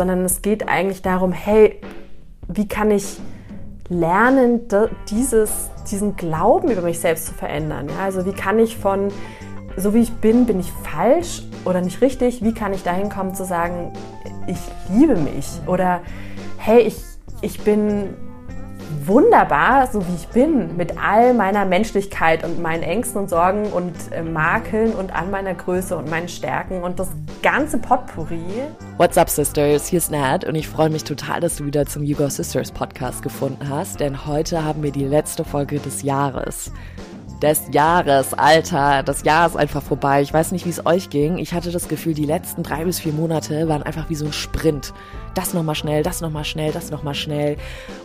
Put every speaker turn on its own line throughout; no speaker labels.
sondern es geht eigentlich darum, hey, wie kann ich lernen, dieses, diesen Glauben über mich selbst zu verändern? Ja? Also wie kann ich von, so wie ich bin, bin ich falsch oder nicht richtig? Wie kann ich dahin kommen zu sagen, ich liebe mich? Oder hey, ich, ich bin wunderbar, so wie ich bin, mit all meiner Menschlichkeit und meinen Ängsten und Sorgen und äh, Makeln und an meiner Größe und meinen Stärken und das ganze Potpourri.
What's up, Sisters? Hier ist Nat und ich freue mich total, dass du wieder zum You Go Sisters Podcast gefunden hast, denn heute haben wir die letzte Folge des Jahres des Jahres, Alter. Das Jahr ist einfach vorbei. Ich weiß nicht, wie es euch ging. Ich hatte das Gefühl, die letzten drei bis vier Monate waren einfach wie so ein Sprint das nochmal schnell, das nochmal schnell, das nochmal schnell.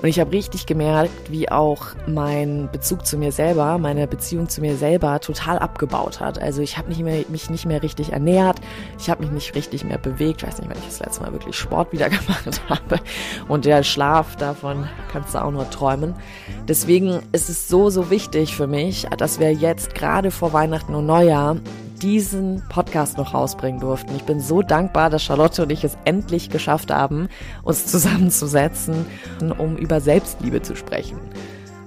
Und ich habe richtig gemerkt, wie auch mein Bezug zu mir selber, meine Beziehung zu mir selber total abgebaut hat. Also ich habe mich nicht mehr richtig ernährt, ich habe mich nicht richtig mehr bewegt. Ich weiß nicht, wenn ich das letzte Mal wirklich Sport wieder gemacht habe. Und der Schlaf, davon kannst du auch nur träumen. Deswegen ist es so, so wichtig für mich, dass wir jetzt gerade vor Weihnachten und Neujahr diesen Podcast noch rausbringen durften. Ich bin so dankbar, dass Charlotte und ich es endlich geschafft haben, uns zusammenzusetzen, um über Selbstliebe zu sprechen.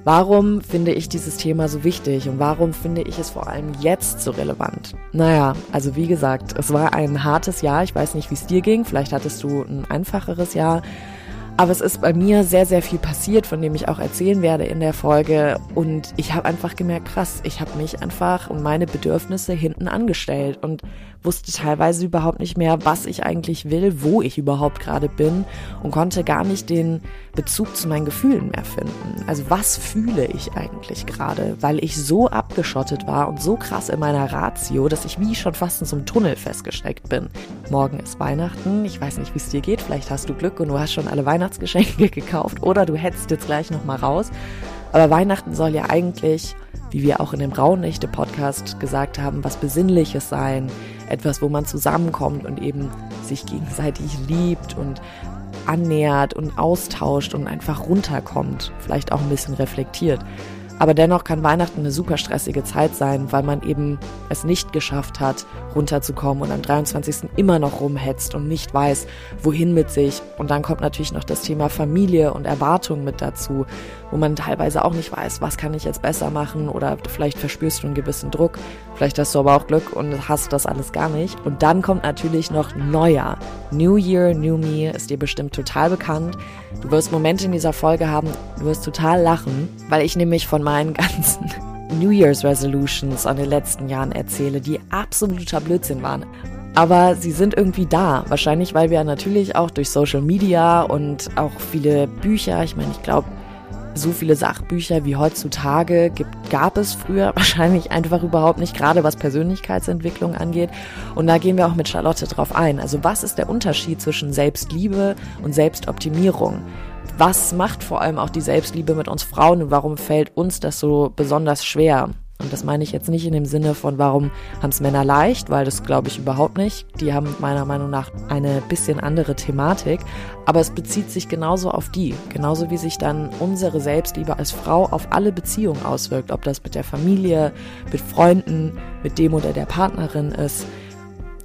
Warum finde ich dieses Thema so wichtig und warum finde ich es vor allem jetzt so relevant? Naja, also wie gesagt, es war ein hartes Jahr. Ich weiß nicht, wie es dir ging. Vielleicht hattest du ein einfacheres Jahr. Aber es ist bei mir sehr, sehr viel passiert, von dem ich auch erzählen werde in der Folge. Und ich habe einfach gemerkt, krass, ich habe mich einfach und meine Bedürfnisse hinten angestellt und wusste teilweise überhaupt nicht mehr, was ich eigentlich will, wo ich überhaupt gerade bin und konnte gar nicht den Bezug zu meinen Gefühlen mehr finden. Also was fühle ich eigentlich gerade, weil ich so abgeschottet war und so krass in meiner Ratio, dass ich wie schon fast in so einem Tunnel festgesteckt bin. Morgen ist Weihnachten, ich weiß nicht, wie es dir geht, vielleicht hast du Glück und du hast schon alle Weihnachtsgeschenke gekauft oder du hetzt jetzt gleich nochmal raus. Aber Weihnachten soll ja eigentlich, wie wir auch in dem Rauhnächte-Podcast gesagt haben, was Besinnliches sein, etwas, wo man zusammenkommt und eben sich gegenseitig liebt und annähert und austauscht und einfach runterkommt, vielleicht auch ein bisschen reflektiert. Aber dennoch kann Weihnachten eine super stressige Zeit sein, weil man eben es nicht geschafft hat, runterzukommen und am 23. immer noch rumhetzt und nicht weiß, wohin mit sich. Und dann kommt natürlich noch das Thema Familie und Erwartung mit dazu, wo man teilweise auch nicht weiß, was kann ich jetzt besser machen oder vielleicht verspürst du einen gewissen Druck. Vielleicht hast du aber auch Glück und hast das alles gar nicht. Und dann kommt natürlich noch Neujahr. New Year, New Me ist dir bestimmt total bekannt. Du wirst Momente in dieser Folge haben, du wirst total lachen, weil ich nämlich von meinen ganzen New Year's Resolutions an den letzten Jahren erzähle, die absoluter Blödsinn waren. Aber sie sind irgendwie da. Wahrscheinlich, weil wir natürlich auch durch Social Media und auch viele Bücher, ich meine, ich glaube, so viele Sachbücher wie heutzutage gibt, gab es früher wahrscheinlich einfach überhaupt nicht, gerade was Persönlichkeitsentwicklung angeht. Und da gehen wir auch mit Charlotte drauf ein. Also was ist der Unterschied zwischen Selbstliebe und Selbstoptimierung? was macht vor allem auch die Selbstliebe mit uns Frauen und warum fällt uns das so besonders schwer? Und das meine ich jetzt nicht in dem Sinne von, warum haben es Männer leicht, weil das glaube ich überhaupt nicht. Die haben meiner Meinung nach eine bisschen andere Thematik. Aber es bezieht sich genauso auf die. Genauso wie sich dann unsere Selbstliebe als Frau auf alle Beziehungen auswirkt. Ob das mit der Familie, mit Freunden, mit dem oder der Partnerin ist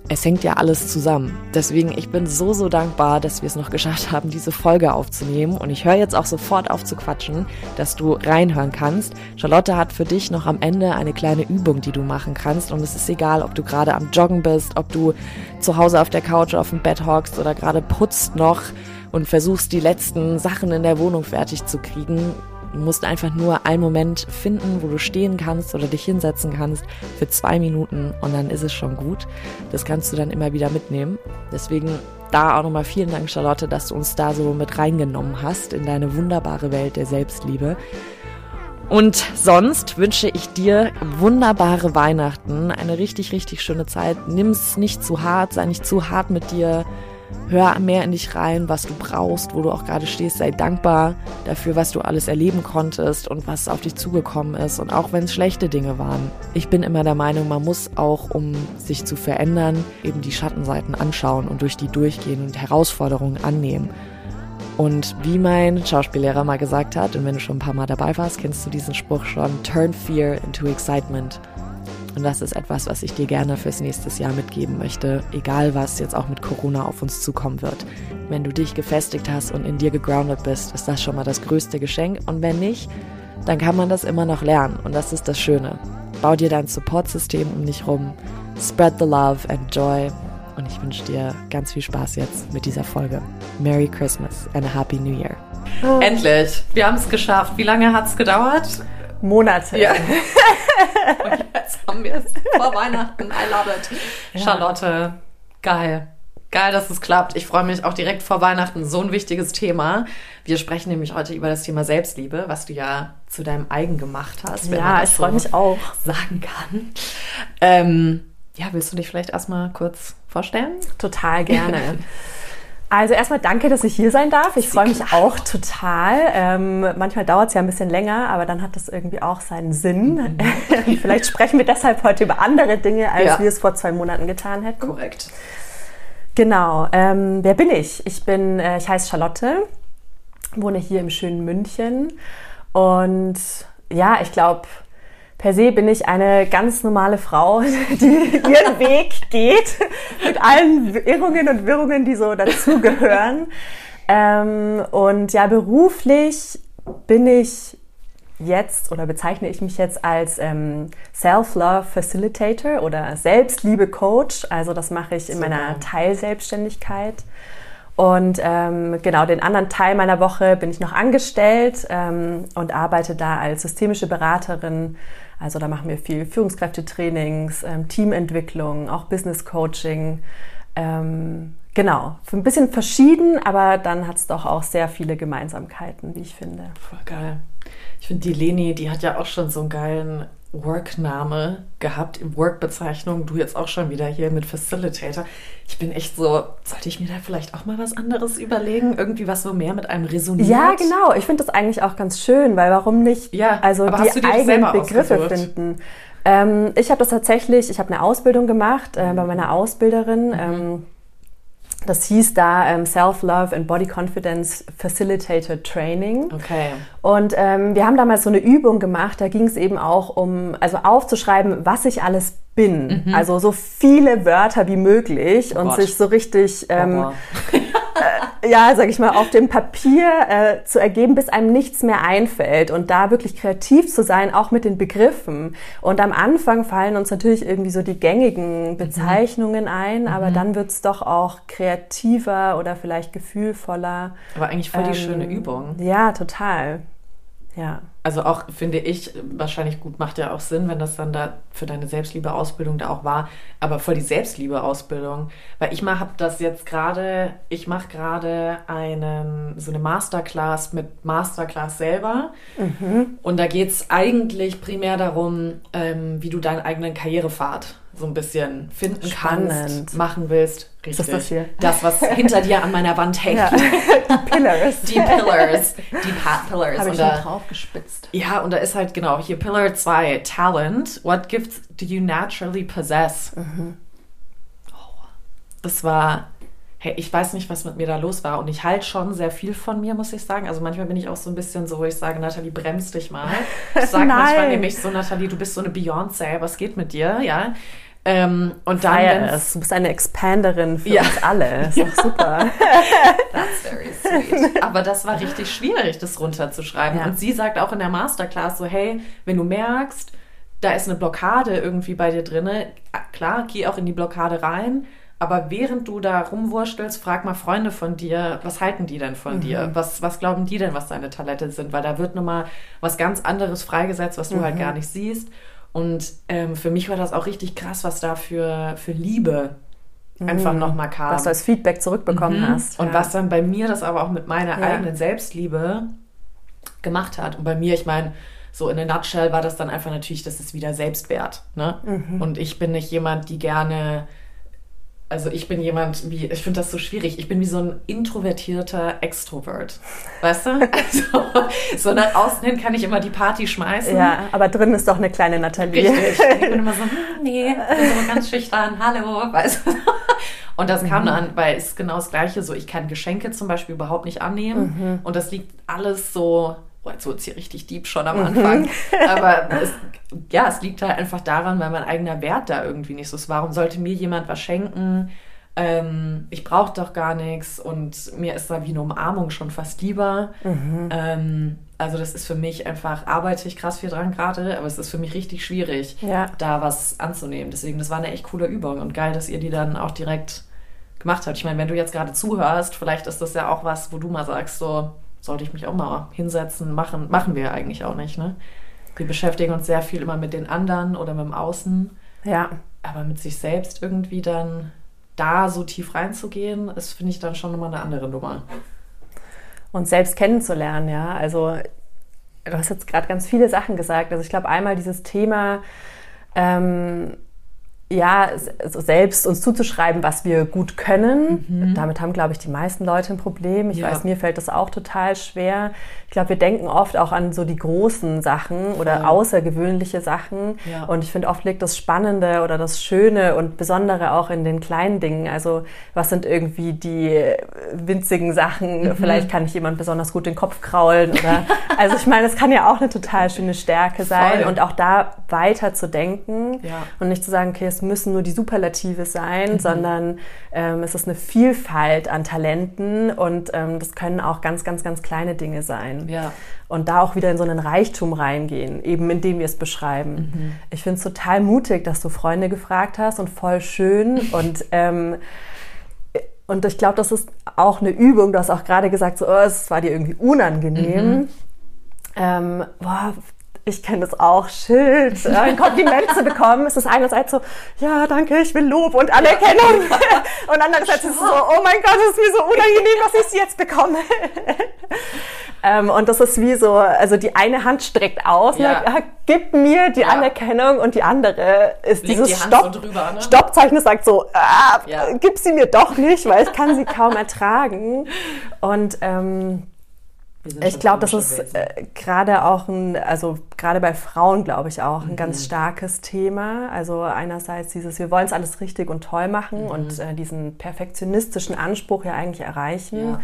es hängt ja alles zusammen. Deswegen, ich bin so, so dankbar, dass wir es noch geschafft haben, diese Folge aufzunehmen. Und ich höre jetzt auch sofort auf zu quatschen, dass du reinhören kannst. Charlotte hat für dich noch am Ende eine kleine Übung, die du machen kannst. Und es ist egal, ob du gerade am Joggen bist, ob du zu Hause auf der Couch auf dem Bett hockst oder gerade putzt noch und versuchst, die letzten Sachen in der Wohnung fertig zu kriegen. Du musst einfach nur einen Moment finden, wo du stehen kannst oder dich hinsetzen kannst für zwei Minuten und dann ist es schon gut. Das kannst du dann immer wieder mitnehmen. Deswegen da auch nochmal vielen Dank, Charlotte, dass du uns da so mit reingenommen hast in deine wunderbare Welt der Selbstliebe. Und sonst wünsche ich dir wunderbare Weihnachten, eine richtig, richtig schöne Zeit. Nimm es nicht zu hart, sei nicht zu hart mit dir. Hör mehr in dich rein, was du brauchst, wo du auch gerade stehst. Sei dankbar dafür, was du alles erleben konntest und was auf dich zugekommen ist. Und auch wenn es schlechte Dinge waren. Ich bin immer der Meinung, man muss auch, um sich zu verändern, eben die Schattenseiten anschauen und durch die durchgehen und Herausforderungen annehmen. Und wie mein Schauspiellehrer mal gesagt hat, und wenn du schon ein paar Mal dabei warst, kennst du diesen Spruch schon, turn fear into excitement.
Und das ist etwas, was ich dir gerne fürs nächste Jahr mitgeben möchte, egal was jetzt auch mit Corona auf uns zukommen wird. Wenn du dich gefestigt hast und in dir gegroundet bist, ist das schon mal das größte Geschenk. Und wenn nicht, dann kann man das immer noch lernen. Und das ist das Schöne. Bau dir dein Supportsystem um dich rum. Spread the love and joy. Und ich wünsche dir ganz viel Spaß jetzt mit dieser Folge. Merry Christmas and a Happy New Year.
Endlich. Wir haben es geschafft. Wie lange hat es gedauert?
Monate.
Ja. Und jetzt haben wir es vor Weihnachten. I love it. Charlotte, geil. Geil, dass es klappt. Ich freue mich auch direkt vor Weihnachten. So ein wichtiges Thema. Wir sprechen nämlich heute über das Thema Selbstliebe, was du ja zu deinem eigen gemacht hast.
ja, ich freue so mich auch.
Sagen kann. Ähm, ja, willst du dich vielleicht erstmal kurz vorstellen?
Total gerne. Also erstmal danke, dass ich hier sein darf. Ich freue mich auch total. Ähm, manchmal dauert es ja ein bisschen länger, aber dann hat das irgendwie auch seinen Sinn. Mhm. Vielleicht sprechen wir deshalb heute über andere Dinge, als ja. wir es vor zwei Monaten getan hätten.
Korrekt.
Genau. Ähm, wer bin ich? Ich bin, äh, ich heiße Charlotte, wohne hier im schönen München und ja, ich glaube, per se bin ich eine ganz normale Frau, die ihren Weg geht, mit allen Irrungen und Wirrungen, die so dazugehören. Ähm, und ja, beruflich bin ich jetzt oder bezeichne ich mich jetzt als ähm, Self-Love Facilitator oder Selbstliebe-Coach. Also das mache ich in Super. meiner Teilselbstständigkeit. Und ähm, genau, den anderen Teil meiner Woche bin ich noch angestellt ähm, und arbeite da als systemische Beraterin also da machen wir viel Führungskräftetrainings, ähm, Teamentwicklung, auch Business Coaching. Ähm, genau, ein bisschen verschieden, aber dann hat es doch auch sehr viele Gemeinsamkeiten, wie ich finde.
Voll geil. Ich finde, die Leni, die hat ja auch schon so einen geilen Work-Name gehabt, Work-Bezeichnung. Du jetzt auch schon wieder hier mit Facilitator. Ich bin echt so, sollte ich mir da vielleicht auch mal was anderes überlegen? Irgendwie was so mehr mit einem resoniert?
Ja, genau. Ich finde das eigentlich auch ganz schön, weil warum nicht
ja,
also die eigenen Begriffe ausgesucht? finden? Ähm, ich habe das tatsächlich, ich habe eine Ausbildung gemacht äh, bei meiner Ausbilderin. Mhm. Ähm, das hieß da ähm, Self-Love and Body Confidence Facilitator Training.
Okay.
Und ähm, wir haben damals so eine Übung gemacht, da ging es eben auch um, also aufzuschreiben, was ich alles bin. Mhm. Also so viele Wörter wie möglich oh und Gott. sich so richtig ähm, äh, ja, sag ich mal, auf dem Papier äh, zu ergeben, bis einem nichts mehr einfällt und da wirklich kreativ zu sein, auch mit den Begriffen. Und am Anfang fallen uns natürlich irgendwie so die gängigen mhm. Bezeichnungen mhm. ein, aber mhm. dann wird's doch auch kreativer oder vielleicht gefühlvoller.
Aber eigentlich voll die ähm, schöne Übung.
Ja, total. Ja.
Also auch finde ich, wahrscheinlich gut, macht ja auch Sinn, wenn das dann da für deine Selbstliebe-Ausbildung da auch war, aber voll die Selbstliebe-Ausbildung. Weil ich habe das jetzt gerade, ich mache gerade einen, so eine Masterclass mit Masterclass selber. Mhm. Und da geht es eigentlich primär darum, ähm, wie du deinen eigenen Karrierepfad so ein bisschen finden Spannend. kannst, machen willst.
Richtig. Ist das hier?
Das, was hinter dir an meiner Wand hängt. Ja.
Die Pillars.
Die Pillars. Die Path Pillars.
Habe ich da, drauf gespitzt.
Ja, und da ist halt genau hier Pillar 2, Talent. What gifts do you naturally possess? Mhm. Oh, das war hey, ich weiß nicht, was mit mir da los war. Und ich halte schon sehr viel von mir, muss ich sagen. Also manchmal bin ich auch so ein bisschen so, wo ich sage, Nathalie, bremst dich mal. Ich sage manchmal nämlich so, Nathalie, du bist so eine Beyoncé, was geht mit dir? Ja. Ähm, und dann,
Feier es. Du bist eine Expanderin für ja. uns alle. Ist doch super.
That's very sweet. Aber das war richtig schwierig, das runterzuschreiben. Ja. Und sie sagt auch in der Masterclass so, hey, wenn du merkst, da ist eine Blockade irgendwie bei dir drin, klar, geh auch in die Blockade rein, aber während du da rumwurstelst, frag mal Freunde von dir, was halten die denn von mhm. dir? Was, was glauben die denn, was deine Talente sind? Weil da wird nochmal was ganz anderes freigesetzt, was du halt mhm. halt gar nicht siehst. Und ähm, für mich war das auch richtig krass, was da für, für Liebe mhm. einfach nochmal kam.
Was du als Feedback zurückbekommen mhm. hast.
Und ja. was dann bei mir das aber auch mit meiner ja. eigenen Selbstliebe gemacht hat. Und bei mir, ich meine, so in a nutshell war das dann einfach natürlich, das ist wieder Selbstwert. Ne? Mhm. Und ich bin nicht jemand, die gerne also ich bin jemand wie, ich finde das so schwierig, ich bin wie so ein introvertierter Extrovert. Weißt du? Also, so nach außen hin kann ich immer die Party schmeißen.
Ja, aber drin ist doch eine kleine Nathalie.
Richtig. Ich bin immer so, hm, nee, ich bin so ganz schüchtern, hallo, weißt du? Und das kam mhm. dann, weil es genau das Gleiche, so ich kann Geschenke zum Beispiel überhaupt nicht annehmen. Mhm. Und das liegt alles so oh, jetzt wird es hier richtig deep schon am Anfang. Aber es, ja, es liegt halt einfach daran, weil mein eigener Wert da irgendwie nicht so ist. Warum sollte mir jemand was schenken? Ähm, ich brauche doch gar nichts und mir ist da wie eine Umarmung schon fast lieber. Mhm. Ähm, also das ist für mich einfach, arbeite ich krass viel dran gerade, aber es ist für mich richtig schwierig, ja. da was anzunehmen. Deswegen, das war eine echt coole Übung und geil, dass ihr die dann auch direkt gemacht habt. Ich meine, wenn du jetzt gerade zuhörst, vielleicht ist das ja auch was, wo du mal sagst, so sollte ich mich auch mal hinsetzen, machen, machen wir eigentlich auch nicht, ne? Wir beschäftigen uns sehr viel immer mit den anderen oder mit dem Außen. Ja. Aber mit sich selbst irgendwie dann da so tief reinzugehen, ist, finde ich, dann schon nochmal eine andere Nummer.
Und selbst kennenzulernen, ja. Also, du hast jetzt gerade ganz viele Sachen gesagt. Also, ich glaube, einmal dieses Thema, ähm, ja, selbst uns zuzuschreiben, was wir gut können. Mhm. Damit haben, glaube ich, die meisten Leute ein Problem. Ich ja. weiß, mir fällt das auch total schwer. Ich glaube, wir denken oft auch an so die großen Sachen oder Voll. außergewöhnliche Sachen. Ja. Und ich finde, oft liegt das Spannende oder das Schöne und Besondere auch in den kleinen Dingen. Also, was sind irgendwie die winzigen Sachen? Mhm. Vielleicht kann ich jemand besonders gut den Kopf kraulen oder, also ich meine, es kann ja auch eine total schöne Stärke sein Voll. und auch da weiter zu denken ja. und nicht zu sagen, okay, es müssen nur die Superlative sein, mhm. sondern ähm, es ist eine Vielfalt an Talenten und ähm, das können auch ganz, ganz, ganz kleine Dinge sein. Ja. Und da auch wieder in so einen Reichtum reingehen, eben indem wir es beschreiben. Mhm. Ich finde es total mutig, dass du Freunde gefragt hast und voll schön und ähm, und ich glaube, das ist auch eine Übung. Du hast auch gerade gesagt, so, oh, es war dir irgendwie unangenehm. Mhm. Ähm, boah, ich kenne das auch, Schild, ein Kompliment zu bekommen, ist es einerseits so, ja, danke, ich will Lob und Anerkennung. und andererseits ist es so, oh mein Gott, es ist mir so unangenehm, dass ich jetzt bekomme. ähm, und das ist wie so, also die eine Hand streckt aus, ne, ja. ne, gib mir die ja. Anerkennung und die andere ist Legt dieses die Stopp, so drüber, ne? Stoppzeichen, das sagt so, ah, ja. gib sie mir doch nicht, weil ich kann sie kaum ertragen. Und ähm, ich glaube, das ist äh, gerade auch ein, also gerade bei Frauen, glaube ich auch, ein mhm. ganz starkes Thema. Also einerseits dieses, wir wollen es alles richtig und toll machen mhm. und äh, diesen perfektionistischen Anspruch ja eigentlich erreichen. Ja.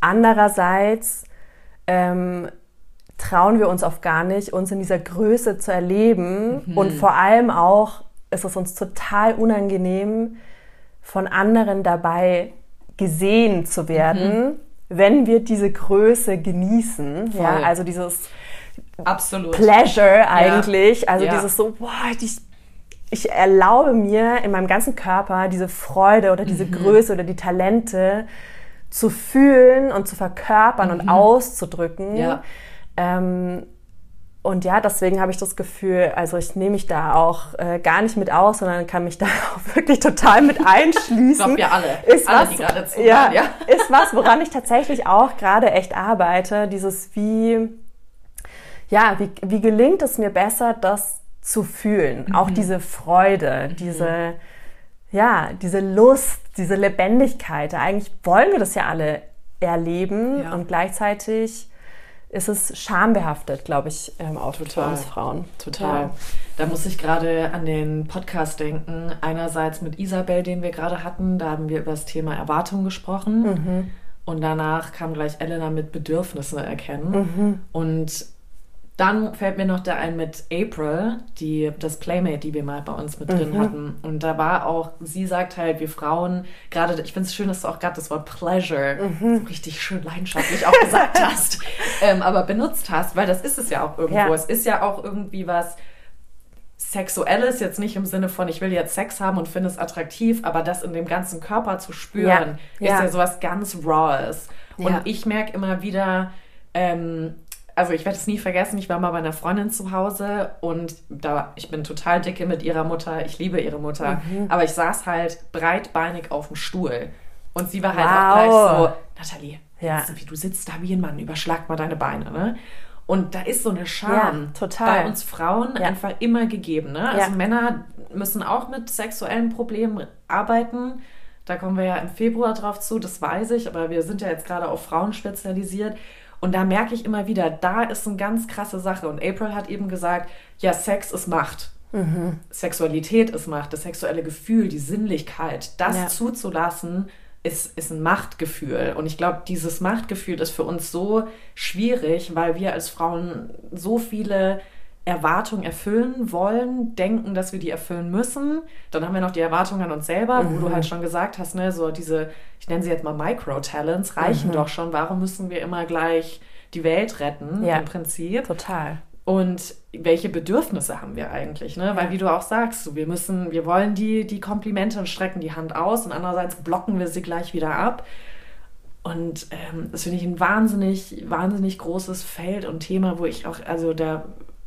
Andererseits ähm, trauen wir uns oft gar nicht, uns in dieser Größe zu erleben mhm. und vor allem auch ist es uns total unangenehm, von anderen dabei gesehen zu werden mhm wenn wir diese Größe genießen, Voll. ja, also dieses Absolut. Pleasure eigentlich, ja. also ja. dieses so, boah, die, ich erlaube mir in meinem ganzen Körper diese Freude oder diese mhm. Größe oder die Talente zu fühlen und zu verkörpern mhm. und auszudrücken. Ja. Ähm, und ja, deswegen habe ich das Gefühl, also ich nehme mich da auch äh, gar nicht mit aus, sondern kann mich da auch wirklich total mit einschließen. ich glaube,
wir alle.
Ist
alle,
was, die gerade zuhören, ja, ja. Ist was, woran ich tatsächlich auch gerade echt arbeite. Dieses wie, ja, wie, wie gelingt es mir besser, das zu fühlen? Mhm. Auch diese Freude, mhm. diese, ja, diese Lust, diese Lebendigkeit. Eigentlich wollen wir das ja alle erleben ja. und gleichzeitig ist es schambehaftet, glaube ich, ähm, auch Total. für uns Frauen.
Total. Ja. Da muss ich gerade an den Podcast denken. Einerseits mit Isabel, den wir gerade hatten, da haben wir über das Thema Erwartung gesprochen. Mhm. Und danach kam gleich Elena mit Bedürfnisse erkennen. Mhm. Und dann fällt mir noch der ein mit April, die, das Playmate, die wir mal bei uns mit drin mhm. hatten. Und da war auch, sie sagt halt, wir Frauen, gerade, ich finde es schön, dass du auch gerade das Wort Pleasure mhm. so richtig schön leidenschaftlich auch gesagt hast, ähm, aber benutzt hast, weil das ist es ja auch irgendwo. Ja. Es ist ja auch irgendwie was Sexuelles, jetzt nicht im Sinne von, ich will jetzt Sex haben und finde es attraktiv, aber das in dem ganzen Körper zu spüren, ja. ist ja, ja sowas ganz Raws. Und ich merke immer wieder, ähm, also ich werde es nie vergessen, ich war mal bei einer Freundin zu Hause und da, ich bin total dicke mit ihrer Mutter, ich liebe ihre Mutter, mhm. aber ich saß halt breitbeinig auf dem Stuhl und sie war halt wow. auch gleich so, Nathalie, ja. wie du sitzt da wie ein Mann, überschlag mal deine Beine, ne? Und da ist so eine Scham ja, bei uns Frauen ja. einfach immer gegeben. Ne? Also. Männer müssen auch mit sexuellen Problemen arbeiten. Da kommen wir ja im Februar drauf zu, das weiß ich, aber wir sind ja jetzt gerade auf Frauen spezialisiert. Und da merke ich immer wieder, da ist eine ganz krasse Sache. Und April hat eben gesagt, ja, Sex ist Macht. Mhm. Sexualität ist Macht, das sexuelle Gefühl, die Sinnlichkeit, das ja. zuzulassen, ist, ist ein Machtgefühl. Und ich glaube, dieses Machtgefühl ist für uns so schwierig, weil wir als Frauen so viele Erwartungen erfüllen wollen, denken, dass wir die erfüllen müssen. Dann haben wir noch die Erwartungen an uns selber, mhm. wo du mhm. halt schon gesagt hast, ne, so diese, ich nenne sie jetzt mal Micro-Talents, reichen mhm. doch schon. Warum müssen wir immer gleich die Welt retten, ja, im Prinzip?
Total.
Und welche Bedürfnisse haben wir eigentlich? Ne? Weil wie du auch sagst, wir müssen, wir wollen die, die Komplimente und strecken die Hand aus und andererseits blocken wir sie gleich wieder ab. Und ähm, das finde ich ein wahnsinnig, wahnsinnig großes Feld und Thema, wo ich auch, also da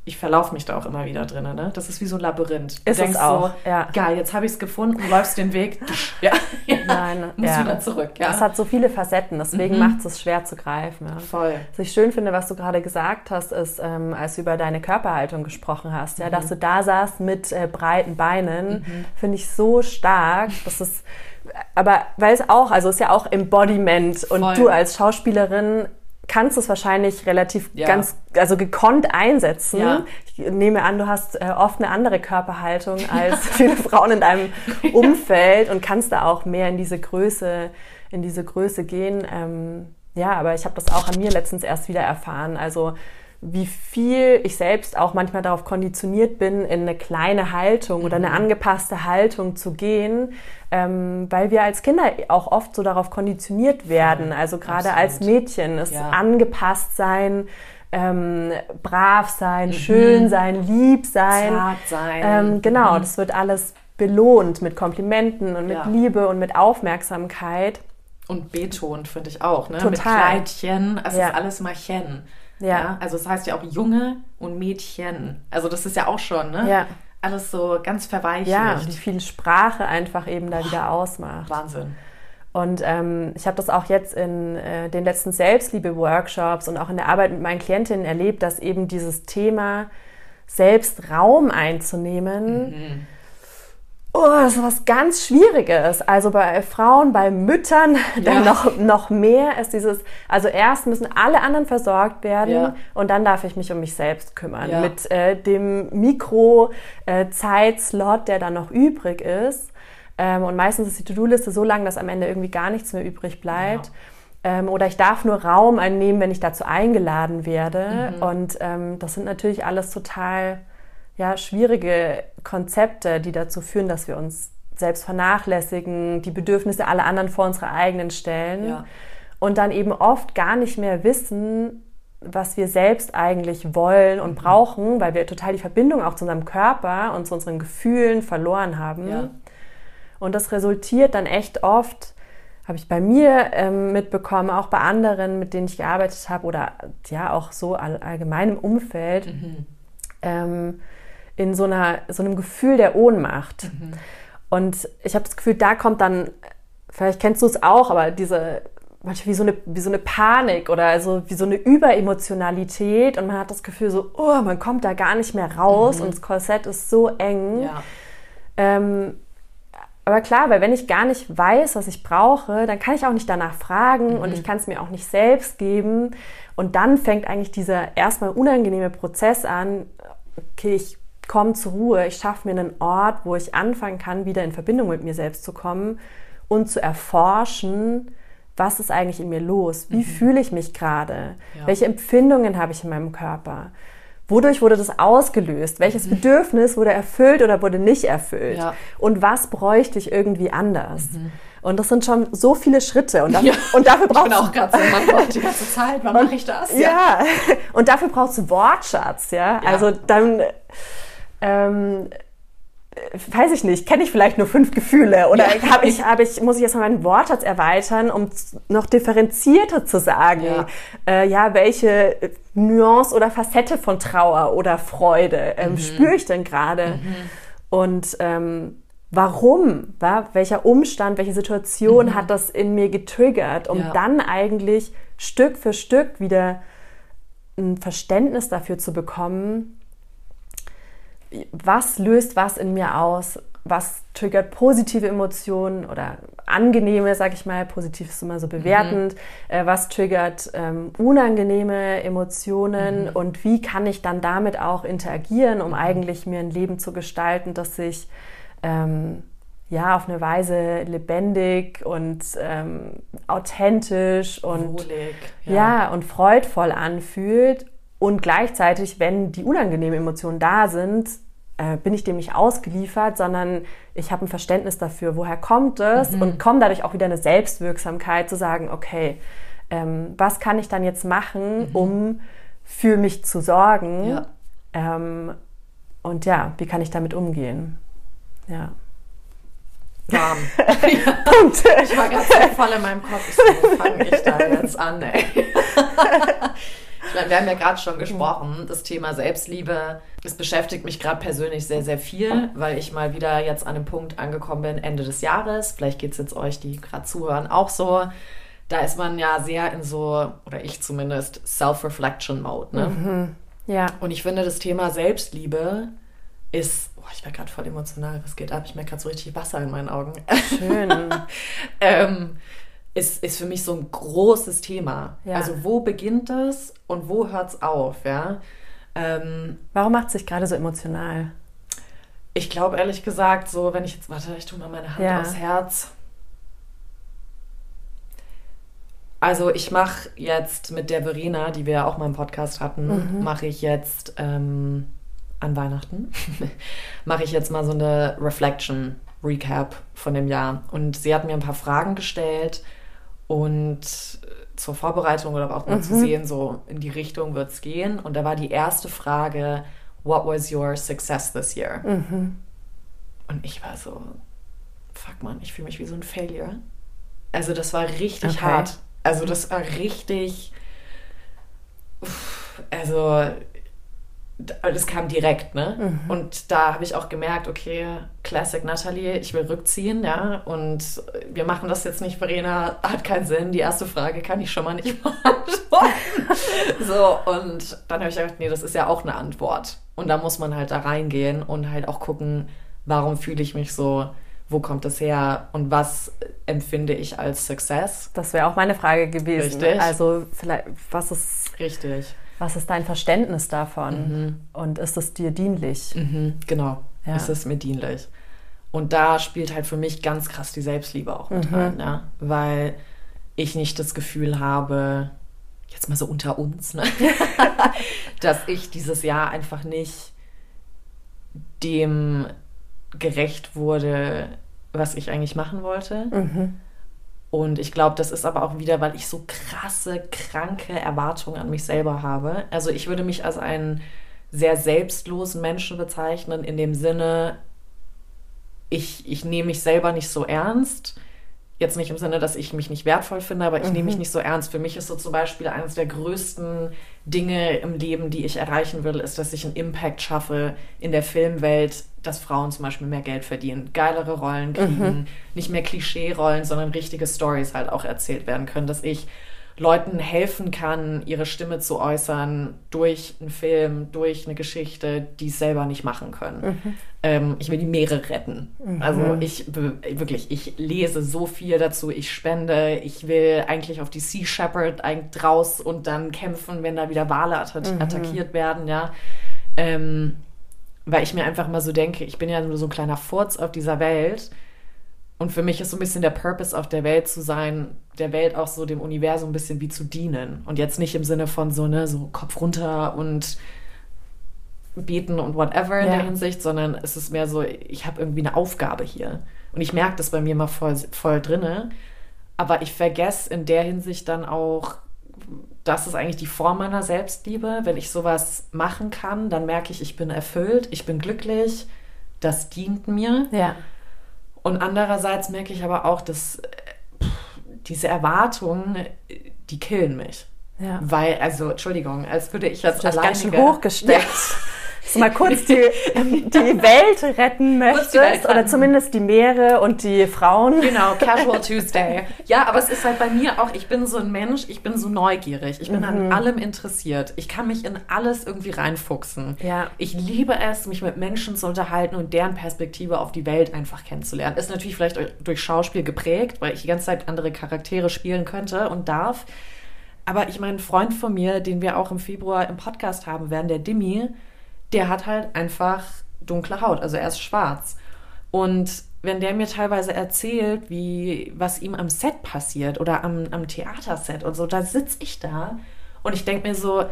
ich verlaufe mich da auch immer wieder drin. Ne? Das ist wie so ein Labyrinth.
Du ist denkst es auch.
So, ja. geil, jetzt habe ich es gefunden, läufst den Weg, ja, ja.
Nein,
musst ja. wieder zurück. Ja.
Das hat so viele Facetten, deswegen mhm. macht es schwer zu greifen. Ja.
Voll.
Was ich schön finde, was du gerade gesagt hast, ist, ähm, als du über deine Körperhaltung gesprochen hast, ja, mhm. dass du da saßt mit äh, breiten Beinen, mhm. finde ich so stark. Das ist aber weil es auch, also es ist ja auch Embodiment und Voll. du als Schauspielerin kannst es wahrscheinlich relativ ja. ganz, also gekonnt einsetzen. Ja. Ich nehme an, du hast äh, oft eine andere Körperhaltung als viele Frauen in deinem Umfeld und kannst da auch mehr in diese Größe, in diese Größe gehen. Ähm, ja, aber ich habe das auch an mir letztens erst wieder erfahren. Also wie viel ich selbst auch manchmal darauf konditioniert bin, in eine kleine Haltung oder eine mhm. angepasste Haltung zu gehen, ähm, weil wir als Kinder auch oft so darauf konditioniert werden. Also gerade als Mädchen ist ja. angepasst sein, ähm, brav sein, mhm. schön sein, lieb sein.
Zart sein.
Ähm, genau, mhm. das wird alles belohnt mit Komplimenten und mit ja. Liebe und mit Aufmerksamkeit.
Und betont, finde ich auch, ne?
Total.
Mit Kleidchen, es ja. ist alles Marchen. Ja. ja. Also es das heißt ja auch Junge und Mädchen. Also das ist ja auch schon, ne?
Ja.
Alles so ganz verweichlicht.
Ja, wie viel Sprache einfach eben da wieder ausmacht.
Wahnsinn.
Und ähm, ich habe das auch jetzt in äh, den letzten Selbstliebe-Workshops und auch in der Arbeit mit meinen Klientinnen erlebt, dass eben dieses Thema selbst Raum einzunehmen, mhm Oh, das ist was ganz Schwieriges. Also bei Frauen, bei Müttern dann ja. noch, noch mehr ist dieses, also erst müssen alle anderen versorgt werden ja. und dann darf ich mich um mich selbst kümmern. Ja. Mit äh, dem Mikro-Zeitslot, äh, der dann noch übrig ist. Ähm, und meistens ist die To-Do-Liste so lang, dass am Ende irgendwie gar nichts mehr übrig bleibt. Ähm, oder ich darf nur Raum einnehmen, wenn ich dazu eingeladen werde. Mhm. Und ähm, das sind natürlich alles total ja, schwierige Konzepte, die dazu führen, dass wir uns selbst vernachlässigen, die Bedürfnisse aller anderen vor unsere eigenen stellen ja. und dann eben oft gar nicht mehr wissen, was wir selbst eigentlich wollen und mhm. brauchen, weil wir total die Verbindung auch zu unserem Körper und zu unseren Gefühlen verloren haben. Ja. Und das resultiert dann echt oft, habe ich bei mir ähm, mitbekommen, auch bei anderen, mit denen ich gearbeitet habe oder ja auch so all, allgemein im Umfeld, mhm. ähm, in so, einer, so einem Gefühl der Ohnmacht. Mhm. Und ich habe das Gefühl, da kommt dann, vielleicht kennst du es auch, aber diese manchmal wie so eine, wie so eine Panik oder also wie so eine Überemotionalität und man hat das Gefühl so, oh, man kommt da gar nicht mehr raus mhm. und das Korsett ist so eng.
Ja.
Ähm, aber klar, weil wenn ich gar nicht weiß, was ich brauche, dann kann ich auch nicht danach fragen mhm. und ich kann es mir auch nicht selbst geben. Und dann fängt eigentlich dieser erstmal unangenehme Prozess an, okay, ich komme zur Ruhe, ich schaffe mir einen Ort, wo ich anfangen kann, wieder in Verbindung mit mir selbst zu kommen und zu erforschen, was ist eigentlich in mir los? Wie mhm. fühle ich mich gerade? Ja. Welche Empfindungen habe ich in meinem Körper? Wodurch wurde das ausgelöst? Welches mhm. Bedürfnis wurde erfüllt oder wurde nicht erfüllt? Ja. Und was bräuchte ich irgendwie anders? Mhm. Und das sind schon so viele Schritte. Und, dafür, ja. und dafür brauchst
du. Ich bin auch gerade so, man braucht die ganze Zeit, wann mache ich das?
Ja. ja. Und dafür brauchst du Wortschatz, ja. Also dann ähm, weiß ich nicht, kenne ich vielleicht nur fünf Gefühle oder ja. hab ich, hab ich, muss ich jetzt mal meinen Wortschatz erweitern, um noch differenzierter zu sagen, ja, äh, ja welche Nuance oder Facette von Trauer oder Freude ähm, mhm. spüre ich denn gerade mhm. und ähm, warum, wa? welcher Umstand, welche Situation mhm. hat das in mir getriggert, um ja. dann eigentlich Stück für Stück wieder ein Verständnis dafür zu bekommen, was löst was in mir aus, was triggert positive Emotionen oder angenehme, sag ich mal, positiv ist immer so bewertend, mhm. äh, was triggert ähm, unangenehme Emotionen mhm. und wie kann ich dann damit auch interagieren, um mhm. eigentlich mir ein Leben zu gestalten, das sich ähm, ja auf eine Weise lebendig und ähm, authentisch und
Wohlig,
ja.
ja.
und freudvoll anfühlt und gleichzeitig, wenn die unangenehmen Emotionen da sind, äh, bin ich dem nicht ausgeliefert, sondern ich habe ein Verständnis dafür, woher kommt es
Mhm.
und komme dadurch auch wieder eine Selbstwirksamkeit zu sagen, okay, ähm, was kann ich dann jetzt machen, um für mich zu sorgen?
Mhm. Ja.
Ähm, und ja, wie kann ich damit umgehen? Ja.
Warm. Punkt. Ich war ganz so voll in meinem Kopf. Ich so, wo fange ich da jetzt an, ey? Wir haben ja gerade schon gesprochen, das Thema Selbstliebe. Es beschäftigt mich gerade persönlich sehr, sehr viel, weil ich mal wieder jetzt an einem Punkt angekommen bin, Ende des Jahres. Vielleicht geht es jetzt euch, die gerade zuhören, auch so. Da ist man ja sehr in so, oder ich zumindest, Self-Reflection-Mode. Ne?
Ja.
Und ich finde, das Thema Selbstliebe ist, boah, ich werde gerade voll emotional, was geht ab? Ich merke gerade so richtig Wasser in meinen Augen.
Schön.
ähm, ist, ist für mich so ein großes Thema.
Ja.
Also wo beginnt es und wo hört es auf? Ja? Ähm,
Warum macht es sich gerade so emotional?
ich glaube ehrlich gesagt, so wenn ich jetzt, warte, ich tue mal meine Hand
Ja.
aufs Herz. Also ich mache jetzt mit der Verena, die wir ja auch mal im Podcast hatten, mache ich jetzt ähm, an Weihnachten, mache ich jetzt mal so eine Reflection Recap von dem Jahr. Und sie hat mir ein paar Fragen gestellt und zur Vorbereitung oder auch mal zu sehen, so in die Richtung wird es gehen. Und da war die erste Frage, what was your success this year? Und ich war so, fuck man, ich fühle mich wie so ein Failure. Also das war richtig
Okay.
hart. Also das war richtig, also das kam direkt, ne? Und da habe ich auch gemerkt, okay, Classic Natalie, ich will rückziehen, ja, und wir machen das jetzt nicht, Verena, hat keinen Sinn. Die erste Frage kann ich schon mal nicht beantworten. so, und dann habe ich gedacht, nee, das ist ja auch eine Antwort. Und da muss man halt da reingehen und halt auch gucken, warum fühle ich mich so, wo kommt es her und was empfinde ich als Success.
Das wäre auch meine Frage gewesen.
Richtig.
Also vielleicht, was ist,
Richtig.
Was ist dein Verständnis davon? Und ist es dir dienlich?
Mhm, genau.
Ja.
Es ist mir dienlich. Und da spielt halt für mich ganz krass die Selbstliebe auch mit rein, ja? weil ich nicht das Gefühl habe, jetzt mal so unter uns, ne? dass ich dieses Jahr einfach nicht dem gerecht wurde, was ich eigentlich machen wollte. Und ich glaube, das ist aber auch wieder, weil ich so krasse, kranke Erwartungen an mich selber habe. Also ich würde mich als einen sehr selbstlosen Menschen bezeichnen, in dem Sinne, ich, ich nehme mich selber nicht so ernst. Jetzt nicht im Sinne, dass ich mich nicht wertvoll finde, aber ich nehme mich nicht so ernst. Für mich ist so zum Beispiel eines der größten Dinge im Leben, die ich erreichen will, ist, dass ich einen Impact schaffe in der Filmwelt, dass Frauen zum Beispiel mehr Geld verdienen, geilere Rollen kriegen, nicht mehr Klischee-Rollen, sondern richtige Stories halt auch erzählt werden können, dass ich Leuten helfen kann, ihre Stimme zu äußern durch einen Film, durch eine Geschichte, die es selber nicht machen können. Ähm, ich will die Meere retten. Also ich wirklich, ich lese so viel dazu, ich spende, ich will eigentlich auf die Sea Shepherd eigentlich draus und dann kämpfen, wenn da wieder Wale atta attackiert werden, ja. Ähm, weil ich mir einfach mal so denke, ich bin ja nur so ein kleiner Furz auf dieser Welt. Und für mich ist so ein bisschen der Purpose auf der Welt zu sein, der Welt auch so dem Universum ein bisschen wie zu dienen. Und jetzt nicht im Sinne von so, ne, so Kopf runter und beten und whatever in
Ja.
der Hinsicht, sondern es ist mehr so, ich habe irgendwie eine Aufgabe hier. Und ich merke das bei mir mal voll, voll drinne. Aber ich vergesse in der Hinsicht dann auch, das ist eigentlich die Form meiner Selbstliebe. Wenn ich sowas machen kann, dann merke ich, ich bin erfüllt, ich bin glücklich, das dient mir.
Ja.
Und andererseits merke ich aber auch, dass äh, pff, diese Erwartungen, die killen mich.
Ja.
Weil, also, Entschuldigung, als würde ich jetzt alleine...
ganz schön hochgesteckt. Dass du mal kurz die, die Welt retten möchtest.
Welt
Oder zumindest die Meere und die Frauen.
Genau, Casual Tuesday. Ja, aber es ist halt bei mir auch, ich bin so ein Mensch, ich bin so neugierig, ich bin
Mhm.
an allem interessiert. Ich kann mich in alles irgendwie reinfuchsen.
Ja.
Ich liebe es, mich mit Menschen zu unterhalten und deren Perspektive auf die Welt einfach kennenzulernen. Ist natürlich vielleicht durch Schauspiel geprägt, weil ich die ganze Zeit andere Charaktere spielen könnte und darf. Aber ich meine, ein Freund von mir, den wir auch im Februar im Podcast haben werden, der Dimi, der hat halt einfach dunkle Haut, also er ist schwarz. Und wenn der mir teilweise erzählt, wie was ihm am Set passiert oder am, am Theaterset und so, da sitze ich da und ich denke mir so,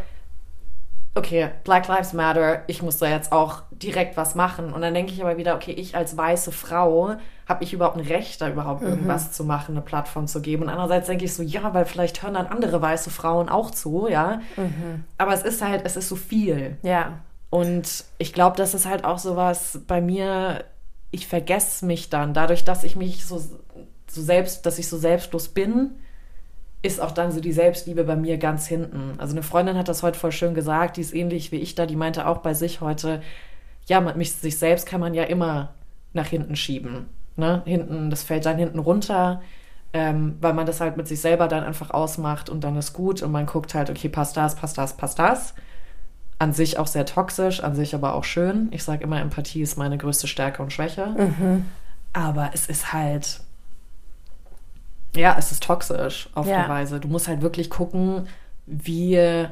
okay, Black Lives Matter, ich muss da jetzt auch direkt was machen. Und dann denke ich aber wieder, okay, ich als weiße Frau, habe ich überhaupt ein Recht, da überhaupt mhm. irgendwas zu machen, eine Plattform zu geben? Und andererseits denke ich so, ja, weil vielleicht hören dann andere weiße Frauen auch zu, ja. Mhm. Aber es ist halt, es ist so viel.
Ja.
Und ich glaube, das ist halt auch sowas bei mir, ich vergesse mich dann, dadurch, dass ich mich so, so selbst, dass ich so selbstlos bin, ist auch dann so die Selbstliebe bei mir ganz hinten. Also eine Freundin hat das heute voll schön gesagt, die ist ähnlich wie ich da, die meinte auch bei sich heute, ja, man, mich, sich selbst kann man ja immer nach hinten schieben. Ne? Hinten, das fällt dann hinten runter, ähm, weil man das halt mit sich selber dann einfach ausmacht und dann ist gut und man guckt halt, okay, passt das, passt das, passt das. An sich auch sehr toxisch, an sich aber auch schön. Ich sage immer, Empathie ist meine größte Stärke und Schwäche. Mhm. Aber es ist halt, ja, es ist toxisch auf ja. eine Weise. Du musst halt wirklich gucken, wie,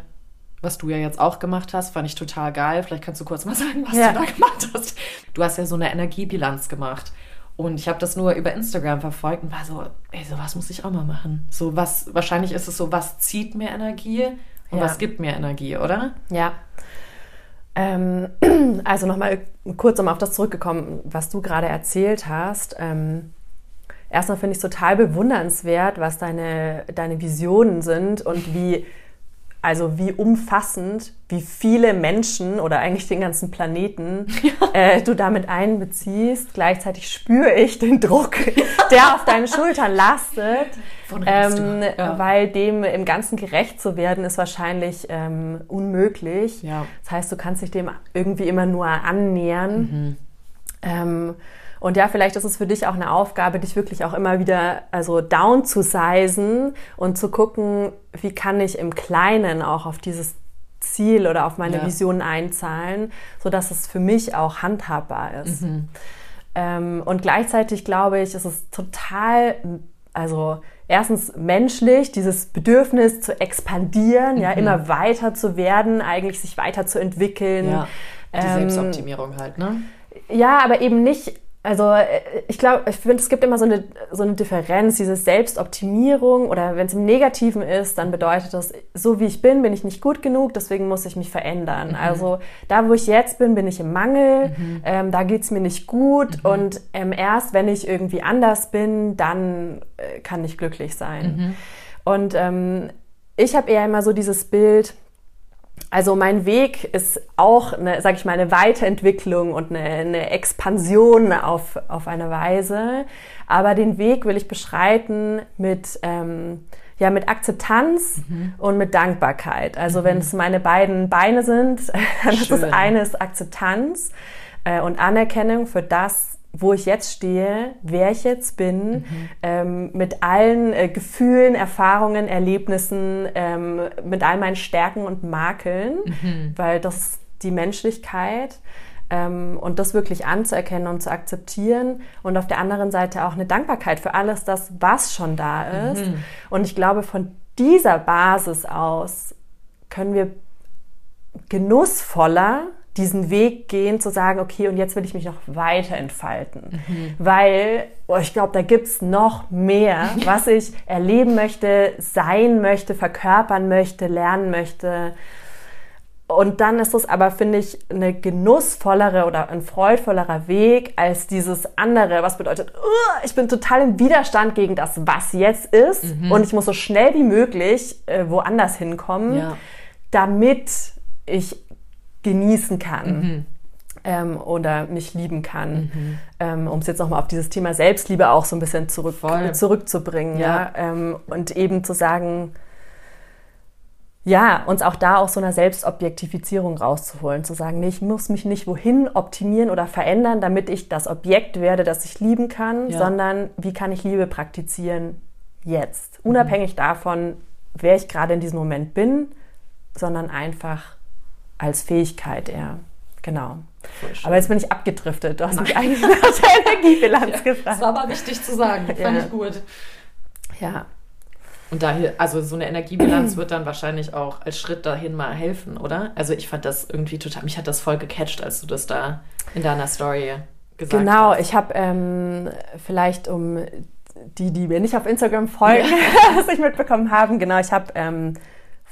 was du ja jetzt auch gemacht hast, fand ich total geil. Vielleicht kannst du kurz mal sagen, was ja. du da gemacht hast. Du hast ja so eine Energiebilanz gemacht. Und ich habe das nur über Instagram verfolgt und war so, ey, sowas muss ich auch mal machen. So was, wahrscheinlich ist es so, was zieht mir Energie und ja. was gibt mir Energie, oder?
Ja. Ähm, also nochmal kurz, um auf das zurückgekommen, was du gerade erzählt hast. Ähm, erstmal finde ich es total bewundernswert, was deine, deine Visionen sind und wie, also wie umfassend, wie viele Menschen oder eigentlich den ganzen Planeten ja. äh, du damit einbeziehst. Gleichzeitig spüre ich den Druck, der auf deinen Schultern lastet. Ähm, ja. Weil dem im Ganzen gerecht zu werden, ist wahrscheinlich ähm, unmöglich. Ja. Das heißt, du kannst dich dem irgendwie immer nur annähern. Mhm. Ähm, und ja, vielleicht ist es für dich auch eine Aufgabe, dich wirklich auch immer wieder also down zu sizen und zu gucken, wie kann ich im Kleinen auch auf dieses Ziel oder auf meine ja. Vision einzahlen, so dass es für mich auch handhabbar ist. Mhm. Ähm, und gleichzeitig glaube ich, ist es total, also erstens menschlich, dieses Bedürfnis zu expandieren, mhm. ja, immer weiter zu werden, eigentlich sich weiterzuentwickeln. Ja,
die ähm, Selbstoptimierung halt, ne?
Ja, aber eben nicht also äh, ich glaube, ich finde, es gibt immer so eine, so eine Differenz, diese Selbstoptimierung oder wenn es im Negativen ist, dann bedeutet das, so wie ich bin, bin ich nicht gut genug, deswegen muss ich mich verändern. Mhm. Also da, wo ich jetzt bin, bin ich im Mangel, mhm. ähm, da geht's mir nicht gut mhm. und ähm, erst wenn ich irgendwie anders bin, dann äh, kann ich glücklich sein. Mhm. Und ähm, ich habe eher immer so dieses Bild, also mein Weg ist auch, eine, sag ich mal, eine Weiterentwicklung und eine, eine Expansion auf, auf eine Weise. Aber den Weg will ich beschreiten mit, ähm, ja, mit Akzeptanz mhm. und mit Dankbarkeit. Also mhm. wenn es meine beiden Beine sind, dann ist das eine ist Akzeptanz äh, und Anerkennung für das, wo ich jetzt stehe, wer ich jetzt bin, mhm. ähm, mit allen äh, Gefühlen, Erfahrungen, Erlebnissen, ähm, mit all meinen Stärken und Makeln, mhm. weil das die Menschlichkeit. Ähm, und das wirklich anzuerkennen und zu akzeptieren und auf der anderen Seite auch eine Dankbarkeit für alles das, was schon da ist. Mhm. Und ich glaube, von dieser Basis aus können wir genussvoller diesen Weg gehen, zu sagen, okay, und jetzt will ich mich noch weiter entfalten. Mhm. Weil, oh, ich glaube, da gibt's noch mehr, was ich erleben möchte, sein möchte, verkörpern möchte, lernen möchte. Und dann ist es aber, finde ich, eine genussvollere oder ein freudvollerer Weg als dieses andere, was bedeutet, uh, ich bin total im Widerstand gegen das, was jetzt ist mhm. und ich muss so schnell wie möglich äh, woanders hinkommen, ja. damit ich genießen kann. Mhm. Ähm, oder mich lieben kann, mhm. ähm, um es jetzt nochmal auf dieses Thema Selbstliebe auch so ein bisschen zurück, zurückzubringen. Ja. ja? Ähm, und eben zu sagen, ja, uns auch da aus so einer Selbstobjektifizierung rauszuholen, zu sagen, nee, ich muss mich nicht wohin optimieren oder verändern, damit ich das Objekt werde, das ich lieben kann, ja. sondern wie kann ich Liebe praktizieren jetzt, mhm. unabhängig davon, wer ich gerade in diesem Moment bin, sondern einfach als Fähigkeit eher. Genau. Aber jetzt bin ich abgedriftet. Du hast mich eigentlich nach der Energiebilanz ja, gefragt. Das
war aber wichtig zu sagen. Fand ja. ich gut.
Ja.
Und daher, also so eine Energiebilanz wird dann wahrscheinlich auch als Schritt dahin mal helfen, oder? Also ich fand das irgendwie total, mich hat das voll gecatcht, als du das da in deiner Story gesagt
Genau,
hast.
ich habe ähm, vielleicht um die, die mir nicht auf Instagram folgen, ja. was ich mitbekommen haben, genau, ich habe ähm,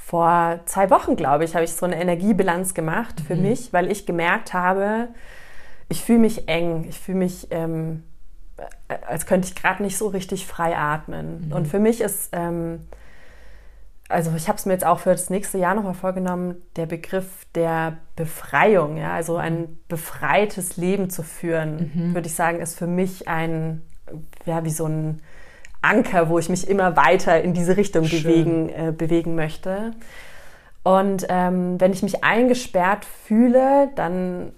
vor zwei Wochen, glaube ich, habe ich so eine Energiebilanz gemacht für mhm. mich, weil ich gemerkt habe, ich fühle mich eng, ich fühle mich, ähm, als könnte ich gerade nicht so richtig frei atmen. Mhm. Und für mich ist, ähm, also ich habe es mir jetzt auch für das nächste Jahr nochmal vorgenommen, der Begriff der Befreiung, ja, also ein befreites Leben zu führen, mhm. würde ich sagen, ist für mich ein, ja, wie so ein Anker, wo ich mich immer weiter in diese Richtung bewegen, äh, bewegen möchte. Und ähm, wenn ich mich eingesperrt fühle, dann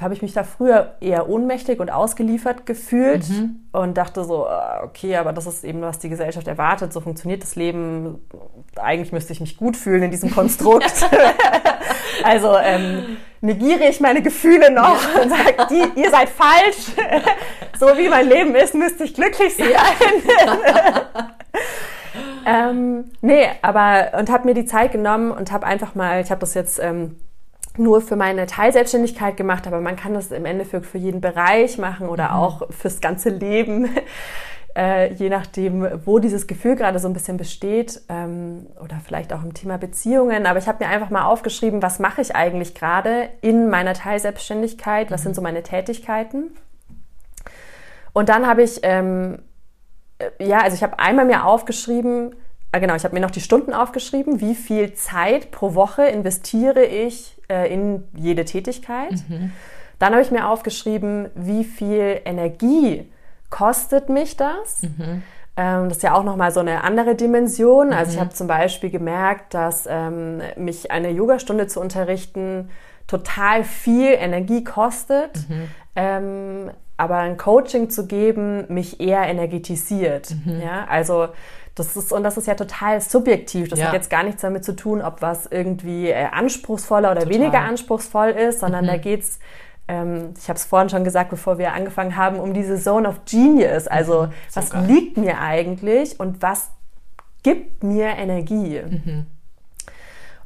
habe ich mich da früher eher ohnmächtig und ausgeliefert gefühlt mhm. und dachte so, ah, okay, aber das ist eben, was die Gesellschaft erwartet, so funktioniert das Leben. Eigentlich müsste ich mich gut fühlen in diesem Konstrukt. also ähm, negiere ich meine Gefühle noch und sage, die, ihr seid falsch. so wie mein Leben ist, müsste ich glücklich sein. Ähm, nee, aber und habe mir die Zeit genommen und habe einfach mal, ich habe das jetzt ähm, nur für meine Teilselbstständigkeit gemacht, aber man kann das im Endeffekt für jeden Bereich machen oder mhm. auch fürs ganze Leben, äh, je nachdem, wo dieses Gefühl gerade so ein bisschen besteht ähm, oder vielleicht auch im Thema Beziehungen. Aber ich habe mir einfach mal aufgeschrieben, was mache ich eigentlich gerade in meiner Teilselbstständigkeit, was mhm. sind so meine Tätigkeiten. Und dann habe ich, ähm, äh, ja, also ich habe einmal mir aufgeschrieben, äh, genau, ich habe mir noch die Stunden aufgeschrieben, wie viel Zeit pro Woche investiere ich äh, in jede Tätigkeit. Mhm. Dann habe ich mir aufgeschrieben, wie viel Energie kostet mich das. Mhm. Ähm, das ist ja auch nochmal so eine andere Dimension. Also ich mhm. habe zum Beispiel gemerkt, dass ähm, mich eine Yogastunde zu unterrichten total viel Energie kostet. Mhm. Ähm, aber ein Coaching zu geben mich eher energetisiert. Mhm. Ja, also das ist, und das ist ja total subjektiv. Das ja. hat jetzt gar nichts damit zu tun, ob was irgendwie äh, anspruchsvoller oder total. weniger anspruchsvoll ist, sondern mhm. da geht's ähm, ich habe es vorhin schon gesagt, bevor wir angefangen haben, um diese Zone of Genius. Also mhm. so was geil. liegt mir eigentlich und was gibt mir Energie? Mhm.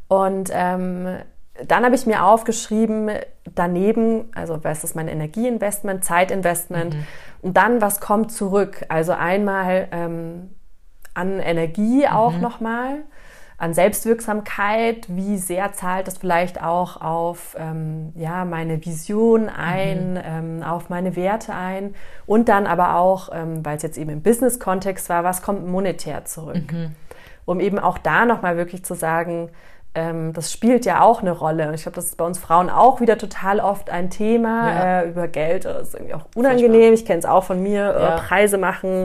Und ähm, dann habe ich mir aufgeschrieben, daneben, also was ist mein Energieinvestment, Zeitinvestment mhm. und dann, was kommt zurück? Also einmal ähm, an Energie auch mhm. nochmal, an Selbstwirksamkeit, wie sehr zahlt das vielleicht auch auf ähm, ja, meine Vision ein, mhm. ähm, auf meine Werte ein und dann aber auch, ähm, weil es jetzt eben im Business-Kontext war, was kommt monetär zurück? Mhm. Um eben auch da nochmal wirklich zu sagen, ähm, das spielt ja auch eine Rolle. Und ich glaube, das ist bei uns Frauen auch wieder total oft ein Thema ja. äh, über Geld. Das ist irgendwie auch unangenehm. Ich kenne es auch von mir. Äh, ja. Äh, Preise machen,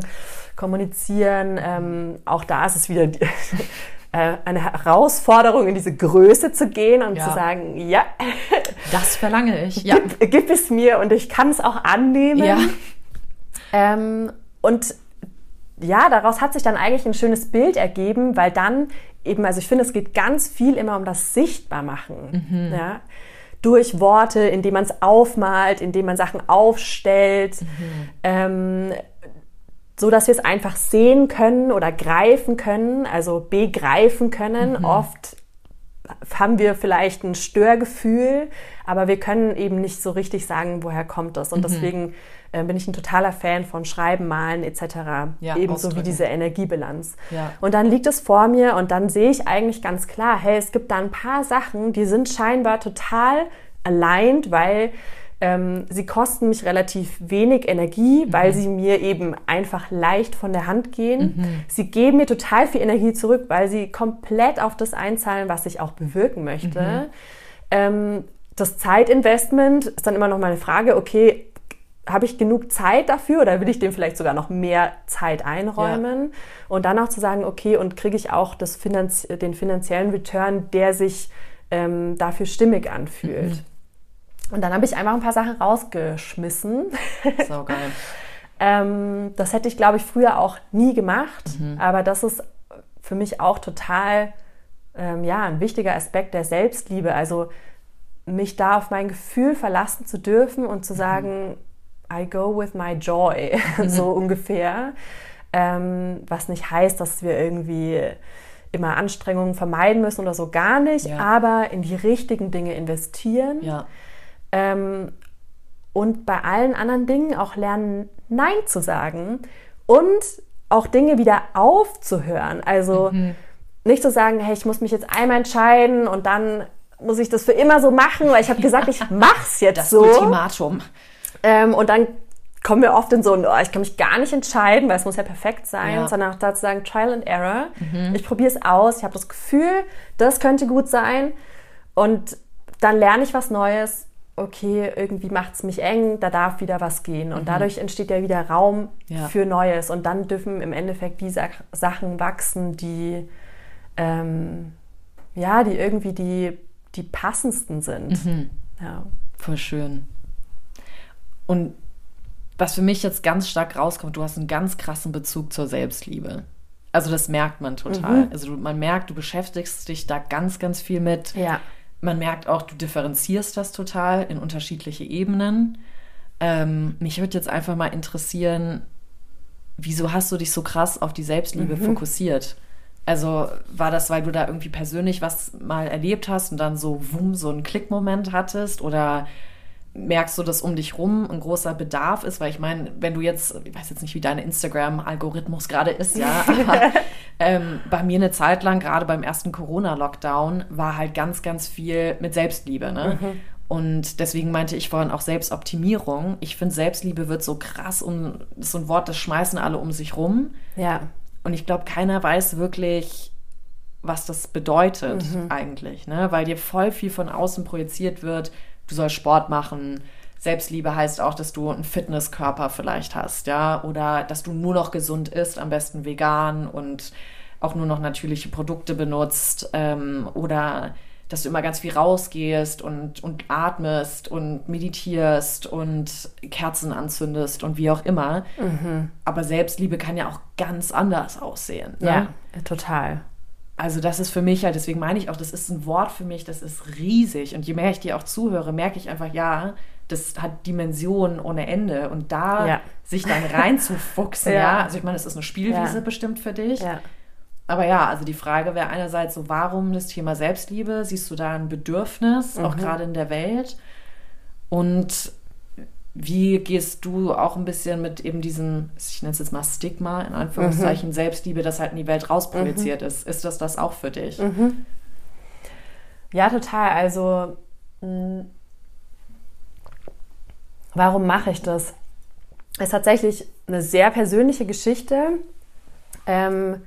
kommunizieren. Ähm, auch da ist es wieder eine Herausforderung, in diese Größe zu gehen und ja. zu sagen, ja,
das verlange ich. Ja.
Gib, gib es mir und ich kann es auch annehmen. Ja. Ähm, und ja, daraus hat sich dann eigentlich ein schönes Bild ergeben, weil dann eben, also ich finde, es geht ganz viel immer um das Sichtbarmachen. Mhm. Ja? Durch Worte, indem man es aufmalt, indem man Sachen aufstellt, mhm. ähm, so dass wir es einfach sehen können oder greifen können, also begreifen können. Mhm. Oft haben wir vielleicht ein Störgefühl, aber wir können eben nicht so richtig sagen, woher kommt das. Und mhm. deswegen äh, bin ich ein totaler Fan von Schreiben, Malen etc. Ja, Ebenso wie diese Energiebilanz. Ja. Und dann liegt es vor mir und dann sehe ich eigentlich ganz klar, hey, es gibt da ein paar Sachen, die sind scheinbar total aligned, weil ähm, sie kosten mich relativ wenig Energie, mhm. weil sie mir eben einfach leicht von der Hand gehen. Mhm. Sie geben mir total viel Energie zurück, weil sie komplett auf das einzahlen, was ich auch bewirken möchte. Mhm. Ähm, das Zeitinvestment ist dann immer noch mal eine Frage, okay, habe ich genug Zeit dafür oder will ich dem vielleicht sogar noch mehr Zeit einräumen? Ja. Und dann auch zu sagen, okay, und kriege ich auch das Finanz den finanziellen Return, der sich ähm, dafür stimmig anfühlt. Mhm. Und dann habe ich einfach ein paar Sachen rausgeschmissen. So geil. ähm, das hätte ich, glaube ich, früher auch nie gemacht. Mhm. Aber das ist für mich auch total ähm, ja, ein wichtiger Aspekt der Selbstliebe. Also mich da auf mein Gefühl verlassen zu dürfen und zu mhm. sagen, I go with my joy, mhm. so ungefähr. Ähm, was nicht heißt, dass wir irgendwie immer Anstrengungen vermeiden müssen oder so gar nicht, ja. aber in die richtigen Dinge investieren. Ja. Ähm, und bei allen anderen Dingen auch lernen, Nein zu sagen und auch Dinge wieder aufzuhören. Also mhm. nicht zu sagen, hey, ich muss mich jetzt einmal entscheiden und dann muss ich das für immer so machen, weil ich habe gesagt, ich mach's jetzt
das
so.
Ultimatum.
Ähm, und dann kommen wir oft in so ein, oh, ich kann mich gar nicht entscheiden, weil es muss ja perfekt sein, ja. sondern auch dazu sagen, Trial and Error. Mhm. Ich probiere es aus, ich habe das Gefühl, das könnte gut sein. Und dann lerne ich was Neues. Okay, irgendwie macht es mich eng, da darf wieder was gehen. Und mhm. dadurch entsteht ja wieder Raum ja. für Neues. Und dann dürfen im Endeffekt die Sachen wachsen, die, ähm, ja, die irgendwie die, die passendsten sind.
Mhm. Ja. Voll schön. Und was für mich jetzt ganz stark rauskommt, du hast einen ganz krassen Bezug zur Selbstliebe. Also das merkt man total. Mhm. Also man merkt, du beschäftigst dich da ganz, ganz viel mit.
Ja.
Man merkt auch, du differenzierst das total in unterschiedliche Ebenen. Ähm, mich würde jetzt einfach mal interessieren, wieso hast du dich so krass auf die Selbstliebe mhm. fokussiert? Also war das, weil du da irgendwie persönlich was mal erlebt hast und dann so, wumm, so einen Klickmoment hattest? Oder merkst du, dass um dich rum ein großer Bedarf ist? Weil ich meine, wenn du jetzt, ich weiß jetzt nicht, wie dein Instagram-Algorithmus gerade ist, ja, aber ähm, bei mir eine Zeit lang, gerade beim ersten Corona-Lockdown, war halt ganz, ganz viel mit Selbstliebe. Ne? Mhm. Und deswegen meinte ich vorhin auch Selbstoptimierung. Ich finde, Selbstliebe wird so krass und ist so ein Wort, das schmeißen alle um sich rum.
Ja.
Und ich glaube, keiner weiß wirklich, was das bedeutet mhm. eigentlich, ne? Weil dir voll viel von außen projiziert wird, du sollst Sport machen. Selbstliebe heißt auch, dass du einen Fitnesskörper vielleicht hast, ja, oder dass du nur noch gesund isst, am besten vegan und auch nur noch natürliche Produkte benutzt ähm, oder dass du immer ganz viel rausgehst und, und atmest und meditierst und Kerzen anzündest und wie auch immer. Mhm. Aber Selbstliebe kann ja auch ganz anders aussehen.
Ne? Ja, total
also das ist für mich halt, deswegen meine ich auch, das ist ein Wort für mich, das ist riesig. Und je mehr ich dir auch zuhöre, merke ich einfach, ja, das hat Dimensionen ohne Ende. Und da ja. sich dann reinzufuchsen, ja. ja. also ich meine, das ist eine Spielwiese ja. bestimmt für dich. Aber ja, also die Frage wäre einerseits so, warum das Thema Selbstliebe? Siehst du da ein Bedürfnis, mhm. auch gerade in der Welt? Und wie gehst du auch ein bisschen mit eben diesem, ich nenne es jetzt mal Stigma, in Anführungszeichen, mhm. Selbstliebe, das halt in die Welt rausprojiziert mhm. ist? Ist das das auch für dich?
Mhm. Ja, total. Also, mh, warum mache ich das? Es ist tatsächlich eine sehr persönliche Geschichte. Ähm,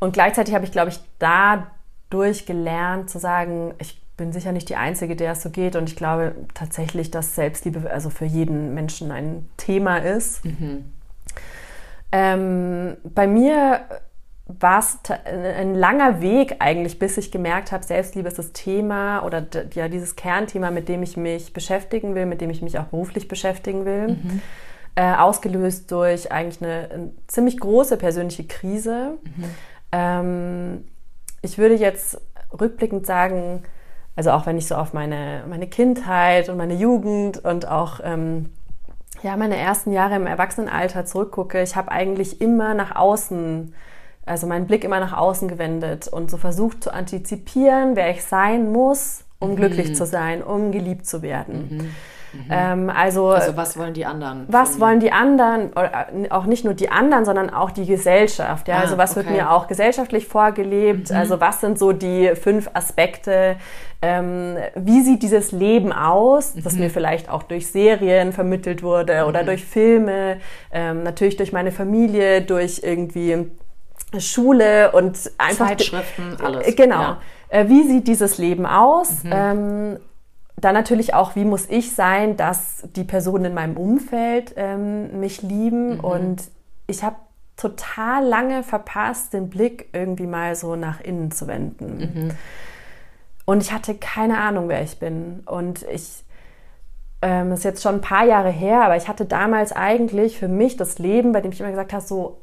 und gleichzeitig habe ich, glaube ich, dadurch gelernt zu sagen, ich bin sicher nicht die Einzige, der es so geht. Und ich glaube tatsächlich, dass Selbstliebe also für jeden Menschen ein Thema ist. Mhm. Ähm, bei mir war es ein langer Weg eigentlich, bis ich gemerkt habe, Selbstliebe ist das Thema oder ja dieses Kernthema, mit dem ich mich beschäftigen will, mit dem ich mich auch beruflich beschäftigen will. Mhm. Äh, ausgelöst durch eigentlich eine, eine, ziemlich große persönliche Krise. Mhm. Ähm, ich würde jetzt rückblickend sagen, also auch wenn ich so auf meine, meine Kindheit und meine Jugend und auch ähm, ja, meine ersten Jahre im Erwachsenenalter zurückgucke, ich habe eigentlich immer nach außen, also meinen Blick immer nach außen gewendet und so versucht zu antizipieren, wer ich sein muss, um mhm. glücklich zu sein, um geliebt zu werden. Mhm. Mhm. Ähm, also,
also was wollen die anderen?
Was wollen die anderen, äh, auch nicht nur die anderen, sondern auch die Gesellschaft. Ja? Ah, also was okay. wird mir auch gesellschaftlich vorgelebt? Mhm. Also was sind so die fünf Aspekte? Ähm, wie sieht dieses Leben aus, das mhm. mir vielleicht auch durch Serien vermittelt wurde oder mhm. durch Filme, ähm, natürlich durch meine Familie, durch irgendwie Schule und einfach
Zeitschriften, alles.
Genau. Ja. Äh, wie sieht dieses Leben aus? Mhm. Ähm, dann natürlich auch, wie muss ich sein, dass die Personen in meinem Umfeld ähm, mich lieben. Mhm. Und ich habe total lange verpasst, den Blick irgendwie mal so nach innen zu wenden. Mhm. Und ich hatte keine Ahnung, wer ich bin. Und ich, ähm, ist jetzt schon ein paar Jahre her, aber ich hatte damals eigentlich für mich das Leben, bei dem ich immer gesagt habe, so,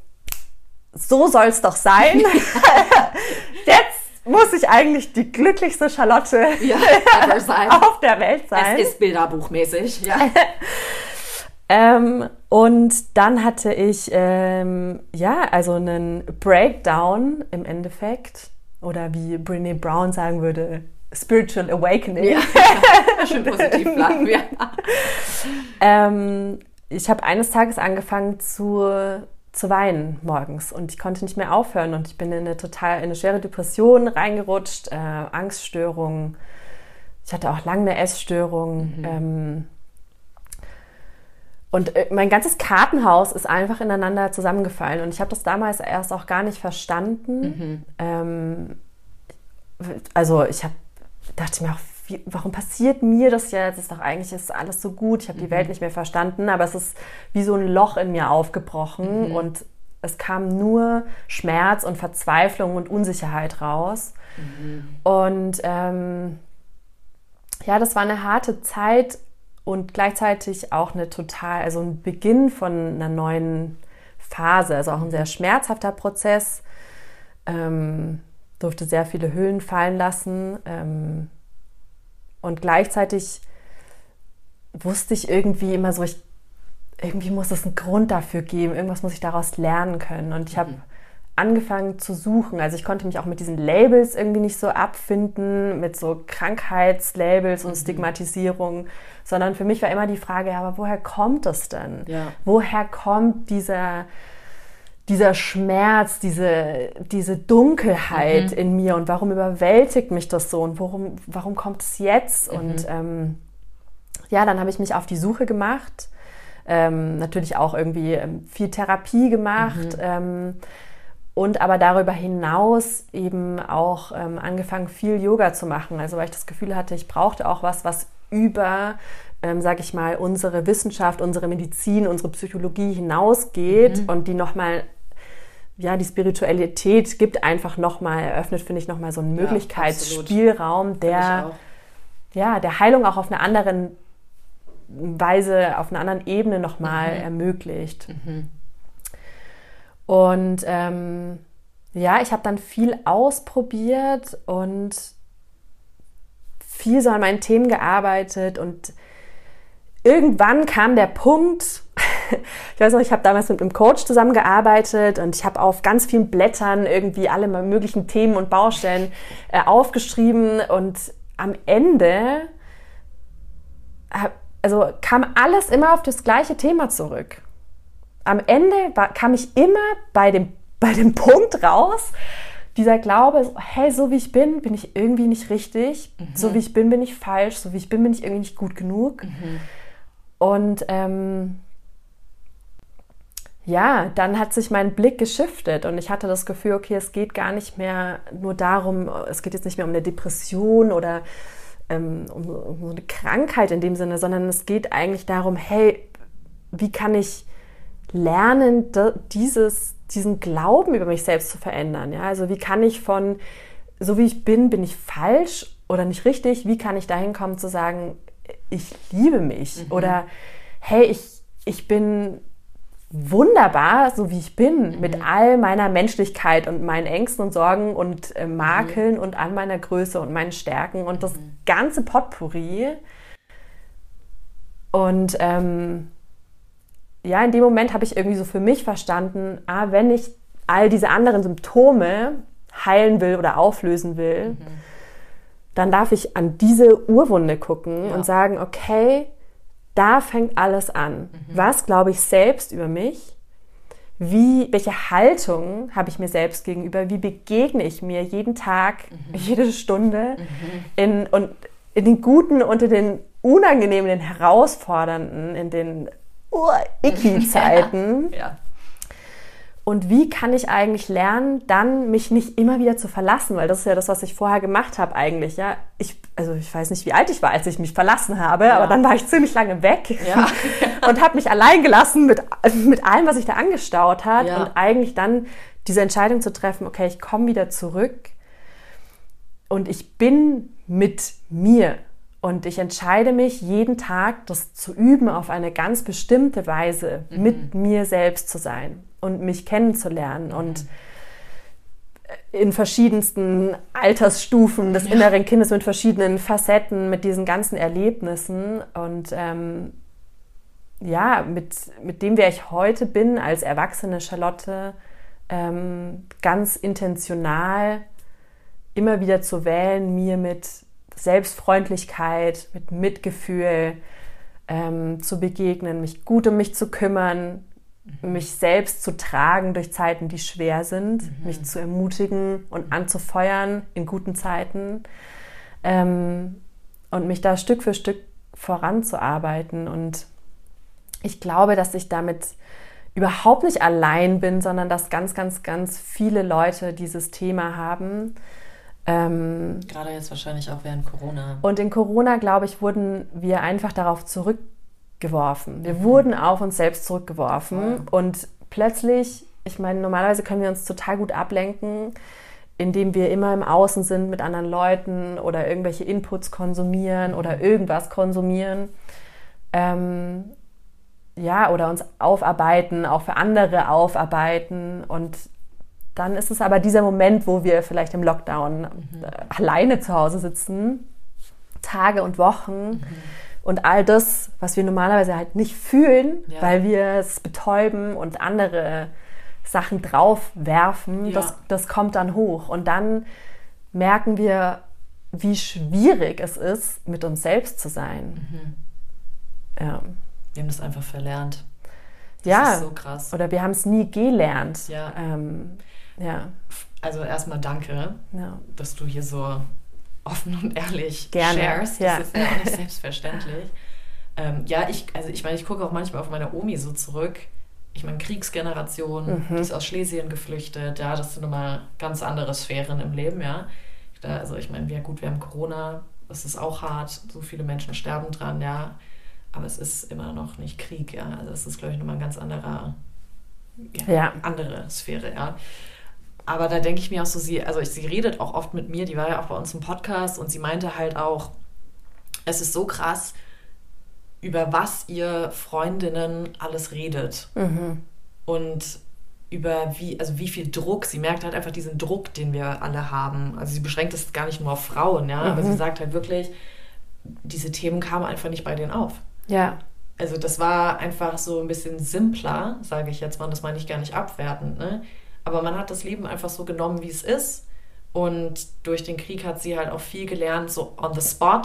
so soll es doch sein. jetzt muss ich eigentlich die glücklichste Charlotte ja, auf der Welt sein.
Es ist bilderbuchmäßig, ja.
ähm, und dann hatte ich, ähm, ja, also einen Breakdown im Endeffekt. Oder wie Brene Brown sagen würde, Spiritual Awakening. Ja.
Schön positiv bleiben wir.
ähm, ich habe eines Tages angefangen zu, zu weinen morgens und ich konnte nicht mehr aufhören und ich bin in eine total in eine schwere Depression reingerutscht, äh, Angststörungen. Ich hatte auch lange eine Essstörung. Mhm. Ähm, und äh, mein ganzes Kartenhaus ist einfach ineinander zusammengefallen. Und ich habe das damals erst auch gar nicht verstanden. Mhm. Ähm, also ich habe dachte mir auch, wie, warum passiert mir das jetzt? Ist doch eigentlich ist alles so gut. Ich habe mhm. die Welt nicht mehr verstanden, aber es ist wie so ein Loch in mir aufgebrochen mhm. und es kam nur Schmerz und Verzweiflung und Unsicherheit raus. Mhm. Und ähm, ja, das war eine harte Zeit und gleichzeitig auch eine total, also ein Beginn von einer neuen Phase, also auch ein sehr schmerzhafter Prozess. Ähm, durfte sehr viele Hüllen fallen lassen. Ähm, und gleichzeitig wusste ich irgendwie immer so, ich, irgendwie muss es einen Grund dafür geben, irgendwas muss ich daraus lernen können. Und ich habe mhm. angefangen zu suchen. Also ich konnte mich auch mit diesen Labels irgendwie nicht so abfinden, mit so Krankheitslabels und mhm. Stigmatisierung, sondern für mich war immer die Frage, ja, aber woher kommt das denn? Ja. Woher kommt dieser dieser Schmerz, diese, diese Dunkelheit mhm. in mir und warum überwältigt mich das so und warum, warum kommt es jetzt? Mhm. Und ähm, ja, dann habe ich mich auf die Suche gemacht, ähm, natürlich auch irgendwie ähm, viel Therapie gemacht mhm. ähm, und aber darüber hinaus eben auch ähm, angefangen, viel Yoga zu machen. Also weil ich das Gefühl hatte, ich brauchte auch was, was über ähm, sage ich mal, unsere Wissenschaft, unsere Medizin, unsere Psychologie hinausgeht mhm. und die nochmal ja, die Spiritualität gibt einfach nochmal, eröffnet, finde ich, nochmal so einen Möglichkeitsspielraum, ja, der, ja, der Heilung auch auf einer anderen Weise, auf einer anderen Ebene nochmal mhm. ermöglicht. Mhm. Und ähm, ja, ich habe dann viel ausprobiert und viel so an meinen Themen gearbeitet und irgendwann kam der Punkt, ich weiß noch, ich habe damals mit einem Coach zusammengearbeitet und ich habe auf ganz vielen Blättern irgendwie alle möglichen Themen und Baustellen äh, aufgeschrieben und am Ende also kam alles immer auf das gleiche Thema zurück. Am Ende war, kam ich immer bei dem, bei dem Punkt raus, dieser Glaube, hey, so wie ich bin, bin ich irgendwie nicht richtig. Mhm. So wie ich bin, bin ich falsch. So wie ich bin, bin ich irgendwie nicht gut genug. Mhm. Und ähm, ja, dann hat sich mein Blick geschiftet und ich hatte das Gefühl, okay, es geht gar nicht mehr nur darum, es geht jetzt nicht mehr um eine Depression oder ähm, um, um so eine Krankheit in dem Sinne, sondern es geht eigentlich darum, hey, wie kann ich lernen, dieses, diesen Glauben über mich selbst zu verändern? Ja? Also wie kann ich von, so wie ich bin, bin ich falsch oder nicht richtig? Wie kann ich dahin kommen zu sagen, ich liebe mich mhm. oder hey, ich, ich bin wunderbar, so wie ich bin, mhm. mit all meiner Menschlichkeit und meinen Ängsten und Sorgen und äh, Makeln mhm. und all meiner Größe und meinen Stärken und das mhm. ganze Potpourri. Und ähm, ja, in dem Moment habe ich irgendwie so für mich verstanden, ah, wenn ich all diese anderen Symptome heilen will oder auflösen will, mhm. dann darf ich an diese Urwunde gucken ja. und sagen, okay, da fängt alles an. Mhm. Was glaube ich selbst über mich? Wie, welche Haltung habe ich mir selbst gegenüber? Wie begegne ich mir jeden Tag, mhm. jede Stunde mhm. in, und in den guten und in den unangenehmen, den herausfordernden, in den Ur-Icky-Zeiten?
ja. ja.
Und wie kann ich eigentlich lernen, dann mich nicht immer wieder zu verlassen? Weil das ist ja das, was ich vorher gemacht habe eigentlich. Ja, ich, also ich weiß nicht, wie alt ich war, als ich mich verlassen habe, ja. aber dann war ich ziemlich lange weg ja. und habe mich allein gelassen mit, mit allem, was sich da angestaut hat. Ja. Und eigentlich dann diese Entscheidung zu treffen, okay, ich komme wieder zurück und ich bin mit mir. Und ich entscheide mich jeden Tag, das zu üben, auf eine ganz bestimmte Weise mhm. mit mir selbst zu sein und mich kennenzulernen und in verschiedensten Altersstufen des inneren Kindes mit verschiedenen Facetten, mit diesen ganzen Erlebnissen und ähm, ja, mit, mit dem, wer ich heute bin als erwachsene Charlotte, ähm, ganz intentional immer wieder zu wählen, mir mit Selbstfreundlichkeit, mit Mitgefühl ähm, zu begegnen, mich gut um mich zu kümmern. Mich selbst zu tragen durch Zeiten, die schwer sind, mhm. mich zu ermutigen und anzufeuern in guten Zeiten ähm, und mich da Stück für Stück voranzuarbeiten. Und ich glaube, dass ich damit überhaupt nicht allein bin, sondern dass ganz, ganz, ganz viele Leute dieses Thema haben.
Ähm, Gerade jetzt wahrscheinlich auch während Corona.
Und in Corona, glaube ich, wurden wir einfach darauf zurückgeworfen. Wir mhm. wurden auf uns selbst zurückgeworfen mhm. und plötzlich, ich meine, normalerweise können wir uns total gut ablenken, indem wir immer im Außen sind mit anderen Leuten oder irgendwelche Inputs konsumieren oder mhm. irgendwas konsumieren. Ähm, ja, oder uns aufarbeiten, auch für andere aufarbeiten und dann ist es aber dieser Moment, wo wir vielleicht im Lockdown mhm. Äh, alleine zu Hause sitzen, Tage und Wochen. Mhm. Und all das, was wir normalerweise halt nicht fühlen, ja. weil wir es betäuben und andere Sachen draufwerfen, ja. das, das kommt dann hoch. Und dann merken wir, wie schwierig es ist, mit uns selbst zu sein.
Mhm. Ja. Wir haben das einfach verlernt.
Das ja. ist so krass. Oder wir haben es nie gelernt.
Ja. Ähm, ja. Also erstmal danke, ja. dass du hier so offen und ehrlich Gerne. sharest. Das ja. ist ja auch nicht selbstverständlich. ähm, ja, ich, also ich meine, ich gucke auch manchmal auf meine Omi so zurück. Ich meine, Kriegsgeneration, mhm. die ist aus Schlesien geflüchtet, ja, das sind immer ganz andere Sphären im Leben, ja. Da, also ich meine, ja gut, wir haben Corona, das ist auch hart, so viele Menschen sterben dran, ja. Aber es ist immer noch nicht Krieg, ja. Also es ist, glaube ich, nochmal ein ganz anderer, ja, ja. andere Sphäre, ja. Aber da denke ich mir auch so, sie, also sie redet auch oft mit mir, die war ja auch bei uns im Podcast und sie meinte halt auch, es ist so krass, über was ihr Freundinnen alles redet. Mhm. Und über wie, also wie viel Druck, sie merkt halt einfach diesen Druck, den wir alle haben. Also sie beschränkt es gar nicht nur auf Frauen, ja, mhm. aber sie sagt halt wirklich, diese Themen kamen einfach nicht bei denen auf. Ja. Also das war einfach so ein bisschen simpler, sage ich jetzt mal, das meine ich gar nicht abwertend, ne? Aber man hat das Leben einfach so genommen, wie es ist. Und durch den Krieg hat sie halt auch viel gelernt, so on the spot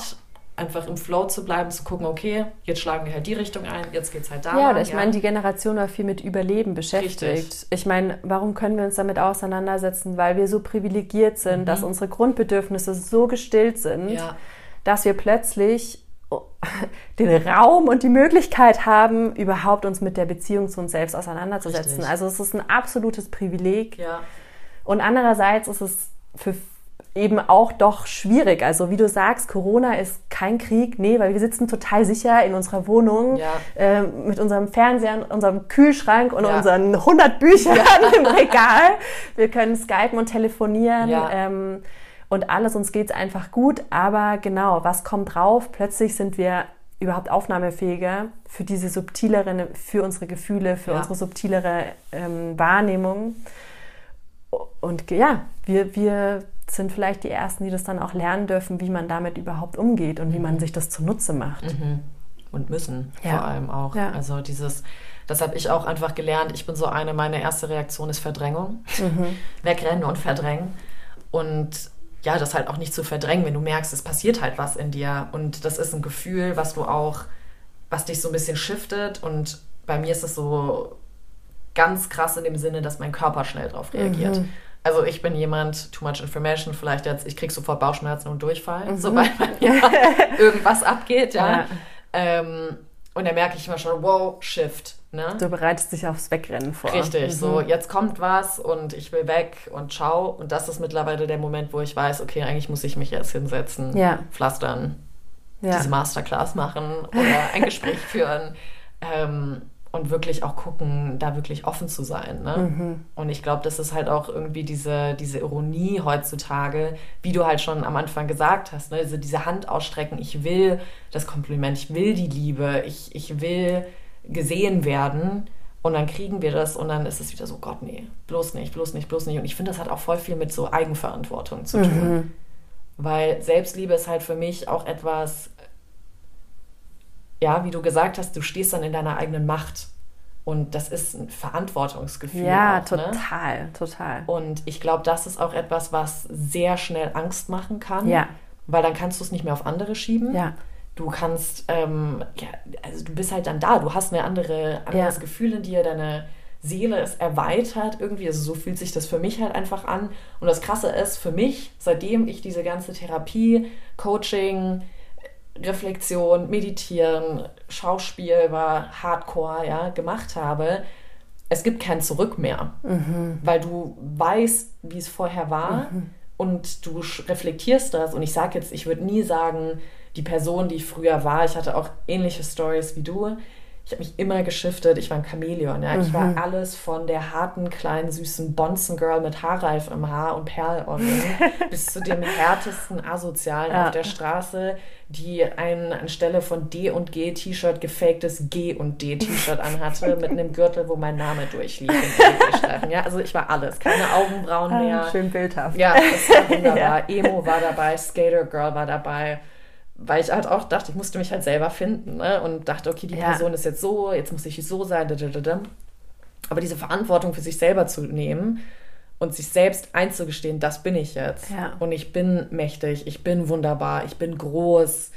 einfach im Flow zu bleiben, zu gucken, okay, jetzt schlagen wir halt die Richtung ein, jetzt geht es halt da.
Ja, ich ja. meine, die Generation war viel mit Überleben beschäftigt. Richtig. Ich meine, warum können wir uns damit auseinandersetzen? Weil wir so privilegiert sind, mhm. dass unsere Grundbedürfnisse so gestillt sind, ja. dass wir plötzlich den Raum und die Möglichkeit haben, überhaupt uns mit der Beziehung zu uns selbst auseinanderzusetzen. Richtig. Also es ist ein absolutes Privileg. Ja. Und andererseits ist es für eben auch doch schwierig. Also wie du sagst, Corona ist kein Krieg, nee, weil wir sitzen total sicher in unserer Wohnung ja. äh, mit unserem Fernseher, unserem Kühlschrank und ja. unseren 100 Büchern im Regal. Wir können skypen und telefonieren. Ähm, und alles, uns geht es einfach gut, aber genau, was kommt drauf? Plötzlich sind wir überhaupt aufnahmefähiger für diese subtileren, für unsere Gefühle, für ja. unsere subtilere ähm, Wahrnehmung. Und ja, wir, wir sind vielleicht die Ersten, die das dann auch lernen dürfen, wie man damit überhaupt umgeht und mhm. wie man mhm. sich das zunutze macht.
Mhm. Und müssen ja. vor allem auch. Ja. Also dieses, das habe ich auch einfach gelernt. Ich bin so eine, meine erste Reaktion ist Verdrängung. Mhm. Wegrennen und verdrängen. Und ja, das halt auch nicht zu verdrängen, wenn du merkst, es passiert halt was in dir. Und das ist ein Gefühl, was du auch, was dich so ein bisschen shiftet. Und bei mir ist es so ganz krass in dem Sinne, dass mein Körper schnell darauf reagiert. Mhm. Also ich bin jemand, too much information, vielleicht jetzt, ich krieg sofort Bauchschmerzen und Durchfall, mhm. sobald mir irgendwas abgeht, ja. ja. Ähm, und dann merke ich immer schon, wow, Shift. Ne?
Du bereitest dich aufs Wegrennen vor.
Richtig, mhm. so jetzt kommt was und ich will weg und ciao. Und das ist mittlerweile der Moment, wo ich weiß, okay, eigentlich muss ich mich jetzt hinsetzen, ja. pflastern, ja. diese Masterclass machen oder ein Gespräch führen. Ähm, und wirklich auch gucken, da wirklich offen zu sein. Ne? Mhm. Und ich glaube, das ist halt auch irgendwie diese, diese Ironie heutzutage, wie du halt schon am Anfang gesagt hast, ne? also diese Hand ausstrecken, ich will das Kompliment, ich will die Liebe, ich, ich will gesehen werden. Und dann kriegen wir das und dann ist es wieder so, Gott, nee, bloß nicht, bloß nicht, bloß nicht. Und ich finde, das hat auch voll viel mit so Eigenverantwortung zu tun. Mhm. Weil Selbstliebe ist halt für mich auch etwas, ja, wie du gesagt hast, du stehst dann in deiner eigenen Macht. Und das ist ein Verantwortungsgefühl.
Ja, auch, total, ne? total.
Und ich glaube, das ist auch etwas, was sehr schnell Angst machen kann. Ja. weil dann kannst du es nicht mehr auf andere schieben.
Ja.
Du kannst, ähm, ja, also du bist halt dann da, du hast ein andere, anderes
Ja.
Gefühl in dir, deine Seele ist erweitert irgendwie, also so fühlt sich das für mich halt einfach an. Und das Krasse ist, für mich, seitdem ich diese ganze Therapie, Coaching, Reflexion, Meditieren, Schauspiel war Hardcore, ja, gemacht habe, es gibt kein Zurück mehr, weil du weißt, wie es vorher war und du reflektierst das. Und ich sage jetzt, ich würde nie sagen, die Person, die ich früher war, ich hatte auch ähnliche Stories wie du. Ich habe mich immer geschiftet, ich war ein Chamäleon. Ja? Ich war alles von der harten, kleinen, süßen Bonzen-Girl mit Haarreif im Haar und Perlohrring bis zu dem härtesten Asozialen
Ja.
auf der Straße, die ein anstelle von D und G T-Shirt gefaktes G und D T-Shirt anhatte mit einem Gürtel, wo mein Name durchlief. Ja, also ich war alles, keine Augenbrauen mehr.
Ah, Schön bildhaft.
Ja, das war wunderbar. Emo war dabei, Skater Girl war dabei. Weil ich halt auch dachte, ich musste mich halt selber finden ne? und dachte, okay, die
Ja.
Person ist jetzt so, jetzt muss ich so sein. dadadada. Aber diese Verantwortung für sich selber zu nehmen und sich selbst einzugestehen, das bin ich jetzt.
Ja.
Und ich bin mächtig, ich bin wunderbar, ich bin groß.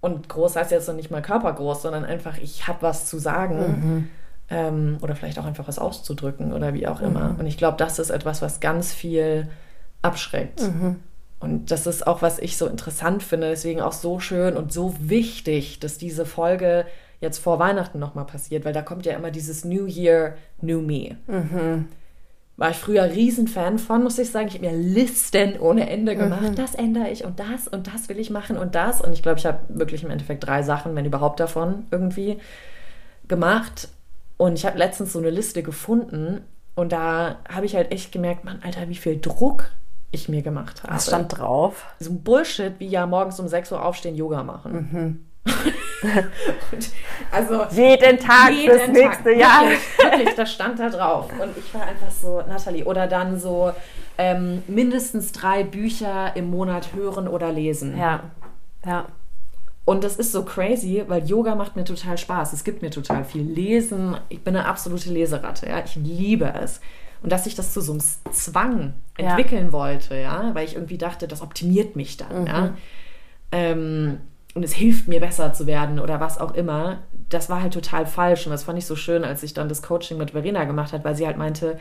Und groß heißt jetzt noch nicht mal körpergroß, sondern einfach, ich habe was zu sagen. Ähm, oder vielleicht auch einfach was auszudrücken oder wie auch immer. Und ich glaube, das ist etwas, was ganz viel abschreckt. Und das ist auch, was ich so interessant finde, deswegen auch so schön und so wichtig, dass diese Folge jetzt vor Weihnachten nochmal passiert, weil da kommt ja immer dieses New Year, New Me. War ich früher Riesenfan von, muss ich sagen. Ich habe mir Listen ohne Ende gemacht. Das ändere ich und das und das will ich machen und das. Und ich glaube, ich habe wirklich im Endeffekt drei Sachen, wenn überhaupt davon, irgendwie gemacht. Und ich habe letztens so eine Liste gefunden und da habe ich halt echt gemerkt, Mann, Alter, wie viel Druck ich mir gemacht habe.
Was stand drauf?
so ein Bullshit wie ja morgens um 6 Uhr aufstehen, Yoga machen. und, also
Jeden Tag
jeden
fürs nächste Jahr.
Wirklich, wirklich, das stand da drauf. Und ich war einfach so, Nathalie, oder dann so ähm, mindestens drei Bücher im Monat hören oder lesen.
Ja, ja.
Und das ist so crazy, weil Yoga macht mir total Spaß. Es gibt mir total viel Lesen. Ich bin eine absolute Leseratte. Ja? Ich liebe es. Und dass ich das zu so einem Zwang
Ja.
entwickeln wollte, ja, weil ich irgendwie dachte, das optimiert mich dann,
Mhm.
ja. Ähm, und es hilft mir besser zu werden oder was auch immer. Das war halt total falsch. Und das fand ich so schön, als ich dann das Coaching mit Verena gemacht hat, weil sie halt meinte,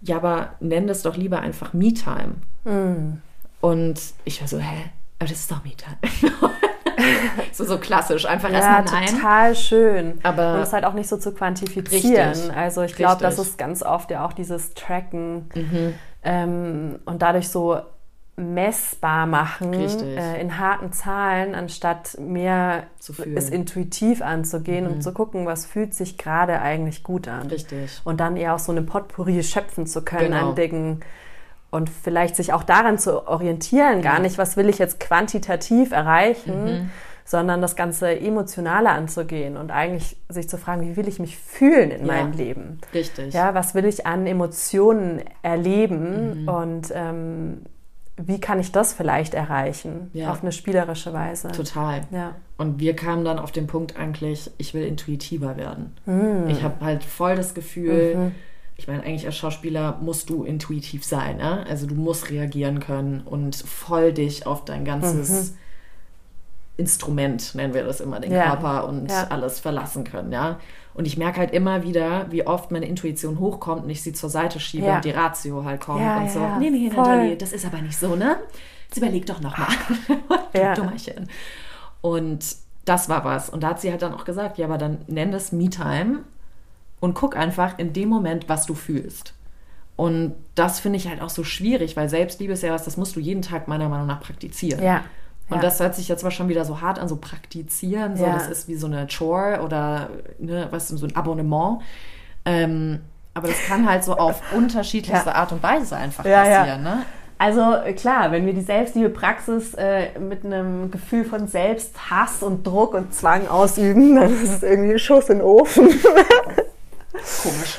ja, aber nenn das doch lieber einfach Me-Time.
Mhm.
Und ich war so, hä? Aber das ist doch Me-Time. so, so klassisch, einfach
Ja,
erstmal nein.
total schön.
Aber-
und es halt auch nicht so zu quantifizieren.
Richtig.
Also ich glaube, das ist ganz oft ja auch dieses Tracken
Mhm.
ähm, und dadurch so messbar machen äh, in harten Zahlen, anstatt mehr es intuitiv anzugehen und zu gucken, was fühlt sich gerade eigentlich gut an.
Richtig.
Und dann eher auch so eine Potpourri schöpfen zu können
Genau.
an Dingen und vielleicht sich auch daran zu orientieren, gar nicht, was will ich jetzt quantitativ erreichen,
Mhm.
sondern das Ganze emotionaler anzugehen und eigentlich sich zu fragen, wie will ich mich fühlen in
Ja.
meinem Leben?
Richtig.
Ja, was will ich an Emotionen
Mhm.
erleben und ähm, wie kann ich das vielleicht erreichen
Ja.
auf eine spielerische Weise?
Total.
Ja.
Und wir kamen dann auf den Punkt eigentlich, ich will intuitiver werden.
Hm.
Ich habe halt voll das Gefühl,
Mhm.
Ich meine, eigentlich als Schauspieler musst du intuitiv sein. Ne? Also du musst reagieren können und voll dich auf dein ganzes Instrument, nennen wir das immer, den
Mhm. Ja.
Körper und
Ja.
alles verlassen können. Ja? Und ich merke halt immer wieder, wie oft meine Intuition hochkommt und ich sie zur Seite schiebe
Ja.
und die Ratio halt kommt und so, nee, nee,
Voll.
Nathalie, das ist aber nicht so, ne? Jetzt überleg doch nochmal.
Ja.
Dummerchen. Und das war was. Und da hat sie halt dann auch gesagt, ja, aber dann nenn das Me-Time und guck einfach in dem Moment, was du fühlst. Und das finde ich halt auch so schwierig, weil Selbstliebe ist ja was, das musst du jeden Tag meiner Meinung nach praktizieren.
Ja.
Und
ja.
das hört sich jetzt zwar schon wieder so hart an, so praktizieren, so
Ja.
das ist wie so eine Chore oder ne, was so ein Abonnement. Ähm, aber das kann halt so auf unterschiedlichste
Ja.
Art und Weise einfach passieren. Ne?
Also klar, wenn wir die Selbstliebe-Praxis äh, mit einem Gefühl von Selbsthass und Druck und Zwang ausüben, dann ist es irgendwie Schuss in den Ofen.
Komisch.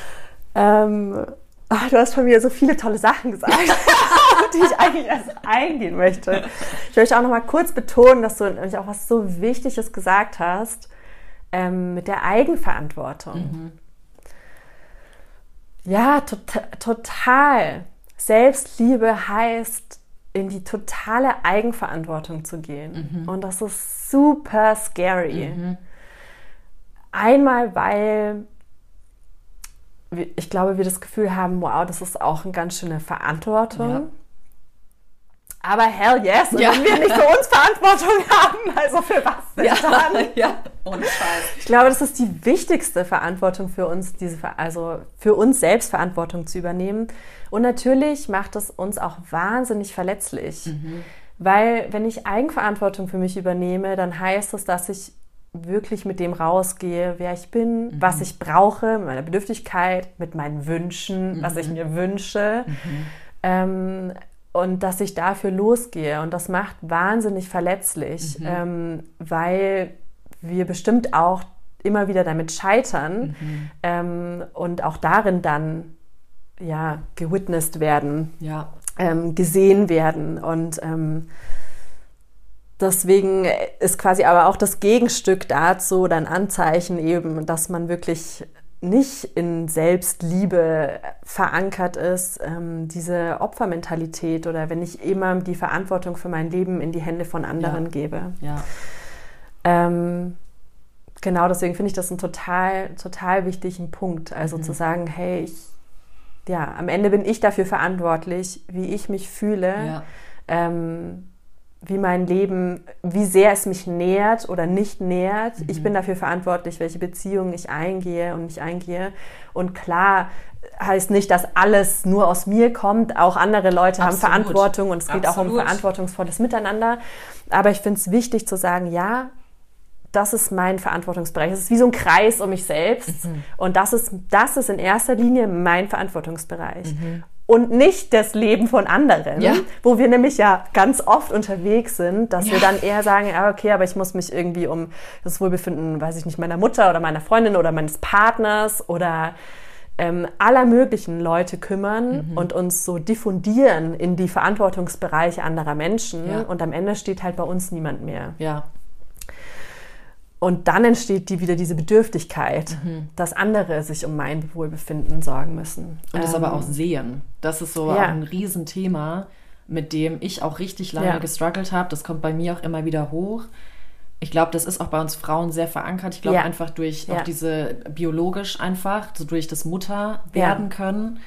ähm, ach, du hast von mir so viele tolle Sachen gesagt, auf die ich eigentlich erst eingehen möchte. Ich möchte auch noch mal kurz betonen, dass du nämlich auch was so Wichtiges gesagt hast ähm, mit der Eigenverantwortung. Ja, tot total. Selbstliebe heißt in die totale Eigenverantwortung zu gehen. Mhm. Und das ist super scary. Mhm. Einmal, weil ich glaube, wir das Gefühl haben, wow, das ist auch eine ganz schöne Verantwortung. Ja. Aber hell yes, ja. wenn wir nicht für uns Verantwortung haben, also für was denn ja. dann? Ja, ohne Scheiß. Ich glaube, das ist die wichtigste Verantwortung für uns, diese, also für uns selbst Verantwortung zu übernehmen. Und natürlich macht es uns auch wahnsinnig verletzlich. Mhm. Weil wenn ich Eigenverantwortung für mich übernehme, dann heißt es, dass ich wirklich mit dem rausgehe, wer ich bin, mhm. was ich brauche, mit meiner Bedürftigkeit, mit meinen Wünschen, mhm. was ich mhm. mir wünsche. Mhm. Ähm, und dass ich dafür losgehe. Und das macht wahnsinnig verletzlich, mhm. ähm, weil wir bestimmt auch immer wieder damit scheitern mhm. ähm, und auch darin dann ja gewitnessed werden, ja. Ähm, gesehen werden und ähm, Deswegen ist quasi aber auch das Gegenstück dazu oder ein Anzeichen eben, dass man wirklich nicht in Selbstliebe verankert ist, ähm, diese Opfermentalität oder wenn ich immer die Verantwortung für mein Leben in die Hände von anderen ja. gebe. Ja. Ähm, genau deswegen finde ich das einen total, total wichtigen Punkt. Also mhm. zu sagen, hey, ich, ja, am Ende bin ich dafür verantwortlich, wie ich mich fühle. Ja. Ähm, wie mein Leben, wie sehr es mich nährt oder nicht nährt. Mhm. Ich bin dafür verantwortlich, welche Beziehungen ich eingehe und nicht eingehe. Und klar heißt nicht, dass alles nur aus mir kommt. Auch andere Leute Absolut. haben Verantwortung und es geht Absolut. auch um verantwortungsvolles Miteinander. Aber ich finde es wichtig zu sagen, ja, das ist mein Verantwortungsbereich. Es ist wie so ein Kreis um mich selbst. Mhm. Und das ist, das ist in erster Linie mein Verantwortungsbereich. Mhm und nicht das Leben von anderen, ja. wo wir nämlich ja ganz oft unterwegs sind, dass ja. wir dann eher sagen, ja, okay, aber ich muss mich irgendwie um das Wohlbefinden, weiß ich nicht, meiner Mutter oder meiner Freundin oder meines Partners oder ähm, aller möglichen Leute kümmern mhm. und uns so diffundieren in die Verantwortungsbereiche anderer Menschen ja. und am Ende steht halt bei uns niemand mehr. Ja. Und dann entsteht die wieder diese Bedürftigkeit, mhm. dass andere sich um mein Wohlbefinden sorgen müssen.
Und das ähm, aber auch sehen. Das ist so ja. ein Riesenthema, mit dem ich auch richtig lange ja. gestruggelt habe. Das kommt bei mir auch immer wieder hoch. Ich glaube, das ist auch bei uns Frauen sehr verankert. Ich glaube ja. einfach durch auch diese biologisch einfach, so durch das Mutter werden können,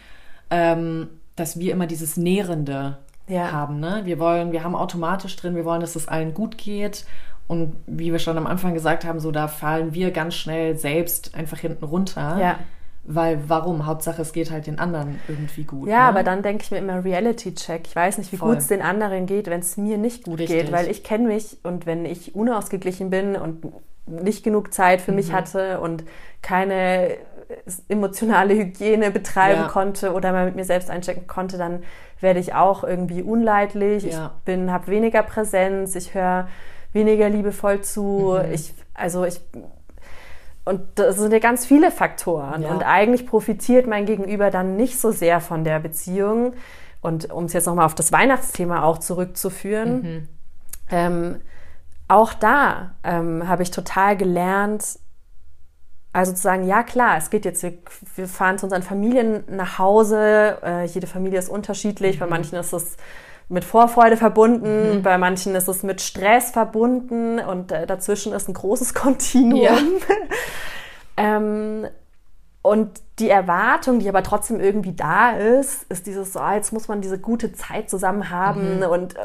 ähm, dass wir immer dieses Nährende haben. Ne? Wir wollen, wir haben automatisch drin, wir wollen, dass es allen gut geht und wie wir schon am Anfang gesagt haben, so da fallen wir ganz schnell selbst einfach hinten runter. Ja. Weil warum? Hauptsache, es geht halt den anderen irgendwie gut.
Ja, ne? aber dann denke ich mir immer Reality-Check. Ich weiß nicht, wie gut es den anderen geht, wenn es mir nicht gut Richtig. geht, weil ich kenne mich und wenn ich unausgeglichen bin und nicht genug Zeit für mhm. mich hatte und keine emotionale Hygiene betreiben ja. konnte oder mal mit mir selbst einchecken konnte, dann werde ich auch irgendwie unleidlich. Ja. Ich bin, habe weniger Präsenz. Ich höre weniger liebevoll zu. Mhm. Ich, also ich und das sind ja ganz viele Faktoren. Ja. Und eigentlich profitiert mein Gegenüber dann nicht so sehr von der Beziehung. Und um es jetzt nochmal auf das Weihnachtsthema auch zurückzuführen, mhm. ähm, auch da ähm, habe ich total gelernt, also zu sagen, ja klar, es geht jetzt, wir, wir fahren zu unseren Familien nach Hause, äh, jede Familie ist unterschiedlich, mhm. bei manchen ist es mit Vorfreude verbunden, mhm. bei manchen ist es mit Stress verbunden und äh, dazwischen ist ein großes Kontinuum. Ja. ähm, und die Erwartung, die aber trotzdem irgendwie da ist, ist dieses so, ah, jetzt muss man diese gute Zeit zusammen haben mhm. und äh,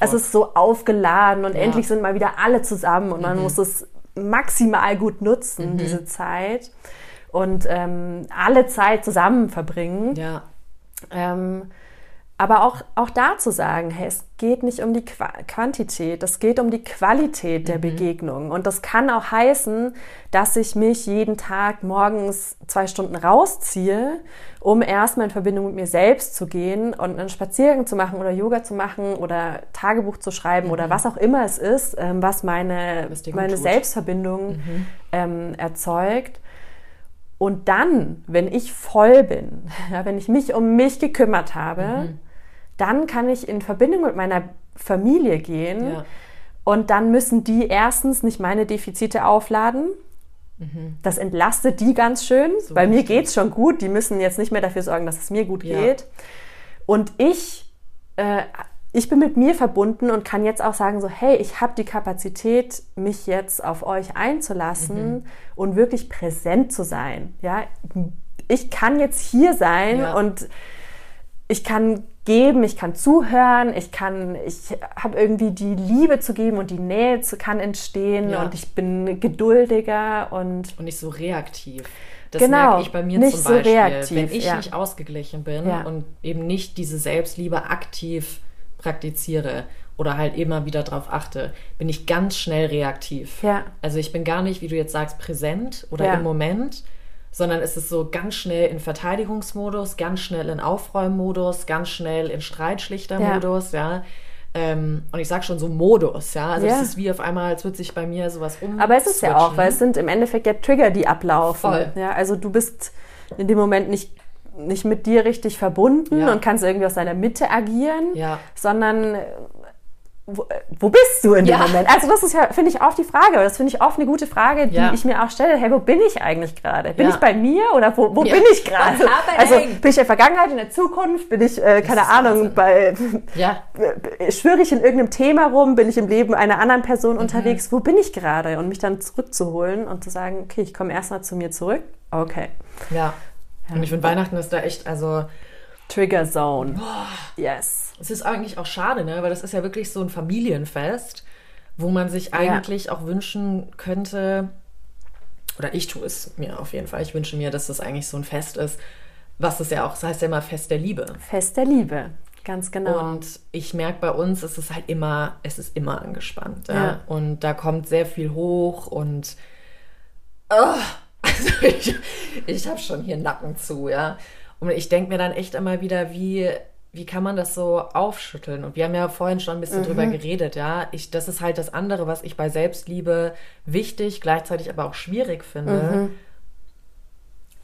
es ist so aufgeladen und ja. endlich sind mal wieder alle zusammen und man mhm. muss es maximal gut nutzen, mhm. diese Zeit und ähm, alle Zeit zusammen verbringen. Ja. Ähm, aber auch, auch da zu sagen, hey, es geht nicht um die Qu Quantität, es geht um die Qualität der mhm. Begegnung. Und das kann auch heißen, dass ich mich jeden Tag morgens zwei Stunden rausziehe, um erstmal in Verbindung mit mir selbst zu gehen und einen Spaziergang zu machen oder Yoga zu machen oder Tagebuch zu schreiben mhm. oder was auch immer es ist, ähm, was meine, meine Selbstverbindung mhm. ähm, erzeugt. Und dann, wenn ich voll bin, ja, wenn ich mich um mich gekümmert habe, mhm dann kann ich in Verbindung mit meiner Familie gehen ja. und dann müssen die erstens nicht meine Defizite aufladen. Mhm. Das entlastet die ganz schön. So Bei mir geht es schon gut. Die müssen jetzt nicht mehr dafür sorgen, dass es mir gut ja. geht. Und ich äh, ich bin mit mir verbunden und kann jetzt auch sagen, so, hey, ich habe die Kapazität, mich jetzt auf euch einzulassen mhm. und wirklich präsent zu sein. Ja, ich kann jetzt hier sein ja. und ich kann geben, ich kann zuhören, ich kann, ich habe irgendwie die Liebe zu geben und die Nähe zu, kann entstehen ja. und ich bin geduldiger und
und nicht so reaktiv.
Das genau, merke
ich bei mir
nicht
zum Beispiel,
so reaktiv,
wenn ich
ja.
nicht ausgeglichen bin ja. und eben nicht diese Selbstliebe aktiv praktiziere oder halt immer wieder darauf achte, bin ich ganz schnell reaktiv. Also ich bin gar nicht, wie du jetzt sagst, präsent oder im Moment, sondern es ist so ganz schnell in Verteidigungsmodus, ganz schnell in Aufräummodus, ganz schnell in Streitschlichtermodus, ja. ja. Ähm, und ich sage schon so Modus, ja. Also es ist wie auf einmal, als würde sich bei mir sowas um.
Aber es ist ja auch, weil es sind im Endeffekt ja Trigger, die ablaufen. Voll. Ja, also du bist in dem Moment nicht nicht mit dir richtig verbunden ja. und kannst irgendwie aus deiner Mitte agieren,
ja.
sondern wo, wo, bist du in dem Moment? Also das ist ja, finde ich, oft die Frage, das finde ich oft eine gute Frage, die ja. ich mir auch stelle. Hey, wo bin ich eigentlich gerade? Bin ja. ich bei mir oder wo, wo ja. bin ich gerade? Also bin ich in der Vergangenheit, in der Zukunft? Bin ich, äh, keine Ahnung, bei,
ja.
schwöre ich in irgendeinem Thema rum? Bin ich im Leben einer anderen Person mhm. unterwegs? Wo bin ich gerade? Und mich dann zurückzuholen und zu sagen, okay, ich komme erstmal zu mir zurück. Okay.
Ja. Und ich finde, Weihnachten ist da echt, also
Trigger Zone. Yes.
Es ist eigentlich auch schade, ne? weil das ist ja wirklich so ein Familienfest, wo man sich eigentlich ja. auch wünschen könnte, oder ich tue es mir auf jeden Fall, ich wünsche mir, dass das eigentlich so ein Fest ist, was es ja auch, das heißt ja immer Fest der Liebe.
Fest der Liebe, ganz genau.
Und ich merke bei uns, es ist halt immer, es ist immer angespannt. Ja? ja. Und da kommt sehr viel hoch und oh, also ich, ich habe schon hier Nacken zu, ja. Und ich denke mir dann echt immer wieder, wie, wie kann man das so aufschütteln? Und wir haben ja vorhin schon ein bisschen mhm. drüber geredet, ja. Ich, das ist halt das andere, was ich bei Selbstliebe wichtig, gleichzeitig aber auch schwierig finde. Mhm.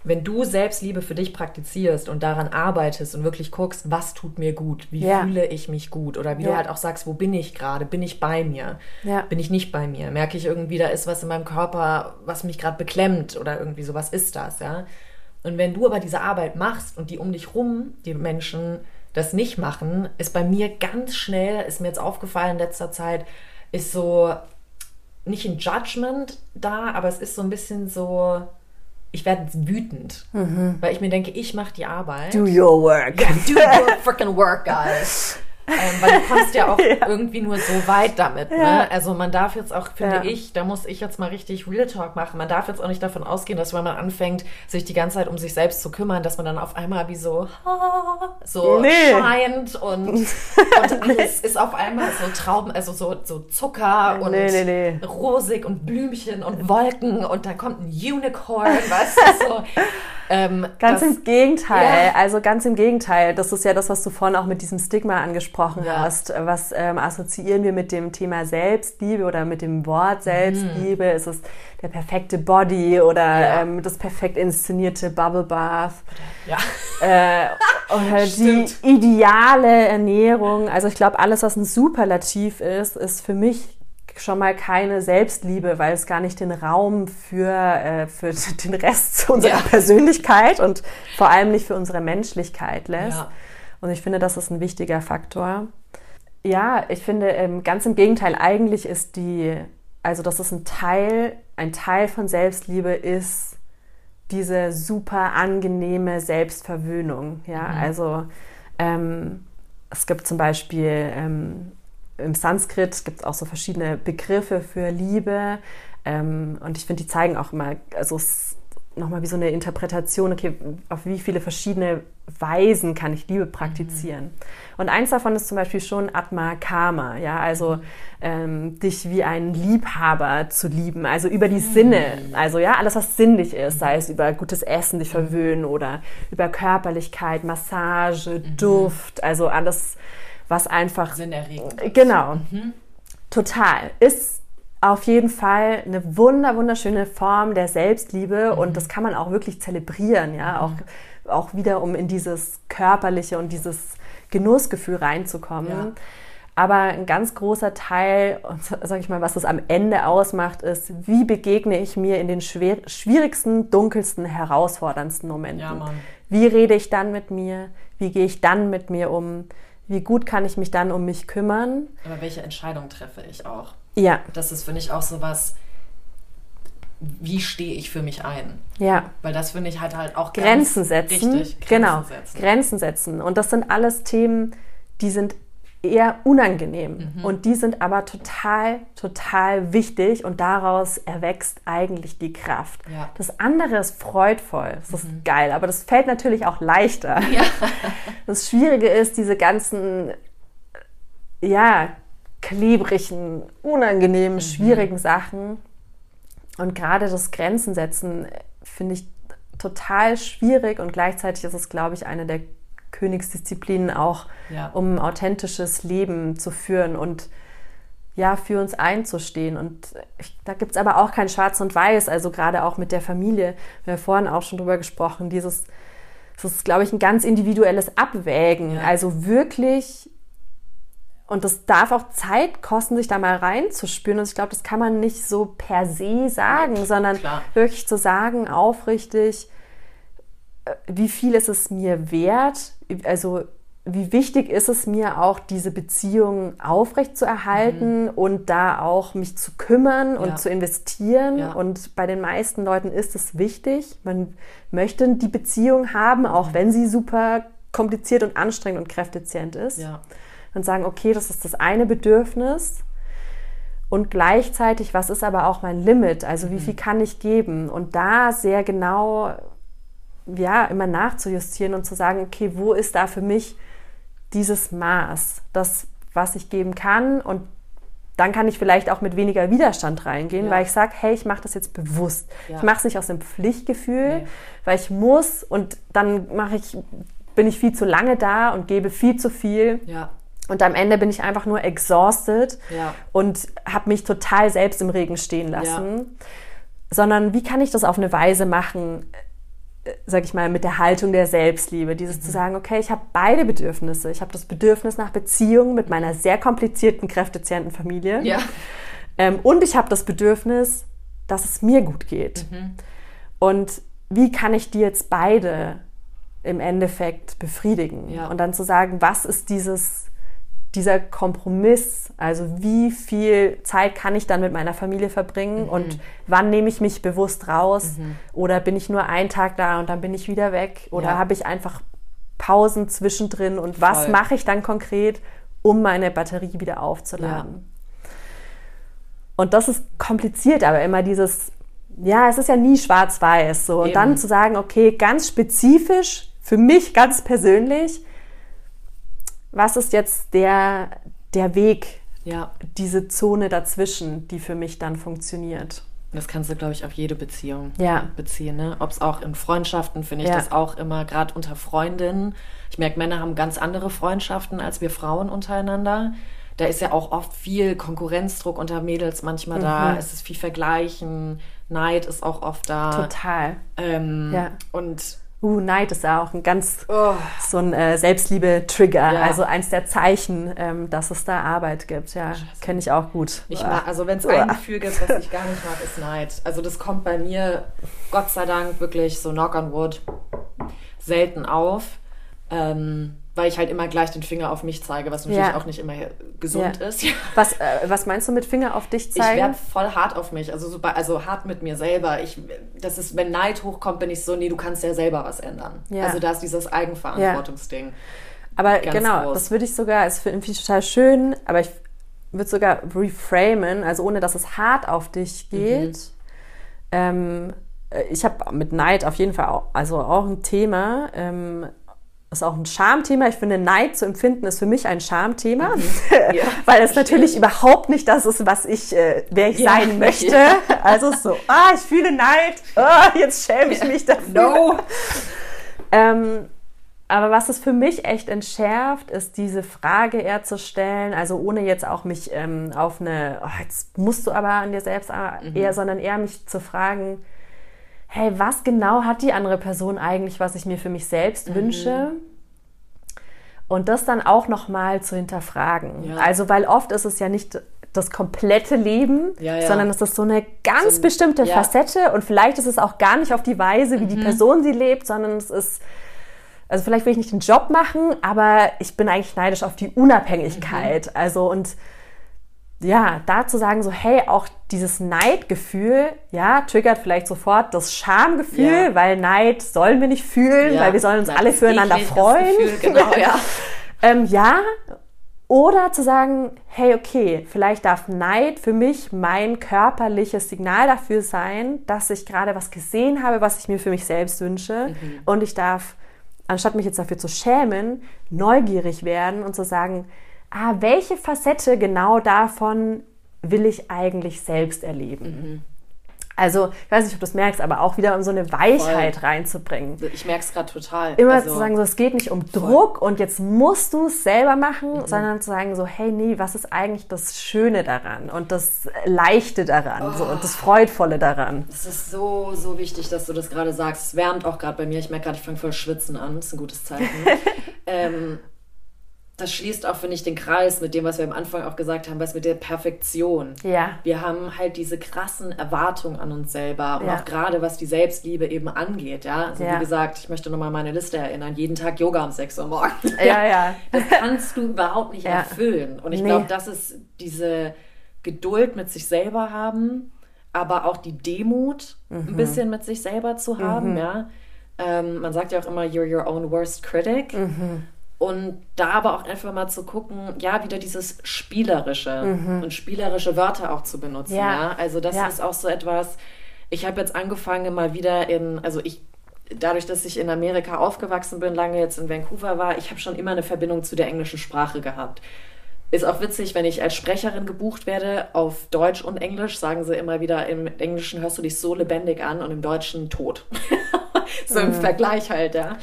Wenn du Selbstliebe für dich praktizierst und daran arbeitest und wirklich guckst, was tut mir gut, wie ja. fühle ich mich gut oder wie ja. du halt auch sagst, wo bin ich gerade, bin ich bei mir,
ja.
bin ich nicht bei mir, merke ich irgendwie, da ist was in meinem Körper, was mich gerade beklemmt oder irgendwie so, was ist das, ja und wenn du aber diese Arbeit machst und die um dich rum, die Menschen das nicht machen, ist bei mir ganz schnell, ist mir jetzt aufgefallen in letzter Zeit, ist so nicht ein Judgment da, aber es ist so ein bisschen so, ich werde wütend, mhm. weil ich mir denke, ich mache die Arbeit.
Do your work.
Yeah, do your freaking work, guys. Ähm, weil du kommst ja auch ja. irgendwie nur so weit damit. Ne? Ja. Also man darf jetzt auch, finde ja. ich, da muss ich jetzt mal richtig Real Talk machen. Man darf jetzt auch nicht davon ausgehen, dass wenn man anfängt, sich die ganze Zeit um sich selbst zu kümmern, dass man dann auf einmal wie so, so nee. scheint und, und alles ist auf einmal so Trauben, also so, so Zucker und nee, nee, rosig und Blümchen und Wolken und dann kommt ein Unicorn, weißt du, so.
Ähm, ganz das, im Gegenteil, ja. also ganz im Gegenteil. Das ist ja das, was du vorhin auch mit diesem Stigma angesprochen ja. hast. Was ähm, assoziieren wir mit dem Thema Selbstliebe oder mit dem Wort Selbstliebe? Mhm. Ist es der perfekte Body oder ja. ähm, das perfekt inszenierte Bubble Bath? Äh, oder die ideale Ernährung. Also ich glaube, alles, was ein Superlativ ist, ist für mich schon mal keine Selbstliebe, weil es gar nicht den Raum für, äh, für den Rest unserer ja. Persönlichkeit und vor allem nicht für unsere Menschlichkeit lässt. Ja. Und ich finde, das ist ein wichtiger Faktor. Ja, ich finde, ähm, ganz im Gegenteil, eigentlich ist die, also das ist ein Teil, ein Teil von Selbstliebe ist diese super angenehme Selbstverwöhnung. Ja, mhm. also ähm, es gibt zum Beispiel ähm, im Sanskrit gibt es auch so verschiedene Begriffe für Liebe. Ähm, und ich finde, die zeigen auch immer, also nochmal wie so eine Interpretation, okay, auf wie viele verschiedene Weisen kann ich Liebe praktizieren. Mhm. Und eins davon ist zum Beispiel schon Atma Karma, ja, also mhm. ähm, dich wie einen Liebhaber zu lieben, also über die mhm. Sinne, also ja, alles was sinnlich ist, sei es über gutes Essen dich verwöhnen oder über Körperlichkeit, Massage, mhm. Duft, also alles was einfach.
Sinnerregend.
Genau. Mhm. Total. Ist auf jeden Fall eine wunder, wunderschöne Form der Selbstliebe mhm. und das kann man auch wirklich zelebrieren, ja, mhm. auch, auch wieder, um in dieses körperliche und dieses Genussgefühl reinzukommen. Ja. Aber ein ganz großer Teil, sag ich mal, was das am Ende ausmacht, ist, wie begegne ich mir in den schwierigsten, dunkelsten, herausforderndsten Momenten?
Ja,
wie rede ich dann mit mir? Wie gehe ich dann mit mir um? Wie gut kann ich mich dann um mich kümmern.
Aber welche Entscheidung treffe ich auch?
Ja.
Das ist, finde ich, auch so was, wie stehe ich für mich ein?
Ja.
Weil das finde ich halt halt auch
Grenzen setzen.
Richtig,
Grenzen genau. Setzen. Grenzen setzen. Und das sind alles Themen, die sind eher unangenehm. Mhm. Und die sind aber total, total wichtig und daraus erwächst eigentlich die Kraft.
Ja.
Das andere ist freudvoll, das ist mhm. geil, aber das fällt natürlich auch leichter. Ja. Das Schwierige ist, diese ganzen, ja, klebrigen, unangenehmen, mhm. schwierigen Sachen und gerade das Grenzen setzen finde ich total schwierig und gleichzeitig ist es, glaube ich, eine der Königsdisziplinen auch, ja. um ein authentisches Leben zu führen und ja, für uns einzustehen. Und ich, da gibt es aber auch kein Schwarz und Weiß, also gerade auch mit der Familie. Wir haben vorhin auch schon drüber gesprochen, dieses, das ist, glaube ich, ein ganz individuelles Abwägen. Ja. Also wirklich, und das darf auch Zeit kosten, sich da mal reinzuspüren. Und ich glaube, das kann man nicht so per se sagen, sondern klar. wirklich zu sagen, aufrichtig, wie viel ist es mir wert? Also wie wichtig ist es mir auch, diese Beziehung aufrechtzuerhalten mhm. und da auch mich zu kümmern ja. und zu investieren. Ja. Und bei den meisten Leuten ist es wichtig. Man möchte die Beziehung haben, auch mhm. wenn sie super kompliziert und anstrengend und kräftezehrend ist.
Ja.
Und sagen, okay, das ist das eine Bedürfnis. Und gleichzeitig, was ist aber auch mein Limit? Also wie mhm. viel kann ich geben? Und da sehr genau ja, immer nachzujustieren und zu sagen, okay, wo ist da für mich dieses Maß, das, was ich geben kann und dann kann ich vielleicht auch mit weniger Widerstand reingehen, ja. weil ich sage, hey, ich mache das jetzt bewusst. Ja. Ich mache es nicht aus dem Pflichtgefühl, nee. weil ich muss und dann mache ich, bin ich viel zu lange da und gebe viel zu viel.
Ja.
Und am Ende bin ich einfach nur exhausted und habe mich total selbst im Regen stehen lassen. Sondern wie kann ich das auf eine Weise machen, sag ich mal, mit der Haltung der Selbstliebe. Dieses mhm. zu sagen, okay, ich habe beide Bedürfnisse. Ich habe das Bedürfnis nach Beziehung mit meiner sehr komplizierten, kräftezehrenden Familie.
Ja.
Ähm, und ich habe das Bedürfnis, dass es mir gut geht. Mhm. Und wie kann ich die jetzt beide im Endeffekt befriedigen?
Ja.
Und dann zu sagen, was ist dieses dieser Kompromiss, also wie viel Zeit kann ich dann mit meiner Familie verbringen mhm. und wann nehme ich mich bewusst raus mhm. oder bin ich nur einen Tag da und dann bin ich wieder weg oder ja. habe ich einfach Pausen zwischendrin und Voll. was mache ich dann konkret, um meine Batterie wieder aufzuladen. Ja. Und das ist kompliziert, aber immer dieses, ja, es ist ja nie schwarz-weiß so. Und dann zu sagen, okay, ganz spezifisch, für mich ganz persönlich, was ist jetzt der, der Weg,
ja.
diese Zone dazwischen, die für mich dann funktioniert.
Das kannst du, glaube ich, auf jede Beziehung
ja.
beziehen. Ne? Ob es auch in Freundschaften, finde ich ja. das auch immer, gerade unter Freundinnen. Ich merke, Männer haben ganz andere Freundschaften als wir Frauen untereinander. Da ist ja auch oft viel Konkurrenzdruck unter Mädels manchmal mhm. da. Es ist viel Vergleichen. Neid ist auch oft da.
Total.
Ähm,
ja.
Und
Uh, Neid ist ja auch ein ganz oh. so ein äh, Selbstliebe-Trigger,
ja.
also eins der Zeichen, ähm, dass es da Arbeit gibt. Ja, kenne ich auch gut.
Ich mag, also wenn es ein Gefühl gibt, was ich gar nicht mag, ist Neid. Also das kommt bei mir, Gott sei Dank, wirklich so knock on wood, selten auf. Ähm, weil ich halt immer gleich den Finger auf mich zeige, was natürlich ja. auch nicht immer gesund ja. ist.
Was, äh, was meinst du mit Finger auf dich zeigen?
Ich werde voll hart auf mich, also, so, also hart mit mir selber. Ich, das ist, wenn Neid hochkommt, bin ich so, nee, du kannst ja selber was ändern. Ja. Also da ist dieses Eigenverantwortungsding.
Aber genau, groß. das würde ich sogar, es finde ich total schön, aber ich würde sogar reframen, also ohne dass es hart auf dich geht. Mhm. Ähm, äh, ich habe mit Neid auf jeden Fall auch, also auch ein Thema. Ähm, ist auch ein Schamthema. Ich finde, Neid zu empfinden ist für mich ein Schamthema, mhm. ja, weil es natürlich überhaupt nicht das ist, was ich, äh, wer ich ja, sein möchte. Ja. Also so, ah, ich fühle Neid, ah, jetzt schäme ich mich dafür.
No.
ähm, aber was es für mich echt entschärft, ist diese Frage eher zu stellen, also ohne jetzt auch mich ähm, auf eine, oh, jetzt musst du aber an dir selbst mhm. eher, sondern eher mich zu fragen, hey, was genau hat die andere Person eigentlich, was ich mir für mich selbst mhm. wünsche? Und das dann auch nochmal zu hinterfragen. Ja. Also, weil oft ist es ja nicht das komplette Leben,
ja, ja.
sondern es ist so eine ganz so, bestimmte Facette und vielleicht ist es auch gar nicht auf die Weise, wie mhm. die Person sie lebt, sondern es ist also vielleicht will ich nicht den Job machen, aber ich bin eigentlich neidisch auf die Unabhängigkeit. Mhm. Also und ja, da zu sagen so, hey, auch dieses Neidgefühl, ja, triggert vielleicht sofort das Schamgefühl, ja. weil Neid sollen wir nicht fühlen, ja. weil wir sollen uns Nein, alle füreinander freuen. Gefühl, genau, ja. ähm, ja, oder zu sagen, hey, okay, vielleicht darf Neid für mich mein körperliches Signal dafür sein, dass ich gerade was gesehen habe, was ich mir für mich selbst wünsche. Mhm. Und ich darf, anstatt mich jetzt dafür zu schämen, neugierig werden und zu sagen, ah, welche Facette genau davon will ich eigentlich selbst erleben? Mhm. Also, ich weiß nicht, ob du das merkst, aber auch wieder um so eine Weichheit Voll. reinzubringen.
Ich merke es gerade total.
Immer also, zu sagen, so, es geht nicht um Druck und jetzt musst du es selber machen, mhm. sondern zu sagen, so, hey, nee, was ist eigentlich das Schöne daran und das Leichte daran oh. so, und das Freudvolle daran?
Das ist so, so wichtig, dass du das gerade sagst. Es wärmt auch gerade bei mir. Ich merke gerade, ich fange voll schwitzen an. Das ist ein gutes Zeichen. ähm, das schließt auch, finde ich, den Kreis mit dem, was wir am Anfang auch gesagt haben, was mit der Perfektion. Ja. Wir haben halt diese krassen Erwartungen an uns selber und ja. auch gerade was die Selbstliebe eben angeht, ja. Also ja. wie gesagt, ich möchte nochmal meine Liste erinnern, jeden Tag Yoga um 6 Uhr morgens. Ja, ja. Das kannst du überhaupt nicht ja. erfüllen. Und ich nee. glaube, das ist diese Geduld mit sich selber haben, aber auch die Demut mhm. ein bisschen mit sich selber zu haben, mhm. ja. Ähm, man sagt ja auch immer, you're your own worst critic. Mhm. Und da aber auch einfach mal zu gucken, ja, wieder dieses Spielerische mhm. und spielerische Wörter auch zu benutzen. Ja. ja? Also das ja. ist auch so etwas, ich habe jetzt angefangen mal wieder in, also ich, dadurch, dass ich in Amerika aufgewachsen bin, lange jetzt in Vancouver war, ich habe schon immer eine Verbindung zu der englischen Sprache gehabt. Ist auch witzig, wenn ich als Sprecherin gebucht werde, auf Deutsch und Englisch, sagen sie immer wieder, im Englischen hörst du dich so lebendig an und im Deutschen tot. so mhm. im Vergleich halt, ja.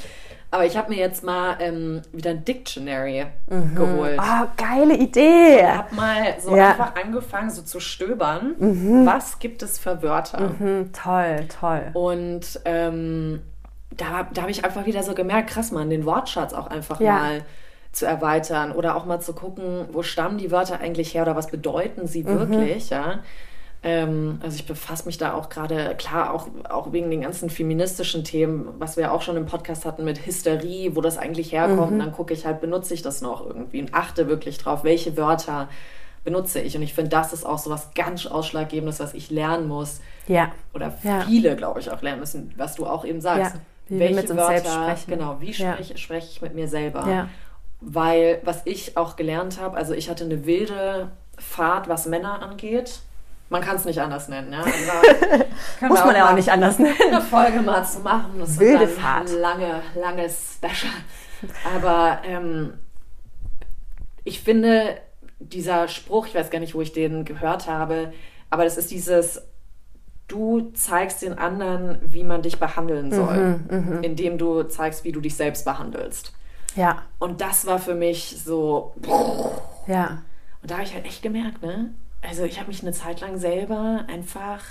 Aber ich habe mir jetzt mal ähm, wieder ein Dictionary mhm. geholt.
Oh, geile Idee.
Ich habe mal so ja. einfach angefangen, so zu stöbern. Mhm. Was gibt es für Wörter?
Mhm. Toll, toll.
Und ähm, da, da habe ich einfach wieder so gemerkt, krass, man, den Wortschatz auch einfach ja. mal zu erweitern oder auch mal zu gucken, wo stammen die Wörter eigentlich her oder was bedeuten sie mhm. wirklich, ja. Ähm, also ich befasse mich da auch gerade, klar, auch, auch wegen den ganzen feministischen Themen, was wir auch schon im Podcast hatten mit Hysterie, wo das eigentlich herkommt. Mhm. Und dann gucke ich halt, benutze ich das noch irgendwie und achte wirklich drauf, welche Wörter benutze ich. Und ich finde, das ist auch so was ganz Ausschlaggebendes, was ich lernen muss. Ja. Oder ja. viele, glaube ich, auch lernen müssen, was du auch eben sagst. Ja. Wie welche wir mit uns Wörter, selbst sprechen. Genau, wie spreche, ja. spreche ich mit mir selber? Ja. Weil, was ich auch gelernt habe, also ich hatte eine wilde Fahrt, was Männer angeht. Man kann es nicht anders nennen. Ja?
Also, Muss man ja auch nicht anders nennen.
Eine Folge mal zu machen. Das Wilde Fahrt. Ein lange, langes Special. Aber ähm, ich finde, dieser Spruch, ich weiß gar nicht, wo ich den gehört habe, aber das ist dieses, du zeigst den anderen, wie man dich behandeln soll, mhm, mhm. indem du zeigst, wie du dich selbst behandelst. Ja. Und das war für mich so. Ja. Und da habe ich halt echt gemerkt, ne? Also ich habe mich eine Zeit lang selber einfach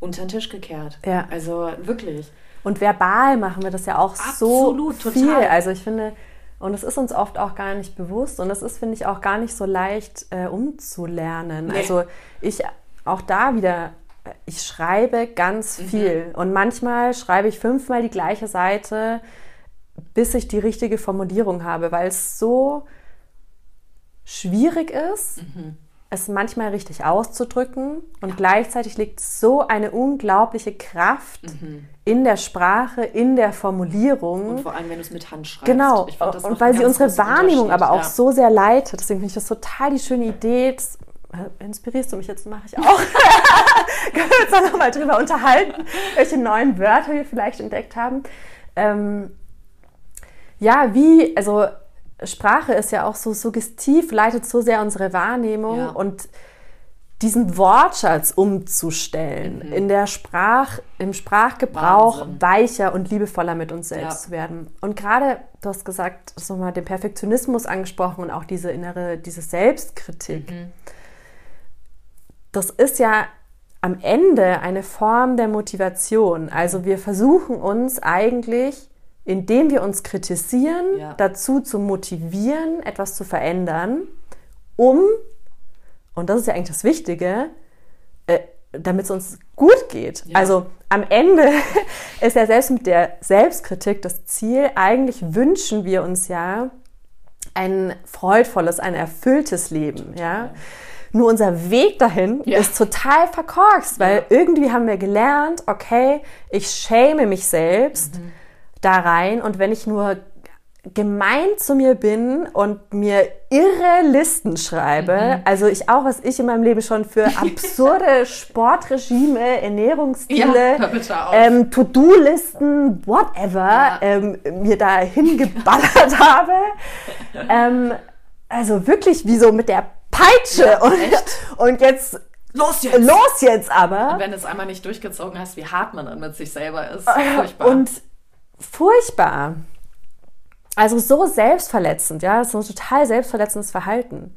unter den Tisch gekehrt. Ja. Also wirklich.
Und verbal machen wir das ja auch Absolut, so viel. Total. Also ich finde, und es ist uns oft auch gar nicht bewusst und es ist, finde ich, auch gar nicht so leicht äh, umzulernen. Nee. Also ich auch da wieder, ich schreibe ganz mhm. viel und manchmal schreibe ich fünfmal die gleiche Seite, bis ich die richtige Formulierung habe, weil es so schwierig ist. Mhm es manchmal richtig auszudrücken und ja. gleichzeitig liegt so eine unglaubliche Kraft mhm. in der Sprache, in der Formulierung.
Und vor allem, wenn du es mit Hand schreibst.
Genau, und weil sie unsere Wahrnehmung aber auch ja. so sehr leitet. Deswegen finde ich das total die schöne Idee. Das, äh, inspirierst du mich jetzt, mache ich auch. Können wir uns auch nochmal drüber unterhalten, welche neuen Wörter wir vielleicht entdeckt haben. Ähm, ja, wie, also Sprache ist ja auch so suggestiv, leitet so sehr unsere Wahrnehmung ja. und diesen Wortschatz umzustellen, mhm. in der Sprach, im Sprachgebrauch Wahnsinn. weicher und liebevoller mit uns selbst ja. zu werden. Und gerade, du hast gesagt, hast nochmal den Perfektionismus angesprochen und auch diese innere, diese Selbstkritik. Mhm. Das ist ja am Ende eine Form der Motivation. Also wir versuchen uns eigentlich indem wir uns kritisieren, ja. dazu zu motivieren, etwas zu verändern, um, und das ist ja eigentlich das Wichtige, äh, damit es uns gut geht. Ja. Also am Ende ist ja selbst mit der Selbstkritik das Ziel, eigentlich wünschen wir uns ja ein freudvolles, ein erfülltes Leben, ja. Nur unser Weg dahin ja. ist total verkorkst, weil ja. irgendwie haben wir gelernt, okay, ich schäme mich selbst mhm. Da rein und wenn ich nur gemein zu mir bin und mir irre Listen schreibe, mhm. also ich auch, was ich in meinem Leben schon für absurde Sportregime, Ernährungsstile, ja, ähm, To-Do-Listen, whatever, ja. ähm, mir da hingeballert habe. Ähm, also wirklich wie so mit der Peitsche ja, und, und jetzt
Los jetzt!
Los jetzt aber!
Und wenn du es einmal nicht durchgezogen hast, wie hart man dann mit sich selber ist.
Furchtbar. Und furchtbar. Also so selbstverletzend, ja, so ein total selbstverletzendes Verhalten.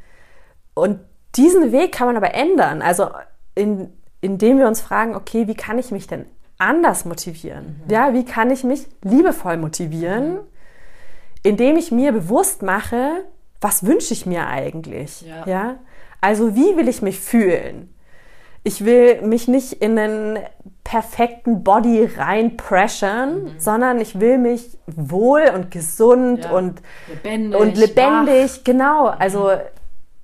Und diesen Weg kann man aber ändern. Also in, indem wir uns fragen, okay, wie kann ich mich denn anders motivieren? Mhm. Ja, wie kann ich mich liebevoll motivieren? Mhm. Indem ich mir bewusst mache, was wünsche ich mir eigentlich? Ja. ja. Also wie will ich mich fühlen? Ich will mich nicht in einen perfekten Body reinpressern, mhm. sondern ich will mich wohl und gesund ja. und lebendig, und lebendig wach. genau, mhm. also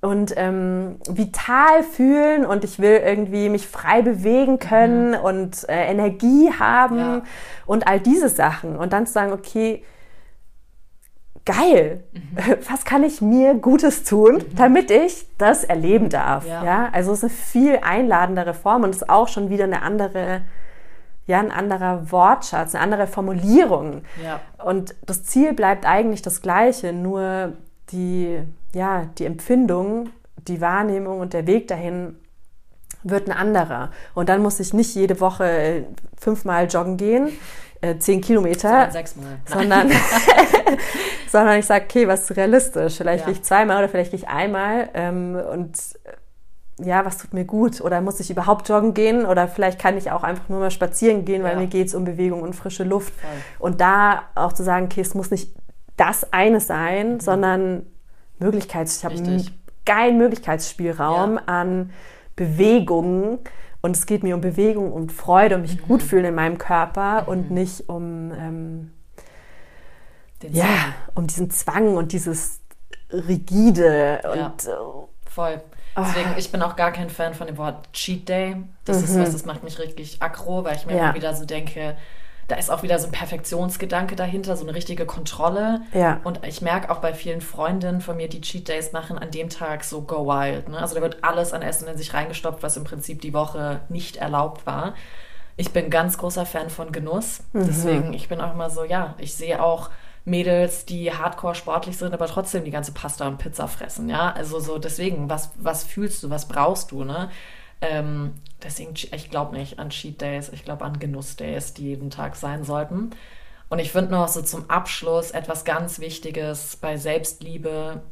und ähm, vital fühlen und ich will irgendwie mich frei bewegen können mhm. und äh, Energie haben ja. und all diese Sachen und dann zu sagen, okay, geil, mhm. was kann ich mir Gutes tun, mhm. damit ich das erleben darf. Ja. ja. also es ist eine viel einladendere Form und es ist auch schon wieder eine andere, ja, ein anderer Wortschatz, eine andere Formulierung. Ja. Und das Ziel bleibt eigentlich das gleiche, nur die, ja, die Empfindung, die Wahrnehmung und der Weg dahin wird ein anderer. Und dann muss ich nicht jede Woche fünfmal joggen gehen, äh, zehn Kilometer, sondern, sondern ich sage, okay, was ist realistisch? Vielleicht ja. gehe ich zweimal oder vielleicht gehe ich einmal ähm, und äh, ja, was tut mir gut? Oder muss ich überhaupt joggen gehen? Oder vielleicht kann ich auch einfach nur mal spazieren gehen, weil ja. mir geht es um Bewegung und frische Luft. Voll. Und da auch zu sagen, okay, es muss nicht das eine sein, mhm. sondern Möglichkeits, ich habe einen geilen Möglichkeitsspielraum ja. an Bewegungen, und es geht mir um Bewegung und Freude, um mich mhm. gut fühlen in meinem Körper mhm. und nicht um, ähm, ja, um diesen Zwang und dieses rigide ja. und äh,
voll. Deswegen, ich bin auch gar kein Fan von dem Wort Cheat Day. Das mhm. ist was, das macht mich richtig aggro, weil ich mir ja. immer wieder so denke, da ist auch wieder so ein Perfektionsgedanke dahinter, so eine richtige Kontrolle. Ja. Und ich merke auch bei vielen Freundinnen von mir, die Cheat Days machen, an dem Tag so go wild. Ne? Also da wird alles an Essen in sich reingestopft, was im Prinzip die Woche nicht erlaubt war. Ich bin ganz großer Fan von Genuss. Mhm. Deswegen, ich bin auch immer so, ja, ich sehe auch Mädels, die hardcore sportlich sind, aber trotzdem die ganze Pasta und Pizza fressen, ja. Also so deswegen, was, was fühlst du, was brauchst du, ne? Ähm, deswegen, ich glaube nicht an Cheat Days, ich glaube an Genuss Days, die jeden Tag sein sollten. Und ich finde noch so zum Abschluss etwas ganz Wichtiges bei Selbstliebe,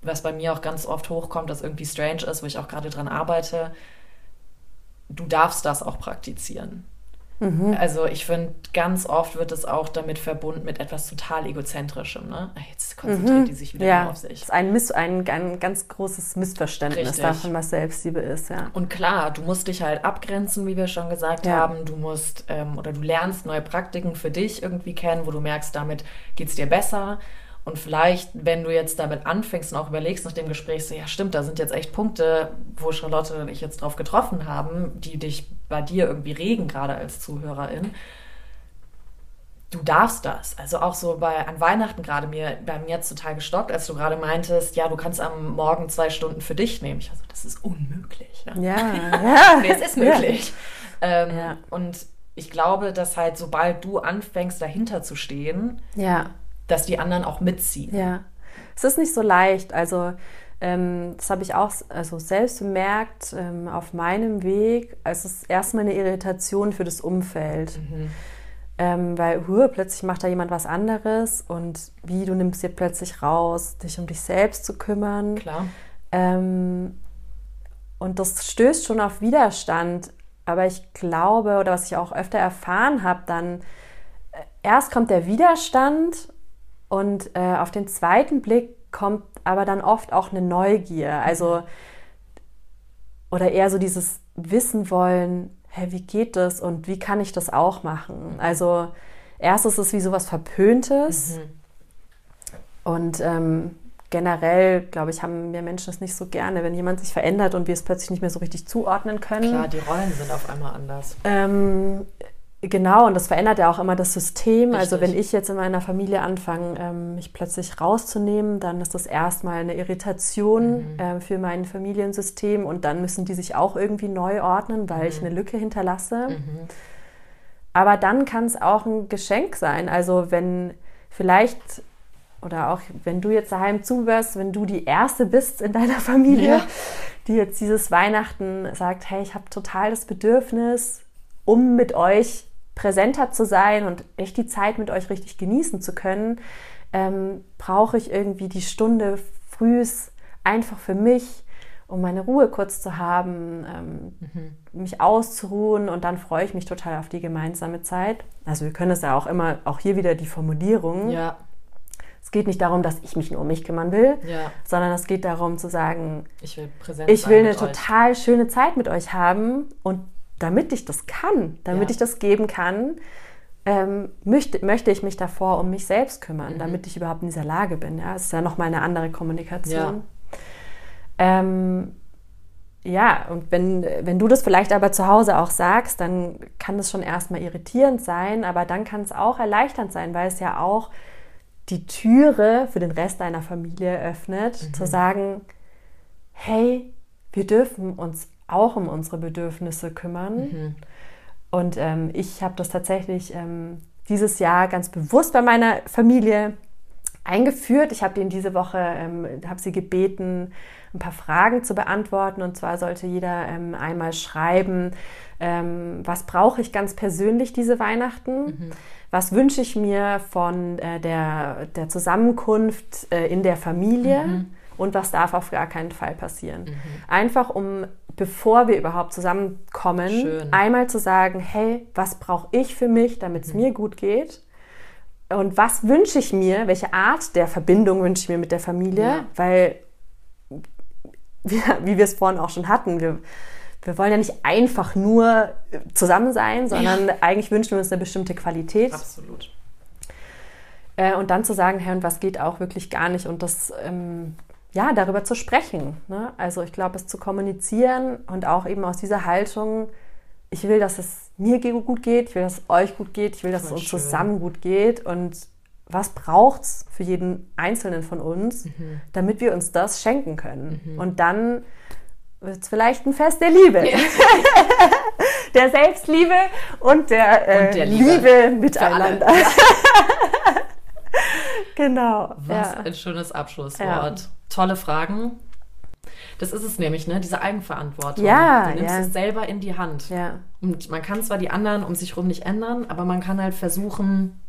was bei mir auch ganz oft hochkommt, das irgendwie strange ist, wo ich auch gerade dran arbeite. Du darfst das auch praktizieren. Mhm. Also ich finde, ganz oft wird es auch damit verbunden mit etwas total egozentrischem. Ne? Jetzt konzentriert mhm. die sich wieder ja. auf sich. Das
ist ein, Miss ein, ein ganz großes Missverständnis Richtig. davon, was Selbstliebe ist. Ja.
Und klar, du musst dich halt abgrenzen, wie wir schon gesagt ja. haben. Du musst ähm, oder du lernst neue Praktiken für dich irgendwie kennen, wo du merkst, damit geht es dir besser. Und vielleicht, wenn du jetzt damit anfängst und auch überlegst nach dem Gespräch, so, ja stimmt, da sind jetzt echt Punkte, wo Charlotte und ich jetzt drauf getroffen haben, die dich bei dir irgendwie regen, gerade als Zuhörerin. Du darfst das. Also auch so bei an Weihnachten gerade mir bei mir jetzt total gestockt, als du gerade meintest, ja, du kannst am Morgen zwei Stunden für dich nehmen. Ich war so, das ist unmöglich.
Ja, ja. ja.
nee, es ist möglich. Ja. Ähm, ja. Und ich glaube, dass halt, sobald du anfängst, dahinter zu stehen, ja dass die anderen auch mitziehen.
Ja, es ist nicht so leicht. Also ähm, das habe ich auch also selbst bemerkt ähm, auf meinem Weg. Es ist erstmal eine Irritation für das Umfeld. Mhm. Ähm, weil huh, plötzlich macht da jemand was anderes und wie du nimmst dir plötzlich raus, dich um dich selbst zu kümmern.
Klar.
Ähm, und das stößt schon auf Widerstand. Aber ich glaube, oder was ich auch öfter erfahren habe, dann äh, erst kommt der Widerstand und äh, auf den zweiten Blick kommt aber dann oft auch eine Neugier. Also oder eher so dieses Wissen wollen, hey, wie geht das und wie kann ich das auch machen? Also erst ist es wie sowas Verpöntes mhm. und ähm, generell, glaube ich, haben wir Menschen es nicht so gerne, wenn jemand sich verändert und wir es plötzlich nicht mehr so richtig zuordnen können.
Klar, die Rollen sind auf einmal anders.
Ähm, Genau, und das verändert ja auch immer das System. Richtig. Also wenn ich jetzt in meiner Familie anfange, ähm, mich plötzlich rauszunehmen, dann ist das erstmal eine Irritation mhm. äh, für mein Familiensystem und dann müssen die sich auch irgendwie neu ordnen, weil mhm. ich eine Lücke hinterlasse. Mhm. Aber dann kann es auch ein Geschenk sein. Also wenn vielleicht, oder auch wenn du jetzt daheim zuhörst, wenn du die Erste bist in deiner Familie, ja. die jetzt dieses Weihnachten sagt, hey, ich habe total das Bedürfnis, um mit euch präsenter zu sein und echt die Zeit mit euch richtig genießen zu können, ähm, brauche ich irgendwie die Stunde frühs einfach für mich, um meine Ruhe kurz zu haben, ähm, mhm. mich auszuruhen und dann freue ich mich total auf die gemeinsame Zeit. Also wir können es ja auch immer, auch hier wieder die Formulierung.
Ja.
Es geht nicht darum, dass ich mich nur um mich kümmern will,
ja.
sondern es geht darum zu sagen,
ich will, präsent
ich will eine total schöne Zeit mit euch haben und damit ich das kann, damit ja. ich das geben kann, ähm, möchte, möchte ich mich davor um mich selbst kümmern, mhm. damit ich überhaupt in dieser Lage bin. Ja, das ist ja nochmal eine andere Kommunikation. Ja. Ähm, ja, und wenn, wenn du das vielleicht aber zu Hause auch sagst, dann kann das schon erstmal irritierend sein, aber dann kann es auch erleichternd sein, weil es ja auch die Türe für den Rest deiner Familie öffnet, mhm. zu sagen, hey, wir dürfen uns auch um unsere Bedürfnisse kümmern. Mhm. Und ähm, ich habe das tatsächlich ähm, dieses Jahr ganz bewusst bei meiner Familie eingeführt. Ich habe denen diese Woche, ähm, habe sie gebeten, ein paar Fragen zu beantworten. Und zwar sollte jeder ähm, einmal schreiben, ähm, was brauche ich ganz persönlich diese Weihnachten? Mhm. Was wünsche ich mir von äh, der, der Zusammenkunft äh, in der Familie? Mhm. Und was darf auf gar keinen Fall passieren? Mhm. Einfach um bevor wir überhaupt zusammenkommen, Schön. einmal zu sagen, hey, was brauche ich für mich, damit es mhm. mir gut geht? Und was wünsche ich mir, welche Art der Verbindung wünsche ich mir mit der Familie? Ja. Weil, wie, wir es vorhin auch schon hatten, wir, wir wollen ja nicht einfach nur zusammen sein, sondern ja. eigentlich wünschen wir uns eine bestimmte Qualität.
Absolut.
Äh, und dann zu sagen, hey, und was geht auch wirklich gar nicht und das ähm, ja, darüber zu sprechen. Ne? Also ich glaube, es zu kommunizieren und auch eben aus dieser Haltung, ich will, dass es mir gut geht, ich will, dass es euch gut geht, ich will, dass es uns schön. zusammen gut geht und was braucht es für jeden Einzelnen von uns, mhm. damit wir uns das schenken können. Mhm. Und dann wird es vielleicht ein Fest der Liebe. Ja. der Selbstliebe und der, äh, und der Liebe. Liebe miteinander. Ja. genau.
Was ja. ein schönes Abschlusswort tolle Fragen. Das ist es nämlich, ne? Diese Eigenverantwortung.
Ja,
du nimmst
ja.
es selber in die Hand.
Ja.
Und man kann zwar die anderen um sich herum nicht ändern, aber man kann halt versuchen,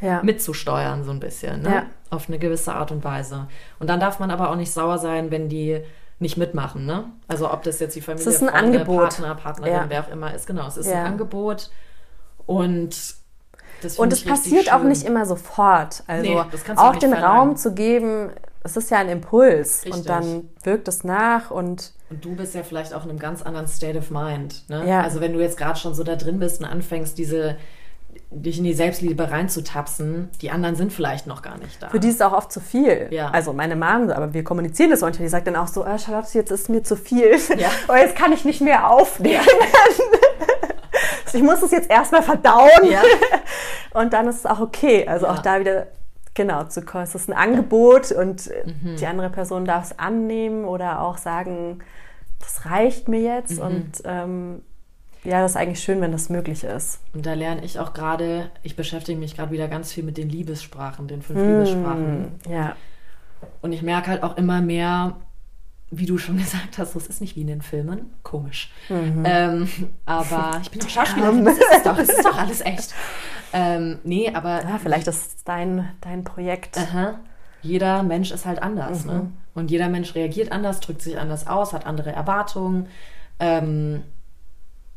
ja. mitzusteuern, so ein bisschen, ne? Ja. Auf eine gewisse Art und Weise. Und dann darf man aber auch nicht sauer sein, wenn die nicht mitmachen, ne? Also ob das jetzt die Familie,
es ist ein Freunde, Angebot.
Partner, Partnerin, ja. wer auch immer ist, genau. Es ist ein Angebot. Und
und es passiert schön. auch nicht immer sofort. Also nee, auch den verlangen. Raum zu geben, es ist ja ein Impuls Richtig. und dann wirkt es nach und
und du bist ja vielleicht auch in einem ganz anderen State of Mind. Ne?
Ja.
Also wenn du jetzt gerade schon so da drin bist und anfängst, diese dich in die Selbstliebe reinzutapsen, die anderen sind vielleicht noch gar nicht da.
Für die ist es auch oft zu viel.
Ja.
Also meine Mom, aber wir kommunizieren das manchmal, die sagt dann auch so, ah, Charlotte, jetzt ist mir zu viel. Ja. oh, jetzt kann ich nicht mehr aufnehmen. Ja. ich muss es jetzt erstmal verdauen. Ja. Und dann ist es auch okay. Also auch da wieder Genau, zu es ist ein Angebot und mhm. die andere Person darf es annehmen oder auch sagen, das reicht mir jetzt mhm. und ähm, ja, das ist eigentlich schön, wenn das möglich ist.
Und da lerne ich auch gerade, ich beschäftige mich gerade wieder ganz viel mit den Liebessprachen, den fünf mhm. Liebessprachen.
Ja.
Und ich merke halt auch immer mehr, wie du schon gesagt hast, das ist nicht wie in den Filmen. Komisch. Mhm. Ähm, aber ich bin doch Schauspielerin, das ist es doch, das ist doch alles echt. Ähm, nee, aber.
Ja, vielleicht ist es dein, dein Projekt.
Aha. Jeder Mensch ist halt anders. Ne? Mhm. Ne? Und jeder Mensch reagiert anders, drückt sich anders aus, hat andere Erwartungen. Ähm,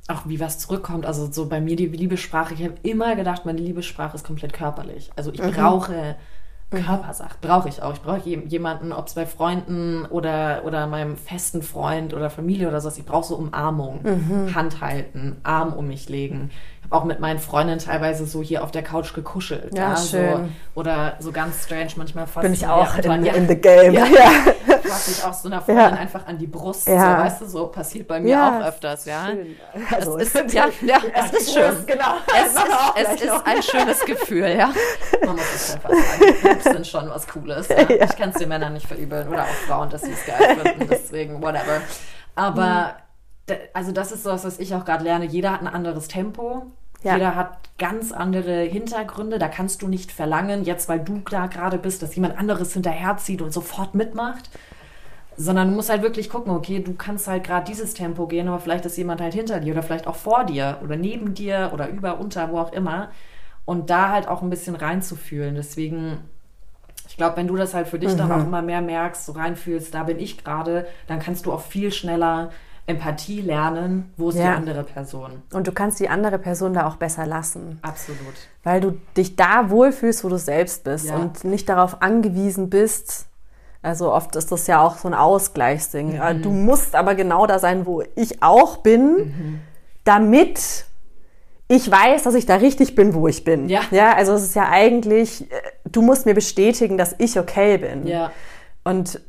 auch wie was zurückkommt. Also so bei mir die Liebessprache, ich habe immer gedacht, meine Liebessprache ist komplett körperlich. Also ich mhm. brauche Mhm. Körpersache. Brauche ich auch. Ich brauche jemanden, ob es bei Freunden oder, oder meinem festen Freund oder Familie oder sowas. Ich brauche so Umarmung, mhm. Hand halten, Arm um mich legen auch mit meinen Freundinnen teilweise so hier auf der Couch gekuschelt.
Ja, ja schön.
So, oder so ganz strange manchmal fast.
Bin ich auch in, ja, in the game. Ja. ja.
Fasse ich auch so einer Freundin einfach an die Brust. So, weißt du, so passiert bei mir auch öfters, ja. Schön. Also, es ist, ja, ja, es ist schön. Genau. Es, ist, es ist ein schönes Gefühl, ja. Man muss es einfach sagen. Boobs sind schon was Cooles. Ich kann es den Männern nicht verübeln oder auch Frauen, dass sie es geil finden. Deswegen, whatever. Aber mhm. also das ist so was, was ich auch gerade lerne. Jeder hat ein anderes Tempo. Ja. Jeder hat ganz andere Hintergründe. Da kannst du nicht verlangen, jetzt weil du da gerade bist, dass jemand anderes hinterherzieht und sofort mitmacht. Sondern du musst halt wirklich gucken, okay, du kannst halt gerade dieses Tempo gehen, aber vielleicht ist jemand halt hinter dir oder vielleicht auch vor dir oder neben dir oder über, unter, wo auch immer. Und da halt auch ein bisschen reinzufühlen. Deswegen, ich glaube, wenn du das halt für dich mhm. dann auch immer mehr merkst, so reinfühlst, da bin ich gerade, dann kannst du auch viel schneller Empathie lernen, wo ist ja. die andere Person.
Und du kannst die andere Person da auch besser lassen.
Absolut.
Weil du dich da wohlfühlst, wo du selbst bist ja. und nicht darauf angewiesen bist. Also oft ist das ja auch so ein Ausgleichsding. Mhm. Du musst aber genau da sein, wo ich auch bin, mhm. damit ich weiß, dass ich da richtig bin, wo ich bin.
Ja.
ja. Also es ist ja eigentlich, äh, du musst mir bestätigen, dass ich okay bin.
Ja.
Und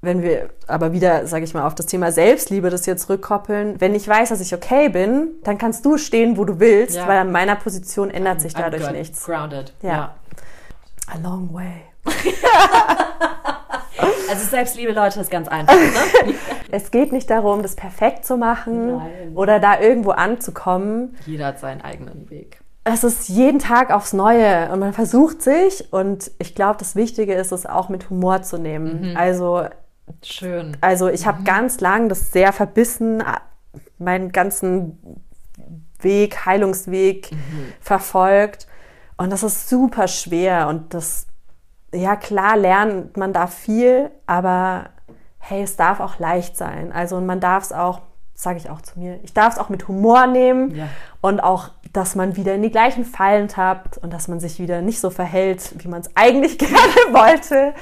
wenn wir aber wieder, sage ich mal, auf das Thema Selbstliebe das jetzt rückkoppeln, wenn ich weiß, dass ich okay bin, dann kannst du stehen, wo du willst, ja. weil an meiner Position ändert sich dadurch good. nichts.
Grounded.
Ja. ja. A long way.
also Selbstliebe, Leute, ist ganz einfach. Ne?
es geht nicht darum, das perfekt zu machen Nein. oder da irgendwo anzukommen.
Jeder hat seinen eigenen Weg
es ist jeden Tag aufs Neue und man versucht sich und ich glaube, das Wichtige ist es auch mit Humor zu nehmen. Mhm. Also
Schön.
Also ich habe mhm. ganz lang das sehr verbissen, meinen ganzen Weg, Heilungsweg mhm. verfolgt. Und das ist super schwer. Und das, ja klar, lernt man da viel, aber hey, es darf auch leicht sein. Also man darf es auch, sage ich auch zu mir, ich darf es auch mit Humor nehmen ja. und auch, dass man wieder in die gleichen Fallen tappt und dass man sich wieder nicht so verhält, wie man es eigentlich gerne wollte.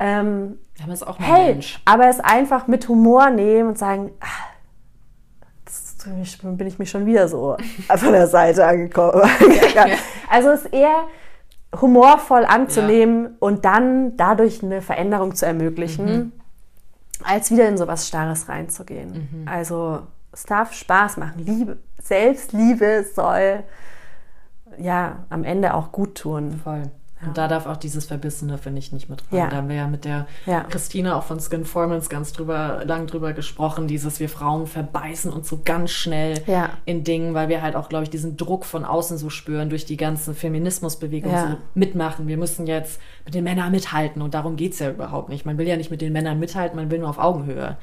Ähm, aber ist auch
hey, Mensch. aber es einfach mit Humor nehmen und sagen, ach, bin ich mich schon wieder so von der Seite angekommen. also es ist eher humorvoll anzunehmen ja. und dann dadurch eine Veränderung zu ermöglichen, mhm. als wieder in sowas Starres reinzugehen. Mhm. Also es darf Spaß machen. Liebe, Selbstliebe soll ja am Ende auch gut tun.
Voll. Und da darf auch dieses Verbissene, finde ich, nicht mit rein. Ja. Da haben wir ja mit der ja. Christina auch von Skin Formance ganz drüber, lang drüber gesprochen, dieses wir Frauen verbeißen uns so ganz schnell in Dingen, weil wir halt auch, glaube ich, diesen Druck von außen so spüren, durch die ganzen Feminismusbewegungen so mitmachen. Wir müssen jetzt mit den Männern mithalten und darum geht es ja überhaupt nicht. Man will ja nicht mit den Männern mithalten, man will nur auf Augenhöhe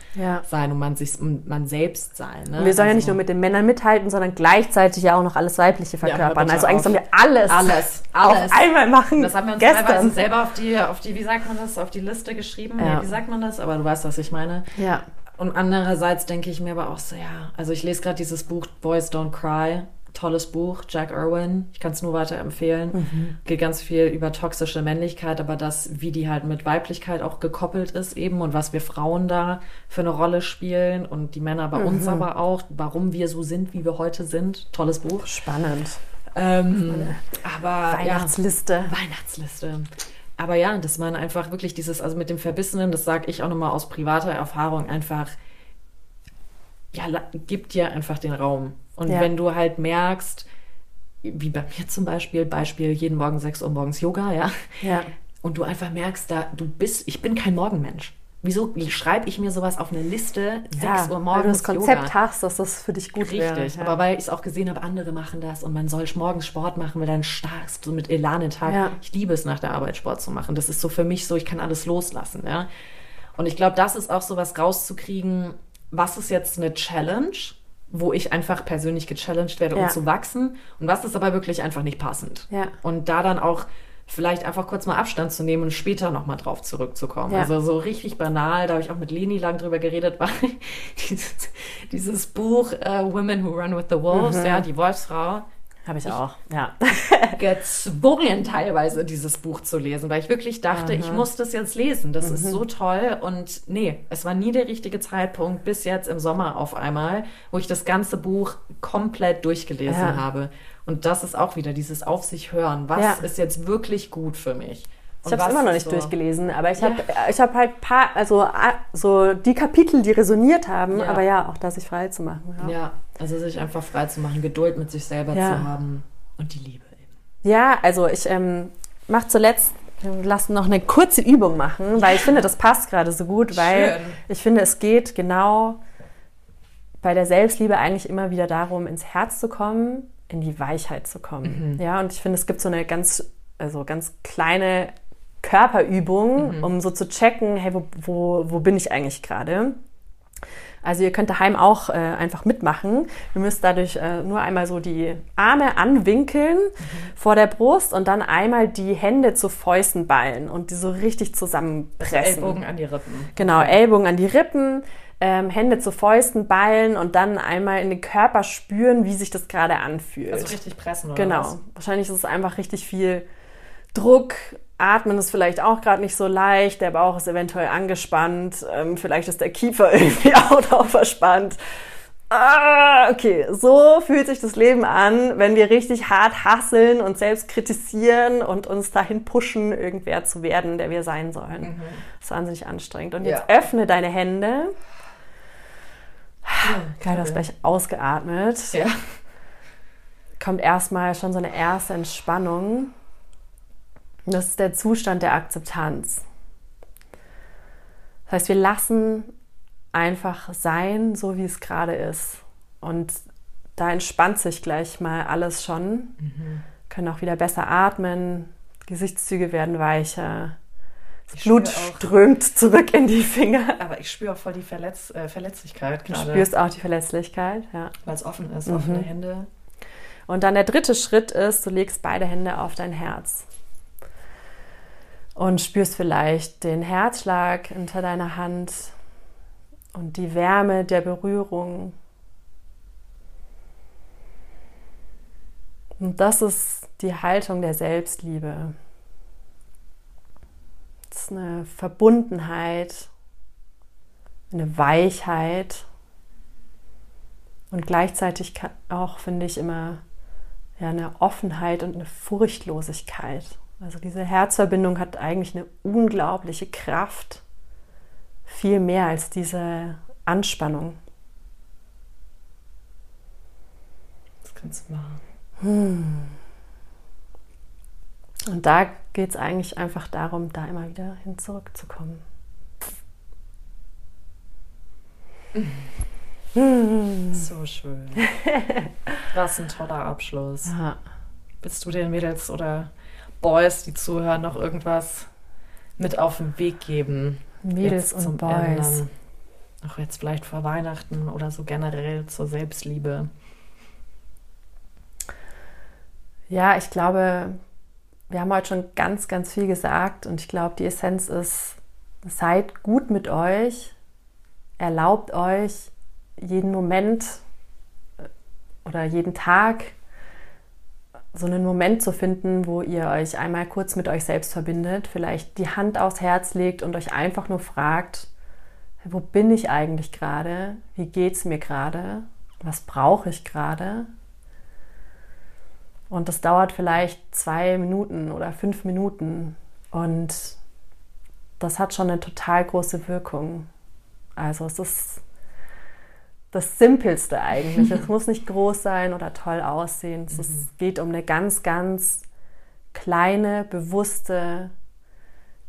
sein und man, sich, man selbst sein. Ne?
wir sollen also, ja nicht nur mit den Männern mithalten, sondern gleichzeitig ja auch noch alles Weibliche verkörpern. also eigentlich sollen wir alles,
alles, alles
auf einmal machen
das haben wir uns gestern. teilweise selber auf die, auf die, wie sagt man das, auf die Liste geschrieben. Ja. Wie sagt man das? Aber du weißt, was ich meine.
Ja.
Und andererseits denke ich mir aber auch so, ja, also ich lese gerade dieses Buch Boys Don't Cry. Tolles Buch, Jack Irwin. Ich kann es nur weiterempfehlen. Mhm. Geht ganz viel über toxische Männlichkeit, aber das, wie die halt mit Weiblichkeit auch gekoppelt ist eben und was wir Frauen da für eine Rolle spielen und die Männer bei mhm. uns aber auch, warum wir so sind, wie wir heute sind. Tolles Buch.
Spannend.
Ähm, aber
Weihnachtsliste.
Ja, Weihnachtsliste. Aber ja, dass man einfach wirklich dieses, also mit dem Verbissenen, das sage ich auch nochmal aus privater Erfahrung, einfach, ja, gibt dir einfach den Raum. Und ja. wenn du halt merkst, wie bei mir zum Beispiel, Beispiel jeden Morgen 6 Uhr morgens Yoga, ja.
Ja.
Und du einfach merkst, da du bist, ich bin kein Morgenmensch. Wieso schreibe ich mir sowas auf eine Liste, 6 ja, Uhr morgens? Weil du
das Konzept Yoga. hast, dass das für dich gut
Richtig, wäre. Richtig, aber weil ich es auch gesehen habe, andere machen das und man soll morgens Sport machen, weil dann starkst du mit Elan den Tag. Ja. Ich liebe es, nach der Arbeit Sport zu machen. Das ist so für mich so, ich kann alles loslassen. Ja? Und ich glaube, das ist auch so was rauszukriegen, was ist jetzt eine Challenge, wo ich einfach persönlich gechallenged werde, um zu wachsen und was ist aber wirklich einfach nicht passend.
Ja.
Und da dann auch vielleicht einfach kurz mal Abstand zu nehmen und später nochmal drauf zurückzukommen. Ja. Also so richtig banal, da habe ich auch mit Leni lang drüber geredet, war dieses, dieses Buch uh, Women Who Run with the Wolves, mhm. ja, die Wolfsfrau.
Habe ich, ich auch, ja.
gezwungen, teilweise dieses Buch zu lesen, weil ich wirklich dachte, Aha. ich muss das jetzt lesen. Das mhm. ist so toll. Und nee, es war nie der richtige Zeitpunkt, bis jetzt im Sommer auf einmal, wo ich das ganze Buch komplett durchgelesen ja. habe. Und das ist auch wieder dieses Auf sich hören. Was ja. ist jetzt wirklich gut für mich?
Ich habe es immer noch nicht so? durchgelesen, aber ich habe ja. ich habe halt paar, also so die Kapitel, die resoniert haben, ja. aber ja, auch da sich frei zu machen.
Ja. ja. also sich einfach frei zu machen, Geduld mit sich selber zu haben und die Liebe eben.
Ja, also ich ähm, mache zuletzt lassen noch eine kurze Übung machen, weil ich finde, das passt gerade so gut, weil Schön. ich finde, es geht genau bei der Selbstliebe eigentlich immer wieder darum, ins Herz zu kommen, in die Weichheit zu kommen. Mhm. Ja, und ich finde, es gibt so eine ganz, also ganz kleine Körperübung, mhm. um so zu checken, hey, wo, wo, wo bin ich eigentlich gerade? Also ihr könnt daheim auch äh, einfach mitmachen. Ihr müsst dadurch äh, nur einmal so die Arme anwinkeln mhm. vor der Brust und dann einmal die Hände zu Fäusten ballen und die so richtig zusammenpressen. Also
Ellbogen an die Rippen.
Genau, Ellbogen an die Rippen, ähm, Hände zu Fäusten ballen und dann einmal in den Körper spüren, wie sich das gerade anfühlt.
Also richtig pressen oder
Genau. Was? Wahrscheinlich ist es einfach richtig viel Druck, Atmen ist vielleicht auch gerade nicht so leicht, der Bauch ist eventuell angespannt, ähm, vielleicht ist der Kiefer irgendwie auch noch verspannt. Ah, okay, so fühlt sich das Leben an, wenn wir richtig hart hasseln und selbst kritisieren und uns dahin pushen, irgendwer zu werden, der wir sein sollen. Mhm. Das ist wahnsinnig anstrengend. Und jetzt ja. öffne deine Hände. Ja, Geil, du hast gleich ausgeatmet. Ja. Kommt erstmal schon so eine erste Entspannung. Das ist der Zustand der Akzeptanz. Das heißt, wir lassen einfach sein, so wie es gerade ist. Und da entspannt sich gleich mal alles schon. Mhm. Können auch wieder besser atmen, Gesichtszüge werden weicher. Das Blut strömt zurück in die Finger.
Aber ich spüre auch voll die Verletz äh, Verletzlichkeit gerade.
Du spürst auch die Verletzlichkeit, ja.
Weil es offen ist, offene mhm. Hände.
Und dann der dritte Schritt ist, du legst beide Hände auf dein Herz und spürst vielleicht den Herzschlag unter deiner Hand und die Wärme der Berührung. Und das ist die Haltung der Selbstliebe. Das ist eine Verbundenheit, eine Weichheit und gleichzeitig auch, finde ich, immer ja, eine Offenheit und eine Furchtlosigkeit. Also diese Herzverbindung hat eigentlich eine unglaubliche Kraft, viel mehr als diese Anspannung.
Das kannst du machen.
Hm. Und da geht es eigentlich einfach darum, da immer wieder hin zurückzukommen.
So schön. Was ein toller Abschluss. Ja. Bist du den Mädels oder Boys, die zuhören, noch irgendwas mit auf den Weg geben?
Mädels und Boys. Ändern.
Auch jetzt vielleicht vor Weihnachten oder so generell zur Selbstliebe.
Ja, ich glaube, wir haben heute schon ganz, ganz viel gesagt und ich glaube, die Essenz ist, seid gut mit euch, erlaubt euch jeden Moment oder jeden Tag so einen Moment zu finden, wo ihr euch einmal kurz mit euch selbst verbindet, vielleicht die Hand aufs Herz legt und euch einfach nur fragt, wo bin ich eigentlich gerade? Wie geht es mir gerade? Was brauche ich gerade? Und das dauert vielleicht zwei Minuten oder fünf Minuten. Und das hat schon eine total große Wirkung. Also es ist das Simpelste eigentlich. es muss nicht groß sein oder toll aussehen. Es mhm. geht um eine ganz, ganz kleine, bewusste,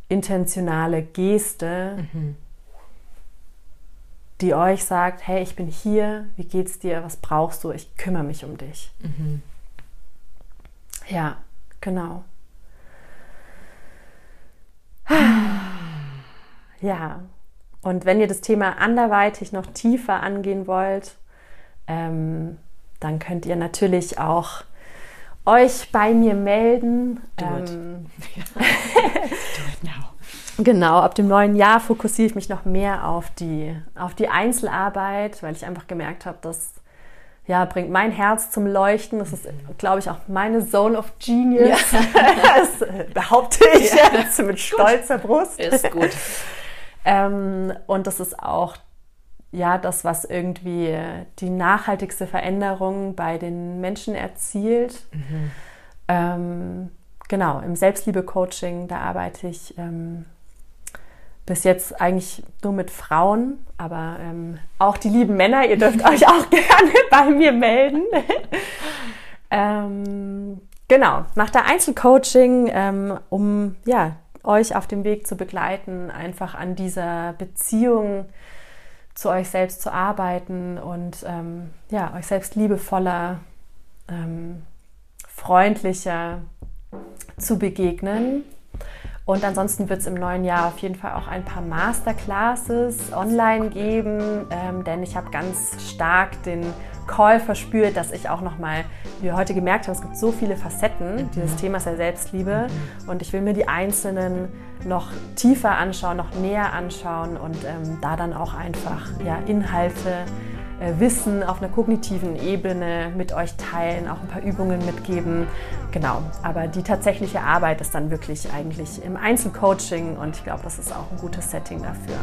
intentionale Geste, mhm. die euch sagt, hey, ich bin hier, wie geht's dir, was brauchst du, ich kümmere mich um dich. Mhm. Ja, genau. Ja, und wenn ihr das Thema anderweitig noch tiefer angehen wollt, ähm, dann könnt ihr natürlich auch euch bei mir melden. Do it. Ähm, Do it now. Genau, ab dem neuen Jahr fokussiere ich mich noch mehr auf die, auf die Einzelarbeit, weil ich einfach gemerkt habe, dass ja, bringt mein Herz zum Leuchten. Das ist, glaube ich, auch meine Zone of Genius. Ja. das behaupte ich ja. jetzt mit stolzer Brust.
Ist gut.
Ähm, und das ist auch ja, das, was irgendwie die nachhaltigste Veränderung bei den Menschen erzielt. Mhm. Ähm, genau, im Selbstliebe-Coaching, da arbeite ich ähm, bis jetzt eigentlich nur mit Frauen, aber ähm, auch die lieben Männer, ihr dürft euch auch gerne bei mir melden. ähm, genau, macht da Einzelcoaching, ähm, um ja, euch auf dem Weg zu begleiten, einfach an dieser Beziehung zu euch selbst zu arbeiten und ähm, ja, euch selbst liebevoller, ähm, freundlicher zu begegnen. Und ansonsten wird es im neuen Jahr auf jeden Fall auch ein paar Masterclasses online geben, ähm, denn ich habe ganz stark den Call verspürt, dass ich auch nochmal, wie wir heute gemerkt haben, es gibt so viele Facetten mhm. dieses Themas der Selbstliebe mhm. und ich will mir die einzelnen noch tiefer anschauen, noch näher anschauen und ähm, da dann auch einfach ja, Inhalte Wissen auf einer kognitiven Ebene mit euch teilen, auch ein paar Übungen mitgeben. Genau, aber die tatsächliche Arbeit ist dann wirklich eigentlich im Einzelcoaching und ich glaube, das ist auch ein gutes Setting dafür.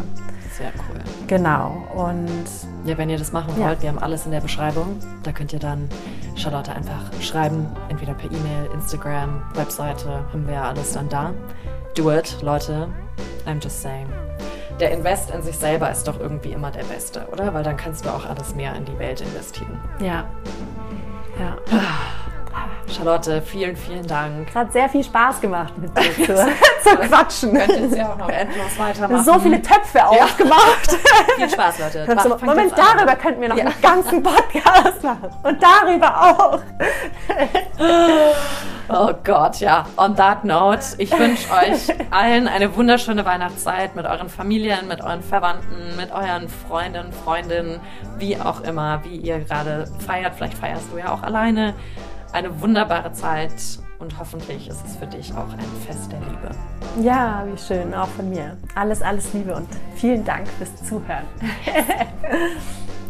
Sehr cool.
Genau, und
ja, wenn ihr das machen wollt, ja. wir haben alles in der Beschreibung. Da könnt ihr dann Charlotte einfach schreiben, entweder per E-Mail, Instagram, Webseite, haben wir ja alles dann da. Do it, Leute. I'm just saying der Invest in sich selber ist doch irgendwie immer der beste, oder? Weil dann kannst du auch alles mehr in die Welt investieren.
Ja. Ja.
Charlotte, vielen, vielen Dank.
Es hat sehr viel Spaß gemacht, mit dir zu, zu quatschen.
Könnt ja auch noch endlos weitermachen.
So viele Töpfe ja. aufgemacht.
viel Spaß, Leute.
Mach, Moment, darüber könnten wir noch ja. einen ganzen Podcast machen. Und darüber auch.
Oh Gott, ja. On that note, ich wünsche euch allen eine wunderschöne Weihnachtszeit mit euren Familien, mit euren Verwandten, mit euren Freunden, Freundinnen, wie auch immer, wie ihr gerade feiert. Vielleicht feierst du ja auch alleine. Eine wunderbare Zeit und hoffentlich ist es für dich auch ein Fest der Liebe.
Ja, wie schön, auch von mir. Alles, alles Liebe und vielen Dank fürs Zuhören.